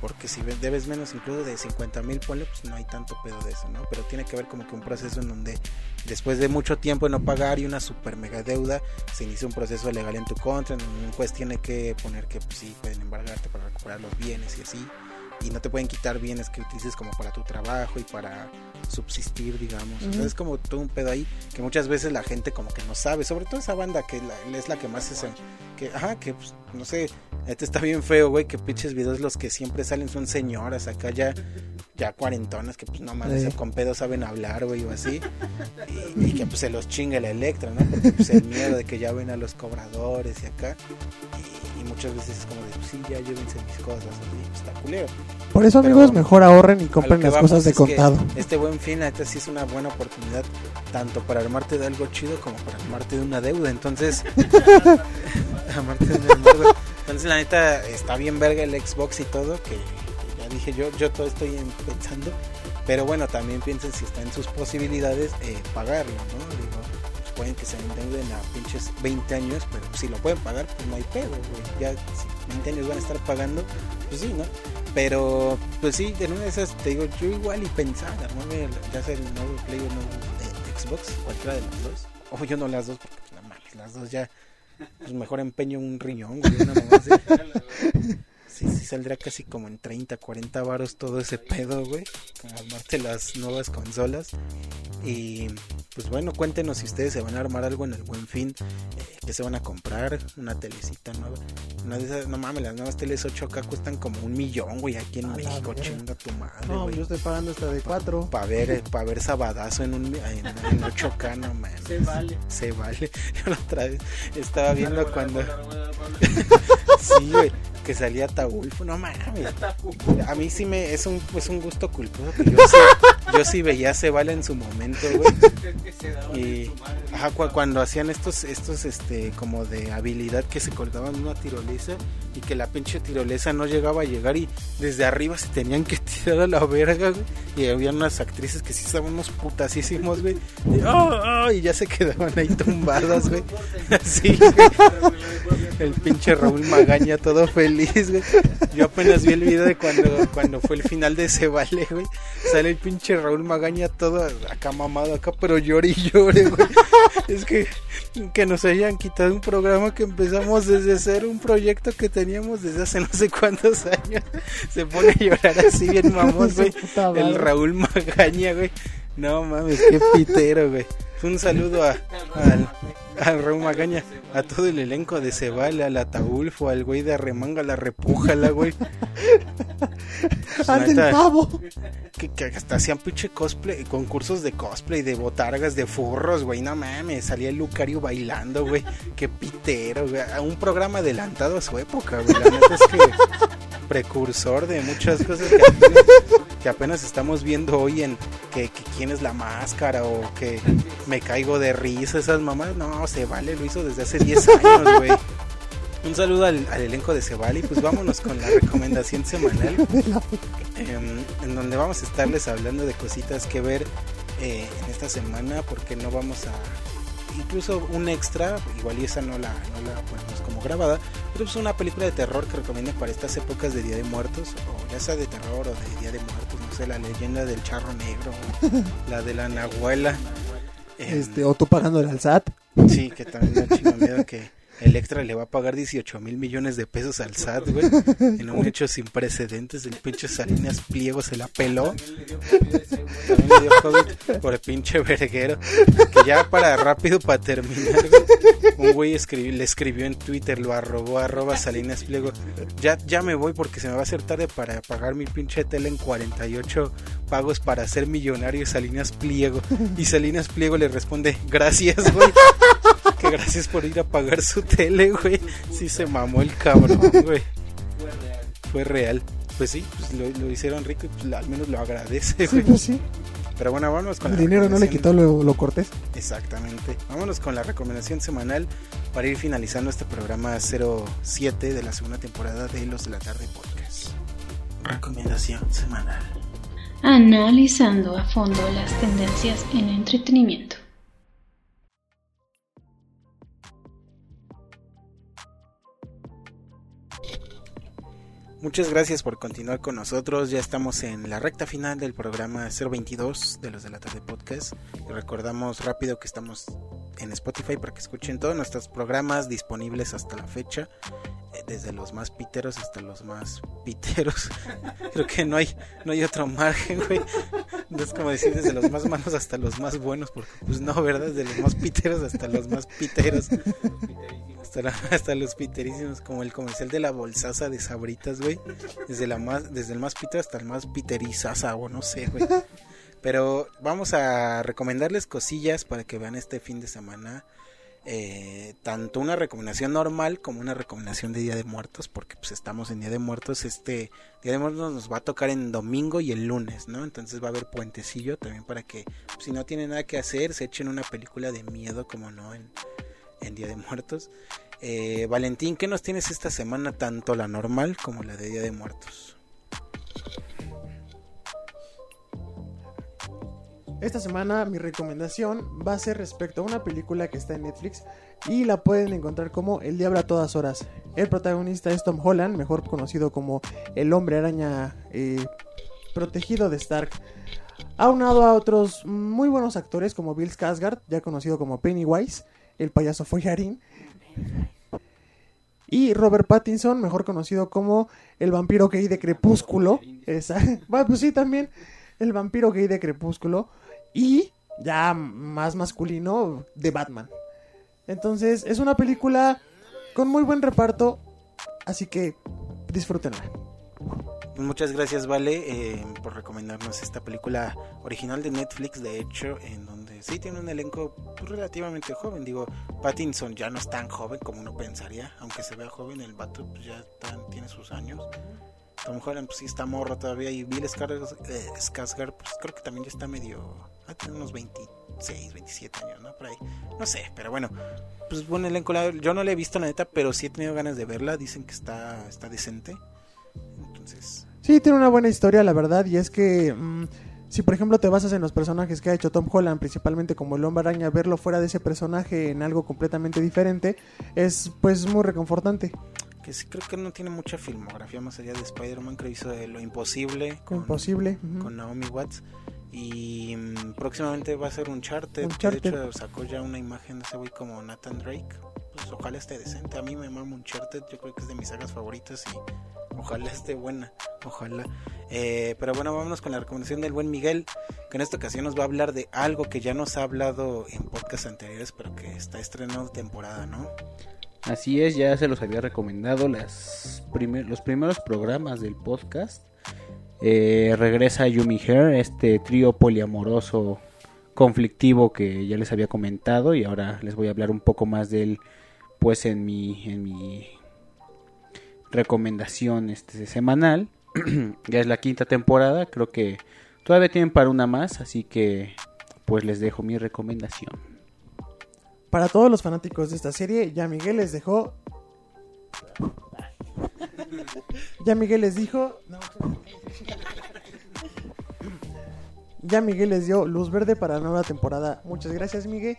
Speaker 3: Porque si debes menos incluso de 50 mil, ponle, pues no hay tanto pedo de eso, ¿no? Pero tiene que haber como que un proceso en donde después de mucho tiempo de no pagar y una super mega deuda, se inicia un proceso legal en tu contra, en donde un juez tiene que poner que pues, sí pueden embargarte para recuperar los bienes y así y no te pueden quitar bienes que utilices como para tu trabajo y para subsistir, digamos. Entonces es como todo un pedo ahí que muchas veces la gente como que no sabe, sobre todo esa banda que la- es la que más es que ajá, que pues, no sé, este está bien feo, güey, que pinches videos los que siempre salen son señoras acá ya ya cuarentonas que pues no mames,
Speaker 2: Sí.
Speaker 3: con pedo saben hablar, güey, o así. Y, y que pues se los chinga la Electra, ¿no? Porque pues el miedo de que ya ven a los cobradores y acá. Y, y muchas veces es como de, pues sí, ya llévense mis cosas, y pues, está culero.
Speaker 2: Por eso,
Speaker 3: Pero-
Speaker 2: amigos, mejor ahorren y compren las cosas de contado.
Speaker 3: Este buen fin, neta, sí es una buena oportunidad, tanto para armarte de algo chido como para armarte de una deuda. Entonces, *laughs* armarte de una deuda. Entonces, la neta, está bien verga el Xbox y todo, que, que ya dije yo, yo todo estoy en- pensando. Pero bueno, también piensen si está en sus posibilidades eh, pagarlo, ¿no? Pueden que se endeuden a pinches 20 años, pero si lo pueden pagar, pues no hay pedo, güey. Ya si 20 años van a estar pagando, pues sí, ¿no? Pero, pues sí, en una de esas, te digo, yo igual y pensaba, el- ya sea el nuevo Play o el nuevo eh, Xbox, cualquiera de las dos. O yo no las dos, porque no mames, las dos ya, pues mejor empeño un riñón, güey, una mamá así. *laughs* Sí, sí, saldrá casi como en 30, 40 varos todo ese pedo, güey. Armarte las nuevas consolas. Y pues bueno, cuéntenos si ustedes se van a armar algo en el buen fin. Eh, ¿Qué se van a comprar? Una telecita nueva. Una de esas, no mames, las nuevas teles 8K cuestan como un millón, güey, aquí en
Speaker 2: A
Speaker 3: México. Chinga tu madre,
Speaker 2: No,
Speaker 3: güey.
Speaker 2: yo estoy pagando hasta de cuatro.
Speaker 3: Para ver, para ver Sabadazo en, un, en, en 8K, no mames.
Speaker 5: Se vale.
Speaker 3: Se vale. *laughs* Yo la otra vez estaba viendo cuando. *laughs* Sí, güey. Que salía Ataulfo. No mames. *laughs* A mí sí me. Es un, es un gusto culposo. Que yo, *laughs* sí, yo sí veía Se vale en su momento, güey. *laughs* Y. Ajá, cu- cuando hacían estos, estos, este, como de habilidad que se colgaban una tirolesa y que la pinche tirolesa no llegaba a llegar y desde arriba se tenían que *laughs* tirar a la verga, güey. Y había unas actrices que sí estaban unos putasísimos, güey. Y, "Oh, oh", y ya se quedaban ahí tumbadas, güey. *laughs* Así, güey. El pinche Raúl Magaña todo feliz, güey. Yo apenas vi el video de cuando, cuando fue el final de ese vale, güey. Sale el pinche Raúl Magaña todo acá mamado acá, pero llore y llore, güey. *laughs* Es que, que nos hayan quitado un programa que empezamos desde cero, un proyecto que teníamos desde hace no sé cuántos años. Se pone a llorar así bien *laughs* mamón, güey. El. Raúl Magaña, güey. No mames, qué pitero, güey. Un saludo a, al, *laughs* al Raúl Magaña, a todo el elenco de Cebal, al Ataulfo, al güey de Arremanga, la repújala, güey. *laughs*
Speaker 2: ¡Al del pavo!
Speaker 3: que, que hasta hacían pinche cosplay, concursos de cosplay, de botargas, de furros, güey, no mames, salía el Lucario bailando, güey, qué pitero, güey, un programa adelantado a su época, güey, la neta es que precursor de muchas cosas que que apenas estamos viendo hoy en que, que quién es la máscara o que me caigo de risa, esas mamás, no, se vale, lo hizo desde hace 10 *laughs* años, güey. Un saludo al, al elenco de Cebali, pues vámonos con la recomendación semanal *laughs* em, en donde vamos a estarles hablando de cositas que ver eh, en esta semana porque no vamos a incluso un extra igual y esa no la no la ponemos como grabada pero es una película de terror que recomiendo para estas épocas de Día de Muertos o ya sea de terror o de Día de Muertos no sé la leyenda del charro negro *laughs* la de la nahuela
Speaker 2: Este, o tú pagándole al SAT.
Speaker 3: Sí, que también me miedo que Electra le va a pagar 18 mil millones de pesos al SAT, güey. *laughs* En un hecho sin precedentes, el pinche Salinas Pliego se la peló. También le dio COVID por el pinche verguero. Que ya para rápido, para terminar, güey, un güey escribió- le escribió en Twitter, lo arrobó, arroba Salinas Pliego. Ya, ya me voy porque se me va a hacer tarde para pagar mi pinche tele en 48 pagos para ser millonario Salinas Pliego. Y Salinas Pliego le responde, gracias, güey. Que gracias por ir a pagar su tele, güey. Sí se mamó el cabrón, güey. Fue real. Pues sí, pues lo, lo hicieron rico y pues al menos lo agradece,
Speaker 2: Sí,
Speaker 3: güey.
Speaker 2: pues sí.
Speaker 3: Pero bueno, vámonos con
Speaker 2: El
Speaker 3: la
Speaker 2: dinero no le quitó lo, lo cortés.
Speaker 3: Exactamente. Vámonos con la recomendación semanal para ir finalizando este programa 07 de la segunda temporada de Los de la Tarde Podcast. Recomendación semanal.
Speaker 1: Analizando a fondo las tendencias en entretenimiento.
Speaker 3: Muchas gracias por continuar con nosotros. Ya estamos en la recta final del programa 022 de los de la podcast. Y recordamos rápido que estamos en Spotify para que escuchen todos nuestros programas disponibles hasta la fecha. Desde los más piteros hasta los más piteros. *laughs* Creo que no hay, no hay otro margen, güey. No es como decir desde los más malos hasta los más buenos, porque pues no, ¿verdad? Desde los más piteros hasta los más piteros. Hasta, los piterísimos, como el comercial de la bolsaza de sabritas, güey. Desde, la más, desde el más piter hasta el más piterizaza, o no sé, güey. Pero vamos a recomendarles cosillas para que vean este fin de semana. Eh, tanto una recomendación normal como una recomendación de Día de Muertos, porque pues estamos en Día de Muertos. Este Día de Muertos nos va a tocar en domingo y el lunes, ¿no? Entonces va a haber puentecillo también para que, pues, si no tienen nada que hacer, se echen una película de miedo, como no, en, en Día de Muertos. Eh, Valentín, ¿qué nos tienes esta semana, tanto la normal como la de Día de Muertos?
Speaker 2: Esta semana mi recomendación va a ser respecto a una película que está en Netflix y la pueden encontrar como El Diablo a todas horas. El protagonista es Tom Holland, mejor conocido como el hombre araña eh, protegido de Stark. Aunado a otros muy buenos actores como Bill Skarsgård, ya conocido como Pennywise, el payaso follarín. Y Robert Pattinson, mejor conocido como el vampiro gay de Crepúsculo. Bueno, *laughs* pues sí, también el vampiro gay de Crepúsculo. Y ya más masculino de Batman. Entonces, es una película con muy buen reparto. Así que disfrútenla.
Speaker 3: Muchas gracias, Vale, eh, por recomendarnos esta película original de Netflix, de hecho, en donde sí tiene un elenco pues, relativamente joven. Digo, Pattinson ya no es tan joven como uno pensaría, aunque se vea joven, el vato pues, ya tiene sus años. Tom Holland pues sí está morro todavía y Bill Skarsgård, eh, pues creo que también ya está medio... Ah, tiene unos 20 26, 27 años, ¿no? Por ahí. No sé, pero bueno. Pues buen elenco. Yo no la he visto, la neta, pero sí he tenido ganas de verla. Dicen que está, está decente. Entonces,
Speaker 2: Sí, tiene una buena historia, la verdad, y es que mm, si por ejemplo te basas en los personajes que ha hecho Tom Holland, principalmente como el Hombre Araña, verlo fuera de ese personaje en algo completamente diferente es pues muy reconfortante.
Speaker 3: Que sí creo que no tiene mucha filmografía más allá de Spider-Man. Creo que hizo de Lo Imposible con,
Speaker 2: Imposible.
Speaker 3: con Naomi Watts. Y mm, próximamente va a ser un charter. De hecho, sacó ya una imagen de ese güey como Nathan Drake. Pues ojalá esté decente. A mí me mama Uncharted. Yo creo que es de mis sagas favoritas y ojalá esté buena. Ojalá. Eh, pero bueno, vámonos con la recomendación del buen Miguel. Que en esta ocasión nos va a hablar de algo que ya nos ha hablado en podcasts anteriores, pero que está estrenando temporada, ¿no?
Speaker 4: Así es, ya se los había recomendado los primeros programas del podcast. Eh, regresa Yumi Hair, este trío poliamoroso conflictivo que ya les había comentado y ahora les voy a hablar un poco más de él pues en mi en mi recomendación este semanal. *clears throat* ya es la quinta temporada, creo que todavía tienen para una más, así que pues les dejo mi recomendación.
Speaker 2: Para todos los fanáticos de esta serie, ya Miguel les dejó... Ya Miguel les dijo... no. Ya Miguel les dio luz verde para la nueva temporada. Muchas gracias, Miguel.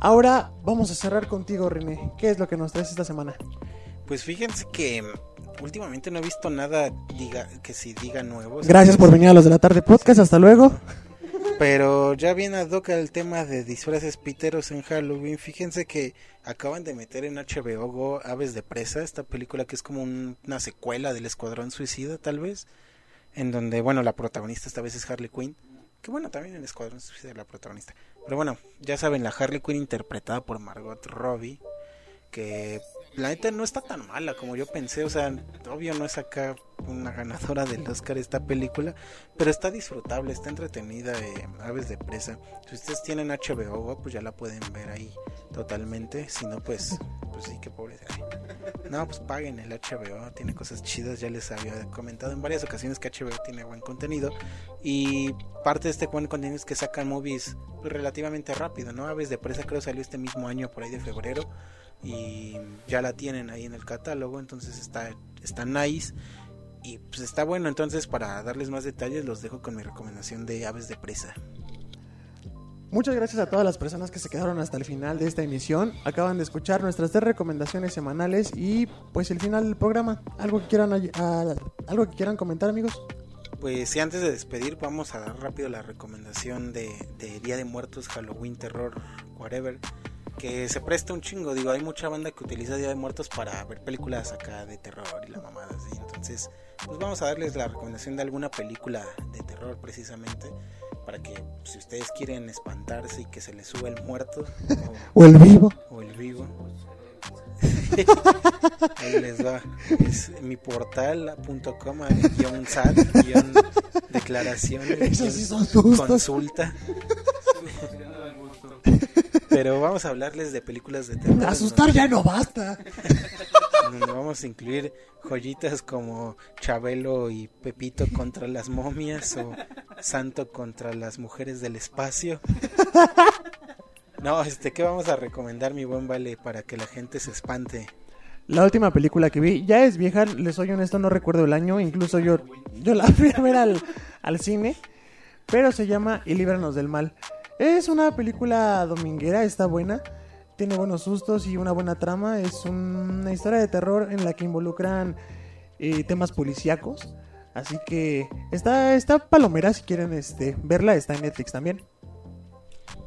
Speaker 2: Ahora vamos a cerrar contigo, René. ¿Qué es lo que nos traes esta semana?
Speaker 3: Pues fíjense que últimamente no he visto nada diga, que si diga nuevo.
Speaker 2: Gracias por venir a los de la tarde podcast. Hasta luego.
Speaker 3: Pero ya viene a doca el tema de disfraces piteros en Halloween. Fíjense que acaban de meter en HBO Go Aves de Presa, esta película que es como un- una secuela del Escuadrón Suicida, tal vez. En donde, bueno, la protagonista esta vez es Harley Quinn. Que bueno, también en el Escuadrón Suicida la protagonista. Pero bueno, ya saben, la Harley Quinn interpretada por Margot Robbie. Que la neta no está tan mala como yo pensé. O sea, obvio no es acá una ganadora del Oscar esta película. Pero está disfrutable, está entretenida. eh, Aves de presa. Si ustedes tienen HBO, pues ya la pueden ver ahí totalmente. Si no, pues, pues sí, qué pobre. No, pues paguen el HBO, tiene cosas chidas. Ya les había comentado en varias ocasiones que HBO tiene buen contenido. Y parte de este buen contenido es que sacan movies relativamente rápido, ¿no? Aves de presa creo salió este mismo año, por ahí de febrero. Y ya la tienen ahí en el catálogo, entonces está, está nice. Y pues está bueno, entonces para darles más detalles los dejo con mi recomendación de Aves de Presa.
Speaker 2: Muchas gracias a todas las personas que se quedaron hasta el final de esta emisión. Acaban de escuchar nuestras tres recomendaciones semanales y pues el final del programa. ¿Algo que quieran, ay- a- algo que quieran comentar amigos?
Speaker 3: Pues sí, antes de despedir vamos a dar rápido la recomendación de, de Día de Muertos, Halloween, Terror, whatever. Que se presta un chingo, digo, hay mucha banda que utiliza Día de Muertos para ver películas acá de terror y la mamada así. Entonces, pues vamos a darles la recomendación de alguna película de terror precisamente. Para que si ustedes quieren espantarse y que se les suba el muerto o- *laughs*
Speaker 2: O el vivo.
Speaker 3: o el vivo. *laughs* Ahí les va. Es mi portal.com, guion SAT, guion declaraciones,
Speaker 2: Esos sí
Speaker 3: guion
Speaker 2: son sustos.
Speaker 3: consulta. *laughs* Pero vamos a hablarles de películas de terror.
Speaker 2: Asustar ya no basta.
Speaker 3: donde, donde vamos a incluir joyitas como Chabelo y Pepito contra las momias o Santo contra las mujeres del espacio. No, este, ¿qué vamos a recomendar, mi buen Vale, para que la gente se espante?
Speaker 2: La última película que vi, ya es vieja, les soy honesto, no recuerdo el año, incluso yo, yo la fui a ver al, al cine, pero se llama Y líbranos del mal. Es una película dominguera, está buena, tiene buenos sustos y una buena trama, es un- una historia de terror en la que involucran eh, temas policíacos, así que está, está palomera si quieren este, verla, está en Netflix también.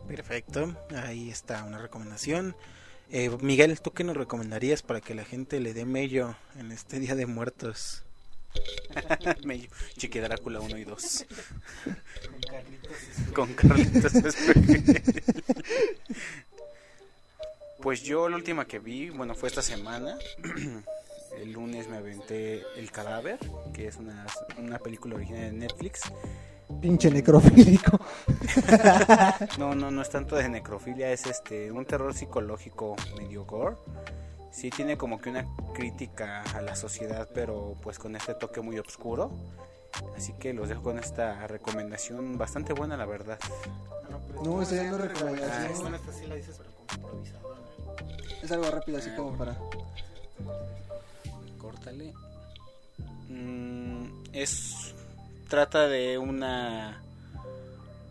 Speaker 3: Perfecto, ahí está una recomendación. Eh, Miguel, ¿tú qué nos recomendarías para que la gente le dé mello en este Día de Muertos? *laughs*
Speaker 5: Mello, Chiqui Drácula 1 y 2. Con Carlitos. Pues yo la última que vi, bueno, fue esta semana. *clears throat* El lunes me aventé El Cadáver, que es una, una película original de Netflix.
Speaker 2: Pinche necrofílico. *laughs*
Speaker 5: No, no, no es tanto de necrofilia, es este un terror psicológico medio gore. Sí tiene como que una crítica a la sociedad, pero pues con este toque muy oscuro. Así que los dejo con esta recomendación bastante buena, la verdad.
Speaker 2: No, esa ya no es recomendación.
Speaker 3: esta sí la dices, pero como improvisadora.
Speaker 2: Es algo rápido, así como para.
Speaker 5: Córtale. Mm, es. Trata de una.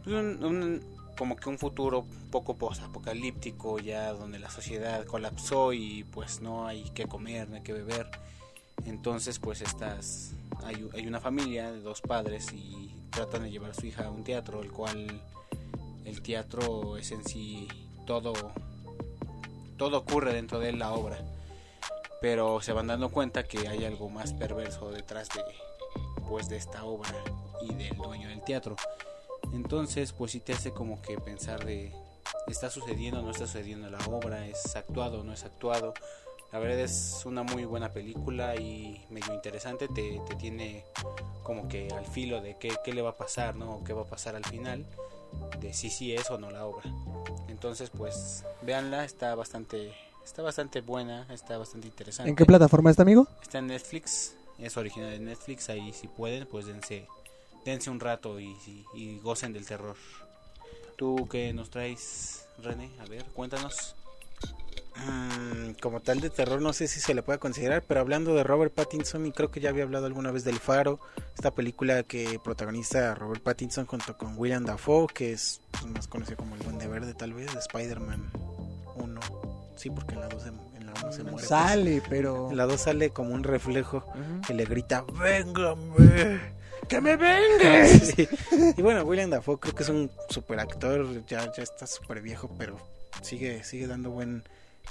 Speaker 5: un- un- como que un futuro poco post-apocalíptico, ya donde la sociedad colapsó y pues no hay que comer, no hay que beber. Entonces, pues estas. Hay, hay una familia de dos padres y tratan de llevar a su hija a un teatro, el cual. El teatro es en sí todo. Todo ocurre dentro de la obra pero se van dando cuenta que hay algo más perverso detrás de pues de esta obra y del dueño del teatro entonces pues sí te hace como que pensar de está sucediendo o no está sucediendo la obra es actuado o no es actuado la verdad es una muy buena película y medio interesante te, te tiene como que al filo de qué, qué le va a pasar no qué va a pasar al final de si sí es o no la obra. Entonces pues véanla está bastante está bastante buena está bastante interesante.
Speaker 2: ¿En qué plataforma está, amigo?
Speaker 5: Está en Netflix, es original de Netflix, ahí si pueden, pues dense, dense un rato y, y- y gocen del terror. ¿Tú qué nos traes, René? A ver, cuéntanos.
Speaker 3: Mm, como tal de terror no sé si se le puede considerar, pero hablando de Robert Pattinson y creo que ya había hablado alguna vez del Faro, esta película que protagoniza a Robert Pattinson junto con William Dafoe, que es más conocido como el Duende Verde tal vez, de Spider-Man 1. Sí, porque en la 2 se, en la 1 se muere. pues.
Speaker 2: Sale, pero.
Speaker 3: En la 2 sale como un reflejo que le grita, ¡véngame!
Speaker 2: ¡Que me vengues! *laughs*
Speaker 3: Sí. Y bueno, William Dafoe creo que es un super actor, ya, ya está súper viejo, pero sigue, sigue dando buen,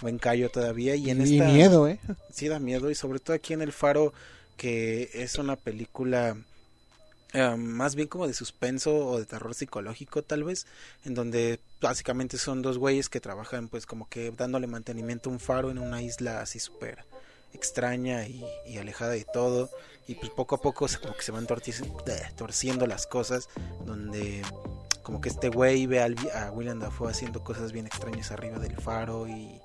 Speaker 3: buen callo todavía. Y en
Speaker 2: Y
Speaker 3: esta
Speaker 2: miedo, ¿eh?
Speaker 3: sí da miedo, y sobre todo aquí en El Faro, que es una película eh, más bien como de suspenso o de terror psicológico tal vez, en donde básicamente son dos güeyes que trabajan pues como que dándole mantenimiento a un faro en una isla así súper extraña y, y alejada de todo y pues poco a poco se, como que se van torciendo las cosas donde como que este güey ve al a William Dafoe haciendo cosas bien extrañas arriba del faro y,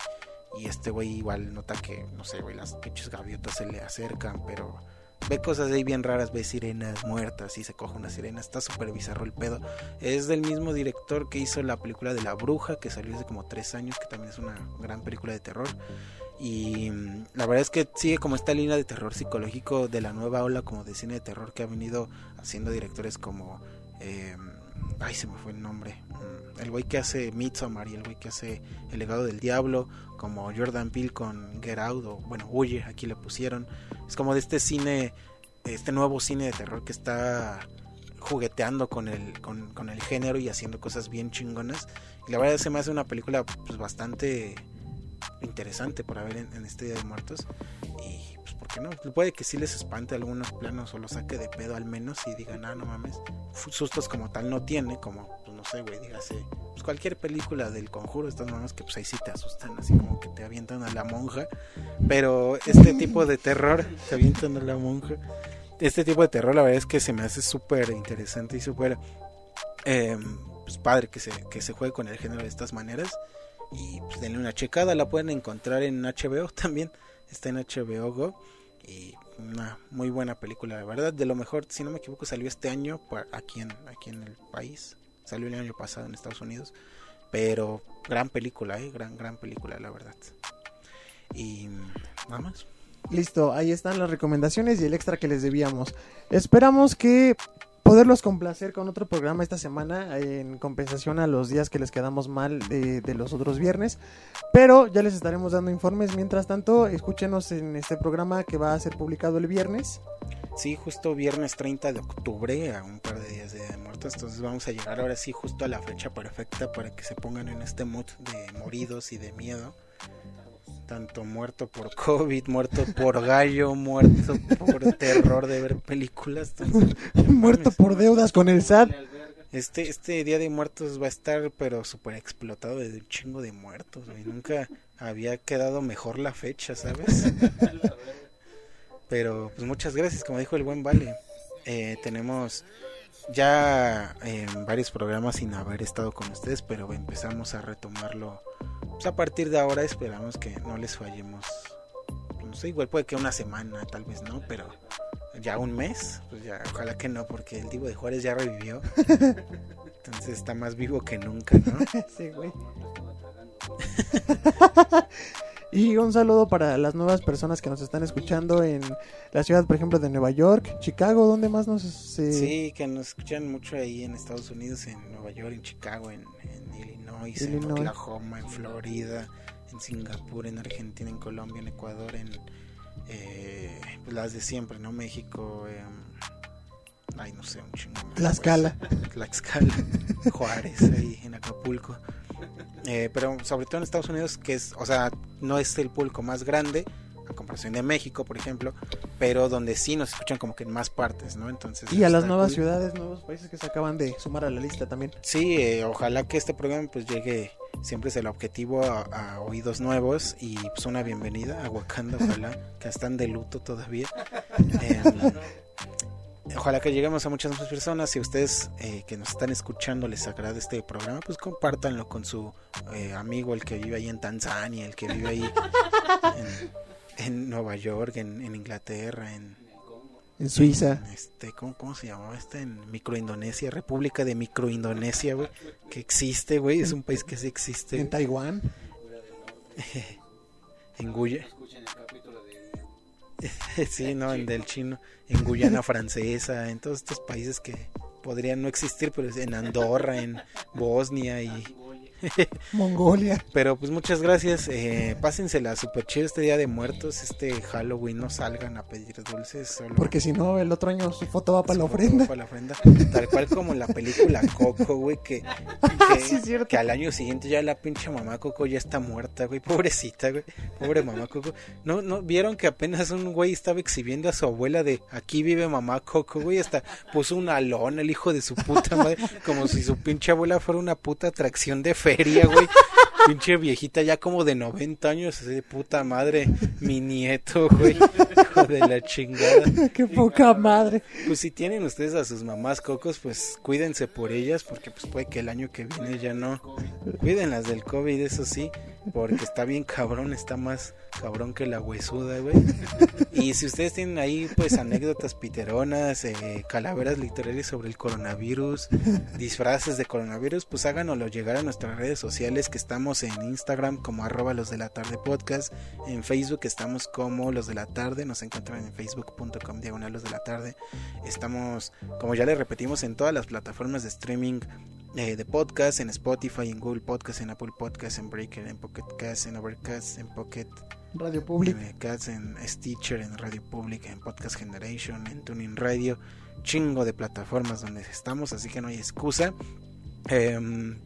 Speaker 3: y este güey igual nota que no sé güey las pinches gaviotas se le acercan pero ve cosas ahí bien raras ve sirenas muertas y se coge una sirena está súper bizarro el pedo. Es del mismo director que hizo la película de la bruja que salió hace como tres años que también es una gran película de terror y mm, la verdad es que sigue como esta línea de terror psicológico de la nueva ola como de cine de terror que ha venido haciendo directores como eh, ay se me fue el nombre Mm, el güey que hace Midsommar y el güey que hace El legado del diablo como Jordan Peele con Get Out o bueno Huye aquí le pusieron. Es como de este cine este nuevo cine de terror que está jugueteando con el con, con el género y haciendo cosas bien chingonas. Y la verdad se me hace una película pues bastante interesante para ver en, en este Día de Muertos. Y pues por qué no puede que sí les espante algunos planos o lo saque de pedo al menos y digan ah no mames sustos como tal no tiene como pues no sé güey dígase pues cualquier película del conjuro estas mamás que pues ahí sí te asustan así como que te avientan a la monja pero este tipo de terror te avientan a la monja. Este tipo de terror la verdad es que se me hace súper interesante y súper eh, pues padre que se, que se juegue con el género de estas maneras y pues denle una checada la pueden encontrar en HBO *laughs* también está en HBO Go y una muy buena película la verdad de lo mejor si no me equivoco salió este año aquí en aquí en el país salió el año pasado en Estados Unidos pero gran película eh gran gran película la verdad y nada más
Speaker 2: Listo, ahí están las recomendaciones y el extra que les debíamos. Esperamos que poderlos complacer con otro programa esta semana en compensación a los días que les quedamos mal de, los otros viernes. Pero ya les estaremos dando informes. Mientras tanto, escúchenos en este programa que va a ser publicado el viernes.
Speaker 3: Sí, justo viernes 30 de octubre, a un par de días de Día de muertos, entonces vamos a llegar ahora sí justo a la fecha perfecta para que se pongan en este mood de moridos y de miedo. Tanto muerto por COVID, muerto por gallo, *laughs* muerto por terror de ver películas. entonces, *laughs*
Speaker 2: Muerto por deudas con el SAT.
Speaker 3: Este, este Día de Muertos va a estar pero súper explotado de un chingo de muertos, güey. Nunca había quedado mejor la fecha, ¿sabes? Pero pues muchas gracias, como dijo el buen Vale. Eh, tenemos ya eh, varios programas sin haber estado con ustedes, pero empezamos a retomarlo. Pues a partir de ahora esperamos que no les fallemos. No sé, igual puede que una semana, tal vez no, pero ya un mes, pues ya, ojalá que no, porque el Divo de Juárez ya revivió. *laughs* Entonces está más vivo que nunca, ¿no? *laughs*
Speaker 2: Sí, güey. Y un saludo para las nuevas personas que nos están escuchando en la ciudad, por ejemplo, de Nueva York, Chicago, ¿dónde más nos... se-
Speaker 3: Sí, que nos escuchan mucho ahí en Estados Unidos, en Nueva York, en Chicago, en, en Illinois, en. Oklahoma, en Florida, en Singapur, en Argentina, en Colombia, en Ecuador, en eh, pues las de siempre, ¿no? México, em, ay, no sé, un chingo.
Speaker 2: Tlaxcala.
Speaker 3: pues, Tlaxcala, *laughs* Juárez, ahí en Acapulco. Eh, pero sobre todo en Estados Unidos, que es, o sea, no es el público más grande, a comparación de México, por ejemplo, pero donde sí nos escuchan como que en más partes, ¿no? Entonces
Speaker 2: Y a las nuevas
Speaker 3: cool.
Speaker 2: ciudades, nuevos países que se acaban de sumar a la lista también.
Speaker 3: Sí, eh, ojalá que este programa pues llegue, siempre es el objetivo a, a oídos nuevos y pues una bienvenida a Wakanda, ojalá que están de luto todavía. *laughs* Em, ojalá que lleguemos a muchas más personas. Si ustedes eh, que nos están escuchando les agrada este programa, pues compártanlo con su eh, amigo, el que vive ahí en Tanzania, el que vive ahí *laughs* en, en Nueva York, en, en Inglaterra, en,
Speaker 2: En Suiza.
Speaker 3: este, ¿cómo, cómo se llamaba este? En Microindonesia, República de Microindonesia, güey, que existe, güey, es un país que sí existe.
Speaker 2: En Taiwán. *laughs*
Speaker 3: En Guyana. *laughs* sí, no, en del chino, en Guyana francesa, en todos estos países que podrían no existir, pero en Andorra, en Bosnia y *laughs*
Speaker 2: Mongolia.
Speaker 3: pero pues muchas gracias, eh, pásensela super chido este día de muertos, este Halloween, no salgan a pedir dulces, solo
Speaker 2: Porque si no, el otro año su foto va para la ofrenda.
Speaker 3: para la ofrenda. Tal cual como en la película Coco, güey, que, *laughs* que,
Speaker 2: Sí, es cierto.
Speaker 3: que al año siguiente ya la pinche mamá Coco ya está muerta, güey. Pobrecita, güey. Pobre mamá Coco. ¿No, ¿No vieron que apenas un güey estaba exhibiendo a su abuela de aquí vive mamá Coco, güey? Hasta puso una lona el hijo de su puta madre. Como si su pinche abuela fuera una puta atracción de feria, güey. Pinche viejita ya como de 90 años, así de puta madre, mi nieto, güey. Hijo de la chingada.
Speaker 2: Qué poca madre.
Speaker 3: Pues si tienen ustedes a sus mamás cocos, pues cuídense por ellas, porque pues puede que el año que viene ya no. Cuídenlas del COVID, eso sí, porque está bien cabrón, está más cabrón que la huesuda, güey. Y si ustedes tienen ahí pues anécdotas piteronas, eh, calaveras literarias sobre el coronavirus, disfraces de coronavirus, pues háganoslo llegar a nuestras redes sociales que estamos en Instagram como arroba los de la tarde podcast, en Facebook estamos como los de la tarde, nos encuentran en facebook.com diagonal los de la tarde, estamos como ya les repetimos en todas las plataformas de streaming eh, de podcast, en Spotify, en Google Podcast, en Apple Podcast, en Breaker, en Pocket Cast, en Overcast, en Pocket
Speaker 2: Radio Public.
Speaker 3: en Cats, en Stitcher, en Radio Public, en Podcast Generation, en Tuning Radio, chingo de plataformas donde estamos, así que no hay excusa. Em,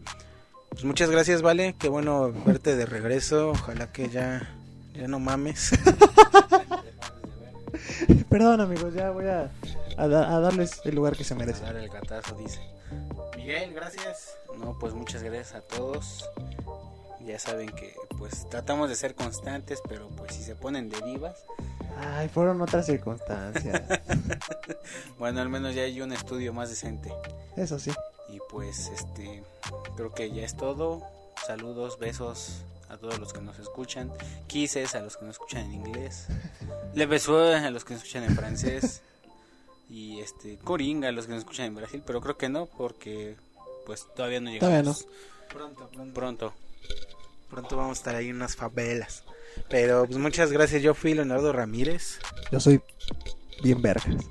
Speaker 3: pues muchas gracias, Vale, qué bueno verte de regreso, ojalá que ya, ya no mames. *laughs*
Speaker 2: Perdón, amigos, ya voy a, a da- a darles el lugar que se merece.
Speaker 5: Dar el dice.
Speaker 3: Miguel, gracias.
Speaker 5: No, pues muchas gracias a todos. Ya saben que pues tratamos de ser constantes, pero pues si se ponen de divas,
Speaker 2: Ay, fueron otras circunstancias. *laughs*
Speaker 5: bueno, al menos ya hay un estudio más decente.
Speaker 2: Eso sí.
Speaker 5: Y pues este creo que ya es todo. Saludos, besos a todos los que nos escuchan. Kisses a los que nos escuchan en inglés. *laughs* Le beso a los que nos escuchan en francés. Y este Coringa a los que nos escuchan en Brasil, pero creo que no porque pues todavía no
Speaker 2: Todavía
Speaker 5: llegamos.
Speaker 3: Pronto, pronto.
Speaker 5: Pronto.
Speaker 3: Pronto vamos a estar ahí en unas favelas. Pero pues muchas gracias, yo fui Leonardo Ramírez.
Speaker 2: Yo soy bien vergas.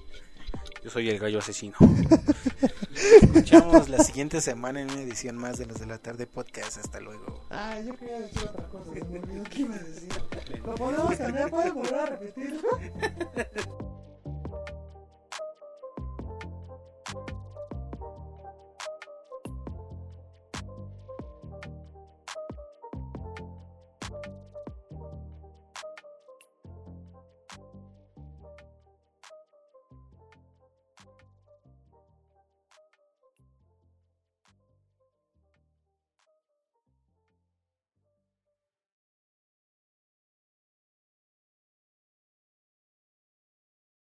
Speaker 5: Yo soy el gallo asesino.
Speaker 3: Escuchamos la siguiente semana en una edición más de los de la tarde podcast. Hasta luego.
Speaker 2: Ay, yo quería decir otra cosa. Se me olvidó qué iba a decir. Lo podemos cambiar, puedes volver a repetir.